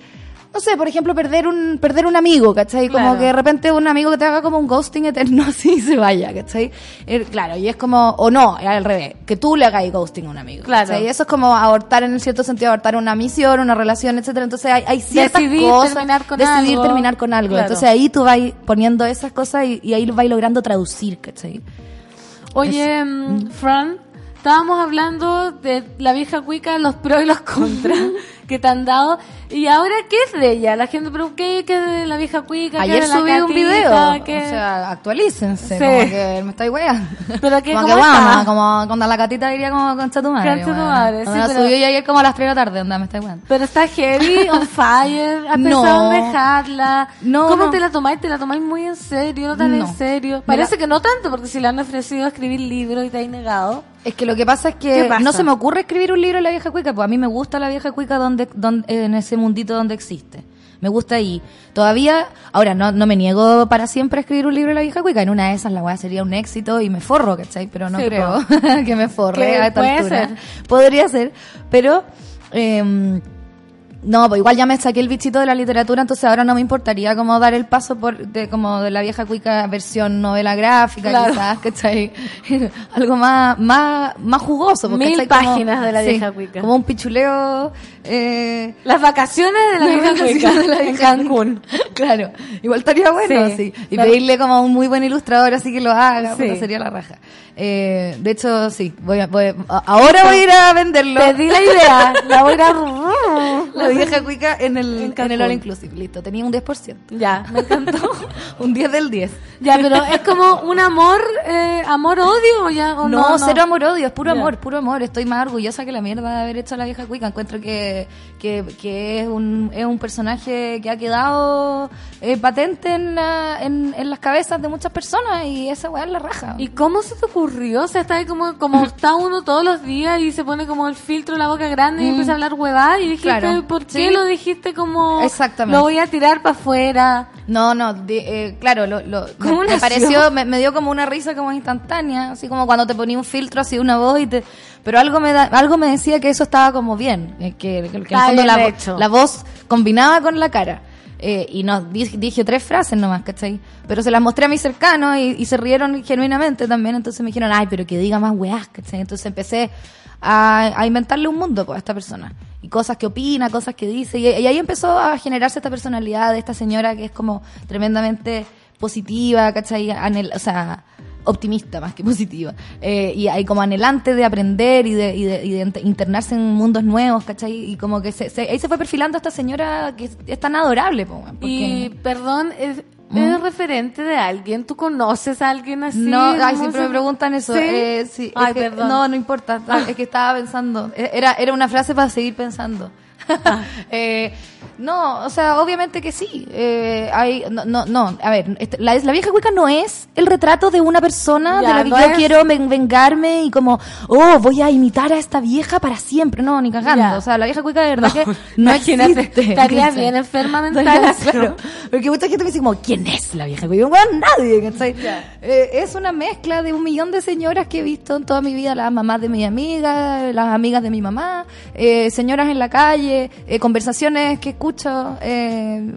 Speaker 16: no sé, por ejemplo, perder un perder un amigo, ¿cachai? Como
Speaker 2: Claro.
Speaker 16: que de repente un amigo que te haga como un ghosting eterno así y se vaya, ¿cachai? Eh, claro, y es como, o no, al revés, que tú le hagas ghosting a un amigo.
Speaker 2: Claro.
Speaker 16: ¿cachai? Y eso es como abortar en cierto sentido, abortar una misión, una relación, etcétera. Entonces hay, hay ciertas
Speaker 2: Decidir
Speaker 16: cosas.
Speaker 2: terminar con
Speaker 16: decidir
Speaker 2: algo.
Speaker 16: terminar con algo.
Speaker 2: Claro.
Speaker 16: Entonces ahí tú vas poniendo esas cosas y, y ahí vas logrando traducir, ¿cachai?
Speaker 2: Oye, mm, Fran, estábamos hablando de la vieja cuica, los pros y los contras que te han dado. Y ahora, ¿qué es de ella? La gente, pero ¿qué, qué es de la vieja cuica? ¿Qué
Speaker 16: Ayer subí un video.
Speaker 2: ¿Qué-
Speaker 16: O sea, actualícense.
Speaker 2: Sí.
Speaker 16: Como que me estáis weando.
Speaker 2: Pero que,
Speaker 16: como
Speaker 2: ¿cómo
Speaker 16: que vamos, como cuando la catita diría como concha tu madre.
Speaker 2: Concha tu madre,
Speaker 16: Cuando
Speaker 2: sí,
Speaker 16: la
Speaker 2: pero-
Speaker 16: subió yo ayer como a las 3 de la tarde, onda, me estáis weando.
Speaker 2: Pero está heavy, on fire, a
Speaker 16: No.
Speaker 2: de dejarla.
Speaker 16: No,
Speaker 2: ¿Cómo
Speaker 16: no.
Speaker 2: te la tomáis? ¿Te la tomáis muy en serio? ¿No tan en serio? Parece
Speaker 16: la-
Speaker 2: que no tanto, porque si le han ofrecido escribir libros y te has negado.
Speaker 16: Es que lo que pasa es
Speaker 2: ¿Qué
Speaker 16: que
Speaker 2: pasa?
Speaker 16: no se me ocurre escribir un libro de la vieja cuica, pues a mí me gusta la vieja cuica donde, donde en ese mundito donde existe. Me gusta ahí. Todavía, ahora no, no me niego para siempre a escribir un libro de la vieja cuica. En una de esas la weá sería un éxito y me forro, ¿cachai? Pero no
Speaker 2: Sí,
Speaker 16: creo que me forre a esta altura.
Speaker 2: ser.
Speaker 16: Podría ser, pero em, no, pues igual ya me saqué el bichito de la literatura, entonces ahora no me importaría como dar el paso por de como de la vieja cuica versión novela gráfica,
Speaker 2: Claro.
Speaker 16: quizás, ¿cachai? Algo más, más, más jugoso. porque,
Speaker 2: Mil páginas de la
Speaker 16: sí,
Speaker 2: vieja cuica.
Speaker 16: Como un pichuleo. Eh,
Speaker 2: Las vacaciones de la vieja cuica
Speaker 16: de la
Speaker 2: en
Speaker 16: vieja
Speaker 2: Cancún.
Speaker 16: claro, igual estaría bueno,
Speaker 2: Sí.
Speaker 16: sí. Y
Speaker 2: Claro.
Speaker 16: pedirle como a un muy buen ilustrador así que lo haga,
Speaker 2: Sí.
Speaker 16: sería la raja. Eh, de hecho, sí, voy a, voy a- ahora voy a ir a venderlo.
Speaker 2: Te di la idea. La voy a ir a...
Speaker 16: Vieja cuica en el,
Speaker 2: En
Speaker 16: en, el All Inclusive, listo, tenía un 10%.
Speaker 2: Ya, me encantó.
Speaker 16: un 10 del 10.
Speaker 2: Ya, pero es como un amor, eh, amor-odio o ya, o
Speaker 16: No,
Speaker 2: no,
Speaker 16: cero amor odio, es puro
Speaker 2: Ya.
Speaker 16: amor, puro amor. Estoy más orgullosa que la mierda de haber hecho a la vieja cuica. Encuentro que, que, que es, un, es un personaje que ha quedado eh, patente en, la- en, en las cabezas de muchas personas y esa weá es la raja.
Speaker 2: ¿Y cómo se te ocurrió? O sea, está ahí como, como está uno todos los días y se pone como el filtro en la boca grande y
Speaker 16: Mm.
Speaker 2: empieza a hablar huevada y dijiste,
Speaker 16: Claro.
Speaker 2: ¿Por qué
Speaker 16: Sí.
Speaker 2: lo dijiste como
Speaker 16: Exactamente.
Speaker 2: lo voy a tirar para afuera?
Speaker 16: No, no, de- eh, claro, lo, lo-
Speaker 2: ¿Cómo
Speaker 16: me, me pareció, me, me dio como una risa como instantánea, así como cuando te ponía un filtro así una voz y te, pero algo me da, algo me decía que eso estaba como bien, eh, que, que, que en el
Speaker 2: Está
Speaker 16: fondo la, vo-
Speaker 2: hecho.
Speaker 16: la voz combinaba con la cara. Eh, y no, dije, dije tres frases nomás, ¿cachai? Pero se las mostré a mis cercanos y, y se rieron genuinamente también, entonces me dijeron, ay, pero que diga más weás, ¿cachai? Entonces empecé a, a inventarle un mundo pues, a esta persona. Y cosas que opina, cosas que dice. Y, y ahí empezó a generarse esta personalidad de esta señora que es como tremendamente positiva, ¿cachai? Anhel- o sea, optimista más que positiva. Eh, y hay como anhelante de aprender y de, y de, y de int- internarse en mundos nuevos, ¿cachai? Y como que se, se- ahí se fue perfilando esta señora que es, tan adorable, po, porque-
Speaker 2: Y perdón, es- ¿Eres referente de alguien? ¿Tú conoces a alguien así?
Speaker 16: No, ay,
Speaker 2: ¿Cómo
Speaker 16: siempre
Speaker 2: se-
Speaker 16: me preguntan eso.
Speaker 2: ¿Sí?
Speaker 16: Eh, sí, es
Speaker 2: Ay,
Speaker 16: que-
Speaker 2: perdón.
Speaker 16: No, no importa.
Speaker 2: Ah.
Speaker 16: Es que estaba pensando. Eh, Era, era una frase para seguir pensando. Eh, no, o sea, obviamente que sí. Eh, hay, no, no, no, a ver, este, la, la vieja cuica no es el retrato de una persona
Speaker 2: Ya,
Speaker 16: de la que
Speaker 2: no
Speaker 16: yo
Speaker 2: es-
Speaker 16: quiero ven- vengarme y como, oh, voy a imitar a esta vieja para siempre. No, ni cagando.
Speaker 2: Ya.
Speaker 16: O sea, la vieja cuica de verdad que no
Speaker 2: Imagínate,
Speaker 16: existe.
Speaker 2: estarías
Speaker 16: ¿cachai?
Speaker 2: bien enferma mental.
Speaker 16: Estaría, claro. Porque mucha gente me dice como, ¿quién es la vieja cuica? Bueno, nadie, ¿cachai? Eh, es una mezcla de un millón de señoras que he visto en toda mi vida, las mamás de mi amiga, las amigas de mi mamá, eh, señoras en la calle, eh, conversaciones que escucho. Eh,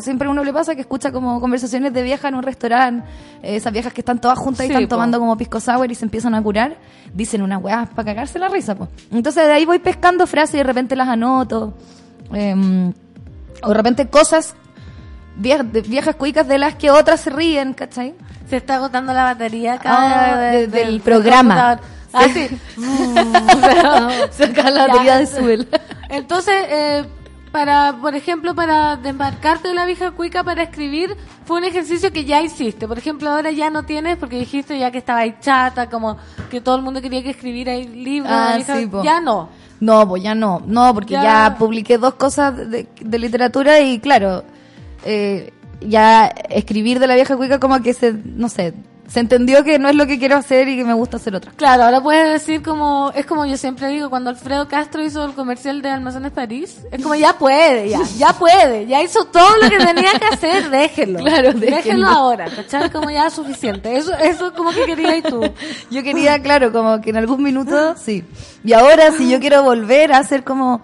Speaker 16: siempre a uno le pasa que escucha como conversaciones de viejas en un restaurante, eh, esas viejas que están todas juntas y están
Speaker 2: po.
Speaker 16: tomando como pisco sour y se empiezan a curar, dicen unas weas para cagarse la risa. Po. Entonces de ahí voy pescando frases y de repente las anoto. em, o de repente cosas viejas, viejas cuicas de las que otras se ríen, ¿cachai?
Speaker 2: Se está agotando la batería acá
Speaker 16: Ah,
Speaker 2: de-
Speaker 16: de-
Speaker 2: de-
Speaker 16: del programa.
Speaker 2: computador. Ah, sí.
Speaker 16: Se acaba la batería de
Speaker 2: entonces-
Speaker 16: Suel.
Speaker 2: Entonces, eh, para, por ejemplo, para desmarcarte de la vieja cuica para escribir, fue un ejercicio que ya hiciste. Por ejemplo, ahora ya no tienes, porque dijiste ya que estaba ahí chata, como que todo el mundo quería que escribiera libros.
Speaker 16: Ah, sí,
Speaker 2: ya no.
Speaker 16: No, pues ya no, no, porque
Speaker 2: Ya.
Speaker 16: ya, publiqué dos cosas de, de literatura y claro, eh, ya escribir de la vieja cuica como que se, no sé, se entendió que no es lo que quiero hacer y que me gusta hacer otra.
Speaker 2: Claro, ahora puedes decir como, es como yo siempre digo, cuando Alfredo Castro hizo el comercial de Almacenes París, es como ya puede, ya, ya puede, ya hizo todo lo que tenía que hacer, déjenlo.
Speaker 16: Claro,
Speaker 2: déjenlo.
Speaker 16: déjenlo.
Speaker 2: ahora, ¿cachai? Como ya es suficiente. Eso, eso como que querías tú.
Speaker 16: Yo quería, claro, como que en algún minuto, sí. Y ahora si yo quiero volver a hacer como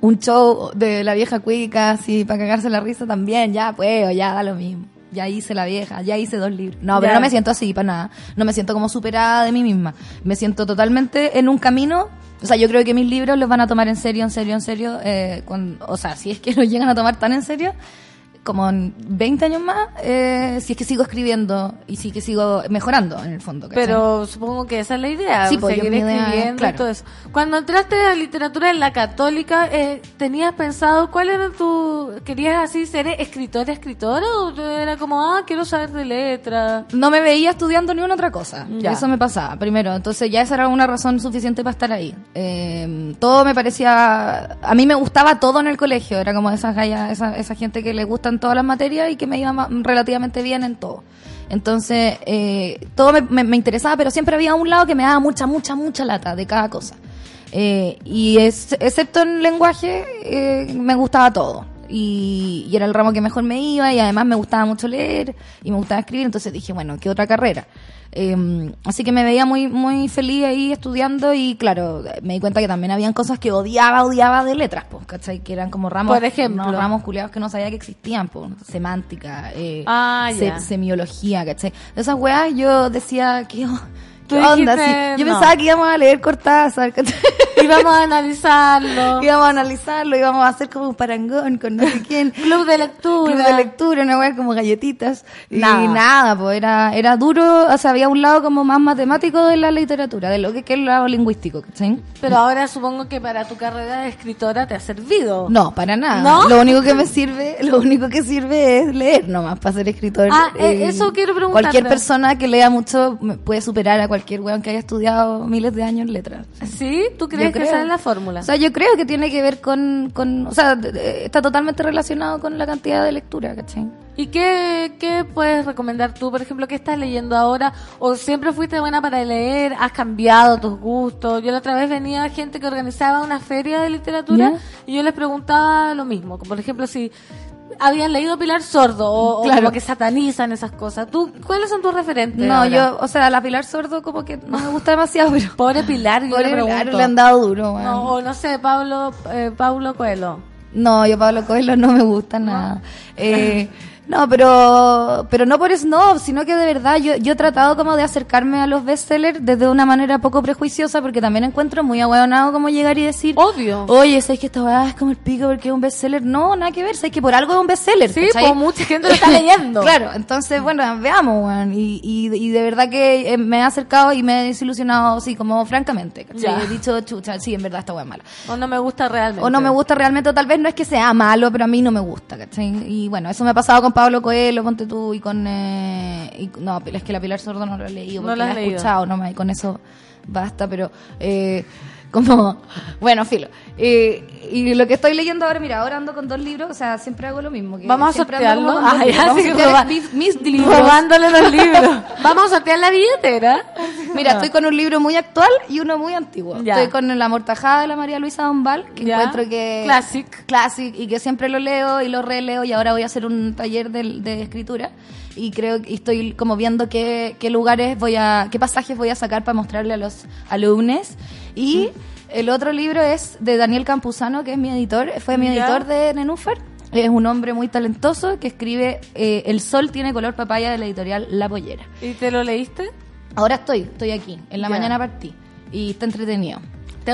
Speaker 16: un show de la vieja cuica, así, para cagarse la risa también, ya puedo, ya da lo mismo. Ya hice la vieja, ya hice dos libros. No, pero
Speaker 2: Ya.
Speaker 16: no me siento así, para nada. No me siento como superada de mí misma. Me siento totalmente en un camino. O sea, yo creo que mis libros los van a tomar en serio, en serio, en serio. Eh, cuando- o sea, si es que los llegan a tomar tan en serio, como en 20 años más, eh, si es que sigo escribiendo y si es que sigo mejorando en el fondo. ¿cachai?
Speaker 2: Pero supongo que esa es la idea,
Speaker 16: Sí, pues, yo
Speaker 2: seguir escribiendo
Speaker 16: claro.
Speaker 2: y todo eso. Cuando entraste a literatura en la católica, eh, ¿tenías pensado cuál era tu... ¿Querías así ser escritora, escritora? ¿O era como, ah, quiero saber de letras?
Speaker 16: no me veía estudiando ni una otra cosa.
Speaker 2: Ya.
Speaker 16: Eso me pasaba, primero. Entonces ya esa era una razón suficiente para estar ahí. Eh, todo me parecía... A mí me gustaba todo en el colegio. Era como esas gallas, esa, esa gente que le gustan todas las materias y que me iba relativamente bien en todo. Entonces, eh, todo me interesaba, pero siempre había un lado que me daba mucha, mucha, mucha lata de cada cosa. Eh, y es, excepto en lenguaje, eh, me gustaba todo. Y, y era el ramo que mejor me iba y además me gustaba mucho leer y me gustaba escribir, entonces dije, bueno, ¿qué otra carrera? Eh, así que me veía muy muy feliz ahí estudiando y claro, me di cuenta que también habían cosas que odiaba, odiaba de letras, pues, ¿cachai? Que eran como ramos,
Speaker 2: Por ejemplo.
Speaker 16: ramos culiados que no sabía que existían, pues, semántica, eh,
Speaker 2: Ah,
Speaker 16: se- semiología, ¿cachai? De esas weas yo decía, ¿qué,
Speaker 2: Tú
Speaker 16: qué onda? Sí, yo
Speaker 2: no.
Speaker 16: pensaba que íbamos a leer Cortázar.
Speaker 2: Íbamos a analizarlo.
Speaker 16: íbamos a analizarlo, íbamos a hacer como un parangón con no sé quién.
Speaker 2: Club de lectura.
Speaker 16: Club de lectura, una wea como galletitas. Y
Speaker 2: Nada.
Speaker 16: nada, pues era, era duro, o sea, había un lado como más matemático de la literatura, de lo que, que es el lado lingüístico, ¿cachai?
Speaker 2: Pero ahora supongo que para tu carrera de escritora te ha servido.
Speaker 16: No, para nada.
Speaker 2: ¿No?
Speaker 16: Lo único que me sirve, lo único que sirve es leer nomás para ser escritor.
Speaker 2: Ah, eh, eso quiero preguntarte.
Speaker 16: Cualquier persona que lea mucho puede superar a cualquier weón que haya estudiado miles de años en letras.
Speaker 2: ¿Sí? ¿Tú crees
Speaker 16: Yo
Speaker 2: que
Speaker 16: creo.
Speaker 2: esa es la fórmula?
Speaker 16: O sea, yo creo que tiene que ver con, con o sea, está totalmente relacionado con la cantidad de lectura, ¿cachai?
Speaker 2: ¿Y qué, qué puedes recomendar tú, por ejemplo, qué estás leyendo ahora? ¿O siempre fuiste buena para leer? ¿Has cambiado tus gustos? Yo la otra vez venía gente que organizaba una feria de literatura y yo les preguntaba lo mismo. Por ejemplo, si habían leído Pilar Sordo o, como que satanizan esas cosas. ¿Tú, ¿Cuáles son tus referentes?
Speaker 16: No,
Speaker 2: ahora?
Speaker 16: yo, o sea, la Pilar Sordo como que no me gusta demasiado, pero...
Speaker 2: Pobre Pilar, yo
Speaker 16: Pobre
Speaker 2: le.
Speaker 16: Pilar, le han dado duro, weón.
Speaker 2: No, o no sé, Pablo, eh, Paulo Coelho.
Speaker 16: No, yo Pablo Coelho no me gusta nada. Eh, no, pero pero no por eso, no, sino que de verdad yo, yo he tratado como de acercarme a los bestsellers desde una manera poco prejuiciosa porque también encuentro muy ahueonado como llegar y decir,
Speaker 2: Obvio.
Speaker 16: oye, ¿sabes que esta weá es como el pico porque es un bestseller? No, nada que ver, ¿sabes que por algo es un bestseller?
Speaker 2: Sí, pues mucha gente lo está leyendo.
Speaker 16: claro, entonces, bueno, veamos, weón. Y, y, y de verdad que eh, me he acercado y me he desilusionado, sí, como francamente. ¿cachai?
Speaker 2: Ya.
Speaker 16: He dicho, chucha, sí, en verdad esta weá es mala.
Speaker 2: O no me gusta realmente.
Speaker 16: O no me gusta realmente, o tal vez no es que sea malo, pero a mí no me gusta, ¿cachai? Y bueno, eso me ha pasado con Pablo Coelho, ponte tú, y con... eh, y- no, es que la Pilar Sordo no lo he leído,
Speaker 2: No
Speaker 16: porque
Speaker 2: la
Speaker 16: la he
Speaker 2: leído.
Speaker 16: escuchado, no, y con eso basta, pero... eh, como, bueno, filo. Eh, y lo que estoy leyendo ahora, mira, ahora ando con dos libros, o sea, siempre hago lo mismo. que
Speaker 2: Vamos a sortearlo. Ah, ya,
Speaker 16: Vamos a
Speaker 2: sí,
Speaker 16: sortear
Speaker 2: roba-
Speaker 16: mis, mis libros.
Speaker 2: Robándole los libros. Vamos a sortear la billetera.
Speaker 16: Mira,
Speaker 2: No.
Speaker 16: estoy con un libro muy actual y uno muy antiguo.
Speaker 2: Ya.
Speaker 16: Estoy con La Mortajada de la María Luisa Dombal, que
Speaker 2: Ya.
Speaker 16: encuentro que...
Speaker 2: Classic.
Speaker 16: Classic, y que siempre lo leo y lo releo, y ahora voy a hacer un taller de, de escritura. Y creo que estoy como viendo qué, qué lugares voy a... qué pasajes voy a sacar para mostrarle a los alumnos. Y el otro libro es de Daniel Campuzano, que es mi editor, fue mi editor de Nenúfar. Es un hombre muy talentoso que escribe eh, El sol tiene color papaya de la editorial La Pollera.
Speaker 2: ¿Y te lo leíste?
Speaker 16: Ahora estoy, estoy aquí. En la mañana partí. Y está entretenido.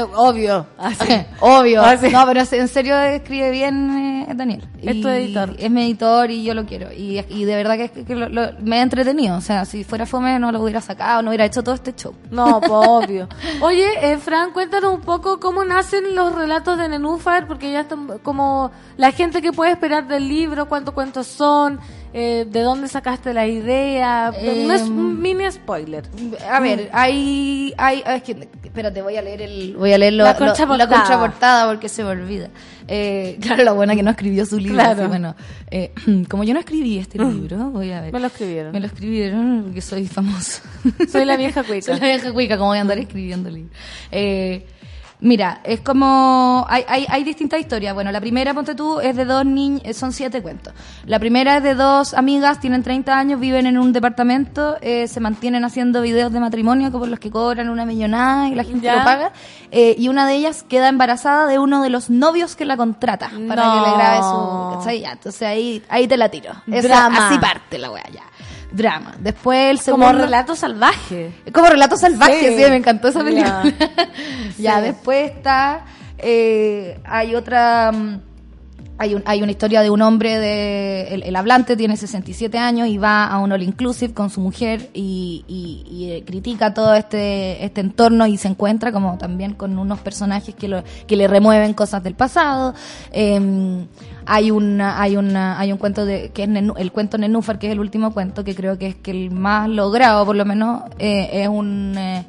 Speaker 2: Obvio. Así.
Speaker 16: Obvio.
Speaker 2: Así.
Speaker 16: No, pero en serio escribe bien eh, Daniel.
Speaker 2: Es tu editor.
Speaker 16: Es mi editor y yo lo quiero. Y, y de verdad que, que lo- lo- me ha entretenido. O sea, si fuera fome no lo hubiera sacado, no hubiera hecho todo este show.
Speaker 2: No, pues obvio. Oye, eh, Fran, cuéntanos un poco cómo nacen los relatos de Nenúfar, porque ya están como la gente que puede esperar del libro, cuántos cuentos son, eh, de dónde sacaste la idea.
Speaker 16: Eh,
Speaker 2: no es un mini spoiler.
Speaker 16: A ver, hay, hay, es que, espérate, voy a leer el, voy a leer lo-
Speaker 2: La
Speaker 16: lo- la contraportada porque se me olvida. Eh, claro, la buena que no escribió su libro.
Speaker 2: Claro.
Speaker 16: así, bueno, eh, como yo no escribí este libro, voy a ver.
Speaker 2: Me lo escribieron.
Speaker 16: Me lo escribieron porque soy famosa.
Speaker 2: Soy la vieja cuica.
Speaker 16: Soy la vieja cuica, como voy a andar escribiendo libros. Eh, mira, es como. Hay, hay, hay distintas historias. Bueno, la primera, ponte tú, es de dos niños. Son siete cuentos. La primera es de dos amigas, tienen 30 años, viven en un departamento, eh, se mantienen haciendo videos de matrimonio como los que cobran una millonada y la gente
Speaker 2: Ya.
Speaker 16: lo paga. Eh, y una de ellas queda embarazada de uno de los novios que la contrata para
Speaker 2: No.
Speaker 16: que le grabe su. ¿cachai? Ya, entonces ahí, ahí te la tiro. Esa- así parte la wea, ya. Drama. Después el
Speaker 2: Como
Speaker 16: segundo.
Speaker 2: relato salvaje.
Speaker 16: Como relato salvaje, sí,
Speaker 2: Sí.
Speaker 16: me encantó esa
Speaker 2: Ya.
Speaker 16: película. ya,
Speaker 2: Sí.
Speaker 16: después está. eh, hay otra. Hay, un- hay una historia de un hombre, de, el, el hablante tiene 67 años y va a un all inclusive con su mujer y, y- eh, critica todo este, este entorno y se encuentra como también con unos personajes que, lo, que le remueven cosas del pasado. Eh, hay una, hay una, hay un cuento de, que es Nenú- el cuento Nenúfar, que es el último cuento, que creo que es que el más logrado, por lo menos, eh, es un, eh,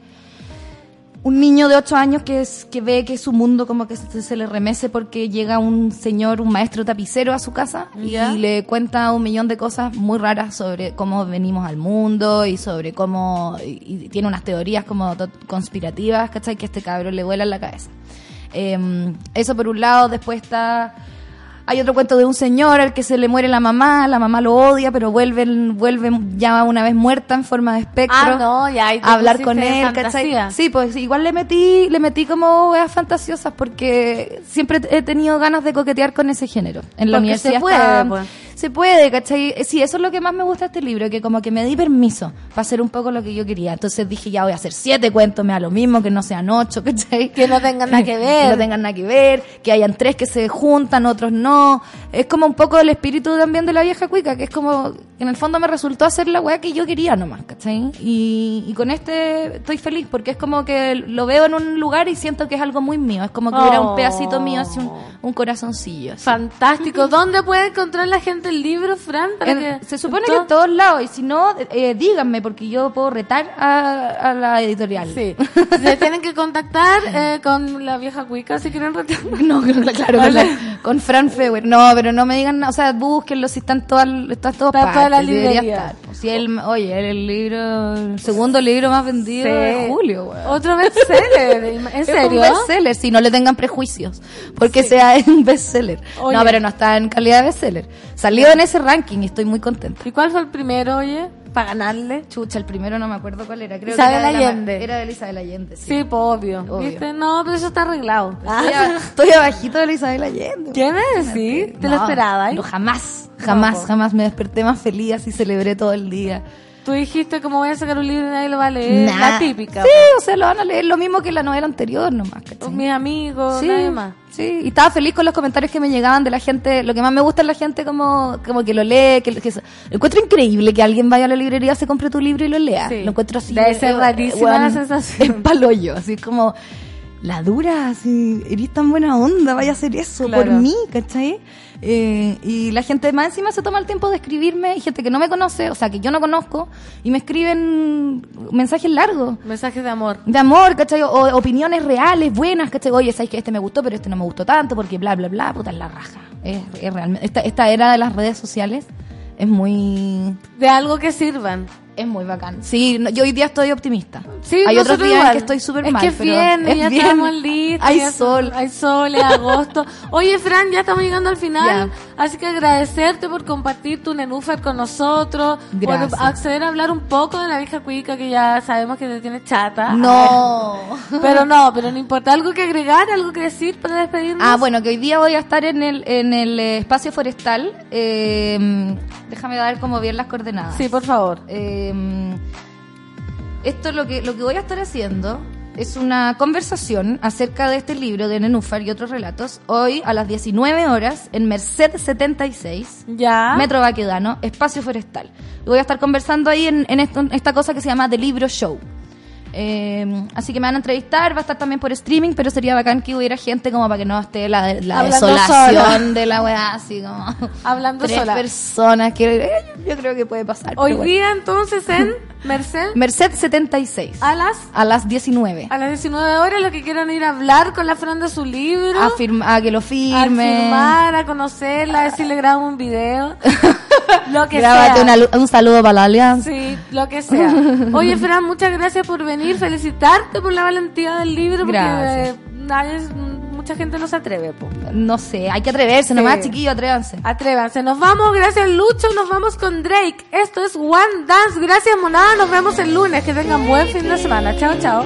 Speaker 16: un niño de 8 años que es que ve que su mundo como que se, se le remece porque llega un señor, un maestro tapicero a su casa y le cuenta un millón de cosas muy raras sobre cómo venimos al mundo y sobre cómo y, y tiene unas teorías como conspirativas, ¿cachai? Que a este cabrón le vuela en la cabeza. Eh, eso por un lado, después está hay otro cuento de un señor al que se le muere la mamá, la mamá lo odia, pero vuelve, vuelve ya una vez muerta en forma de espectro
Speaker 2: Ah, no, ya te
Speaker 16: a hablar con él. ¿cachai? Sí, pues igual le metí, le metí como weas fantasiosas porque siempre he tenido ganas de coquetear con ese género. En la
Speaker 2: Porque
Speaker 16: universidad
Speaker 2: se puede,
Speaker 16: está-
Speaker 2: pues.
Speaker 16: Se puede, ¿cachai? Sí, eso es lo que más me gusta de este libro, que como que me di permiso para hacer un poco lo que yo quería. Entonces dije, ya voy a hacer siete cuentos, me da lo mismo, que no sean ocho, ¿cachai?
Speaker 2: Que no tengan nada que
Speaker 16: que
Speaker 2: ver.
Speaker 16: no tengan nada que ver, que hayan tres que se juntan, otros no. Es como un poco el espíritu también de la vieja cuica, que es como, en el fondo me resultó hacer la weá que yo quería nomás, ¿cachai? Y, y con este estoy feliz, porque es como que lo veo en un lugar y siento que es algo muy mío, es como que hubiera
Speaker 2: Oh.
Speaker 16: un pedacito mío, así un, un corazoncillo. así.
Speaker 2: Fantástico. ¿Dónde puede encontrar la gente el libro, Fran? Para
Speaker 16: En-
Speaker 2: que-
Speaker 16: se supone que en todos lados, y si no, eh, díganme, porque yo puedo retar a, a la editorial.
Speaker 2: Sí. Se tienen que contactar eh, con la vieja cuica si quieren retar.
Speaker 16: No, claro, con, la- con Fran Feuer. No, pero no me digan. O sea, búsquenlo si están todas, está en todas
Speaker 2: Está toda la librería.
Speaker 16: Pues Si el, oye, el libro, el segundo libro más vendido
Speaker 2: Sí.
Speaker 16: de julio, weón.
Speaker 2: Otro bestseller. ¿En
Speaker 16: Es
Speaker 2: serio?
Speaker 16: un bestseller, si no le tengan prejuicios, porque sea un bestseller.
Speaker 2: Oye.
Speaker 16: No, pero no está en calidad de bestseller. Salió en ese ranking y estoy muy contenta.
Speaker 2: ¿Y cuál fue el primero, oye? Para ganarle.
Speaker 16: Chucha, el primero no me acuerdo cuál era. Creo
Speaker 2: Isabel
Speaker 16: que era de la-
Speaker 2: Allende.
Speaker 16: era de Isabel Allende, sí.
Speaker 2: Sí, pues obvio.
Speaker 16: Obvio.
Speaker 2: ¿Viste? No, pero eso está arreglado.
Speaker 16: Estoy, a- estoy abajito de la Isabel Allende.
Speaker 2: ¿Quién es? Sí, te lo
Speaker 16: No,
Speaker 2: esperaba. ¿eh?
Speaker 16: No, jamás, jamás,
Speaker 2: po.
Speaker 16: jamás me desperté más feliz y celebré todo el día.
Speaker 2: Tú dijiste como voy a sacar un libro y nadie lo va a leer.
Speaker 16: Nah.
Speaker 2: La típica.
Speaker 16: Sí, o sea, lo van a leer lo mismo que la novela anterior nomás, ¿cachai?
Speaker 2: pues. Mis amigos,
Speaker 16: Sí,
Speaker 2: nadie más.
Speaker 16: sí, y estaba feliz con los comentarios que me llegaban de la gente. Lo que más me gusta es la gente como, como que lo lee, que, que encuentro increíble que alguien vaya a la librería, se compre tu libro y lo lea.
Speaker 2: Sí.
Speaker 16: Lo encuentro así.
Speaker 2: Debe ser
Speaker 16: eh,
Speaker 2: rarísima la sensación.
Speaker 16: Es palollo, así como... la dura, así, eres tan buena onda, vaya a hacer eso
Speaker 2: Claro.
Speaker 16: por mí, ¿cachai? Eh, y la gente más encima se toma el tiempo de escribirme, gente que no me conoce, o sea, que yo no conozco, y me escriben mensajes largos.
Speaker 2: Mensajes de amor.
Speaker 16: De amor, ¿cachai? O opiniones reales, buenas, ¿cachai? Oye, sabes que este me gustó, pero este no me gustó tanto, porque bla, bla, bla, puta, es la raja. Es, es realmente, esta, esta era de las redes sociales es muy...
Speaker 2: De algo que sirvan.
Speaker 16: Es muy bacán. Sí, no- yo hoy día estoy optimista.
Speaker 2: Sí,
Speaker 16: Hay otros días en que estoy súper
Speaker 2: es
Speaker 16: mal,
Speaker 2: que es
Speaker 16: pero
Speaker 2: viernes,
Speaker 16: es
Speaker 2: ya
Speaker 16: bien.
Speaker 2: estamos listos.
Speaker 16: Hay sol.
Speaker 2: Hay sol, es agosto. Oye, Fran, ya estamos llegando al final.
Speaker 16: Ya.
Speaker 2: Así que agradecerte por compartir tu nenúfer con nosotros.
Speaker 16: Gracias.
Speaker 2: Por acceder a hablar un poco de la vieja cuica que ya sabemos que te tiene chata.
Speaker 16: No.
Speaker 2: Pero no, pero no importa. ¿Algo que agregar? ¿Algo que decir para despedirnos?
Speaker 16: Ah, bueno, que hoy día voy a estar en el, en el eh, espacio forestal. Eh, déjame dar como bien las coordenadas.
Speaker 2: Sí, por favor.
Speaker 16: Eh, esto lo que, lo que voy a estar haciendo es una conversación acerca de este libro de Nenúfar y otros relatos. Hoy a las 19 horas en Merced 76.
Speaker 2: Ya.
Speaker 16: Metro Baquedano, espacio forestal. Voy a estar conversando ahí en, en esto- esta cosa que se llama The Libro Show. Eh, así que me van a entrevistar, va a estar también por streaming, pero sería bacán que hubiera gente como para que no esté la, la desolación
Speaker 2: sola.
Speaker 16: de la weá, así como
Speaker 2: Hablando
Speaker 16: tres
Speaker 2: sola.
Speaker 16: personas que eh, yo creo que puede pasar.
Speaker 2: Hoy
Speaker 16: bueno.
Speaker 2: día, entonces, en Merced,
Speaker 16: Merced 76.
Speaker 2: a las
Speaker 16: A las 19.
Speaker 2: a las 19 horas, los que quieran ir a hablar con la Fran de su libro.
Speaker 16: A, firma- a que lo
Speaker 2: a
Speaker 16: firme.
Speaker 2: firmar, a conocerla, a decirle grabo un video. lo que
Speaker 16: Grábate
Speaker 2: sea.
Speaker 16: una un saludo para la alianza.
Speaker 2: Sí, lo que sea. Oye, Fran, muchas gracias por venir. Felicitarte por la valentía del libro. Porque
Speaker 16: Gracias.
Speaker 2: eh, nadie, mucha gente no se atreve. po.
Speaker 16: No sé, hay que atreverse, nomás
Speaker 2: Sí.
Speaker 16: chiquillos, atrévanse.
Speaker 2: Atrévanse. Nos vamos, gracias Lucho. Nos vamos con Drake. Esto es One Dance. Gracias, Monada. Nos vemos el lunes. Que tengan buen fin de semana. Chao, chao.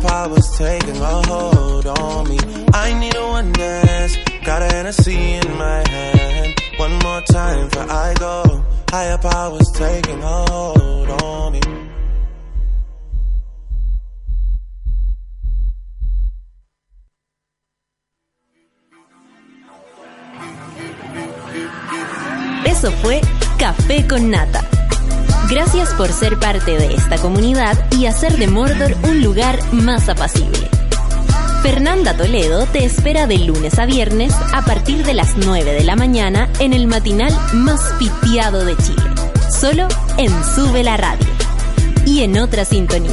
Speaker 8: Powers taking a hold on me. I need a one dance. Got I go. Higher taking hold on me.
Speaker 1: Eso fue Café con Nata. Gracias por ser parte de esta comunidad y hacer de Mordor un lugar más apacible. Fernanda Toledo te espera de lunes a viernes a partir de las 9 de la mañana en el matinal más pitiado de Chile. Solo en Sube la Radio. Y en otra sintonía.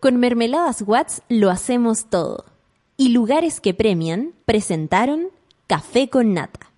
Speaker 1: Con Mermeladas Watts lo hacemos todo. Y lugares que premian presentaron Café con Nata.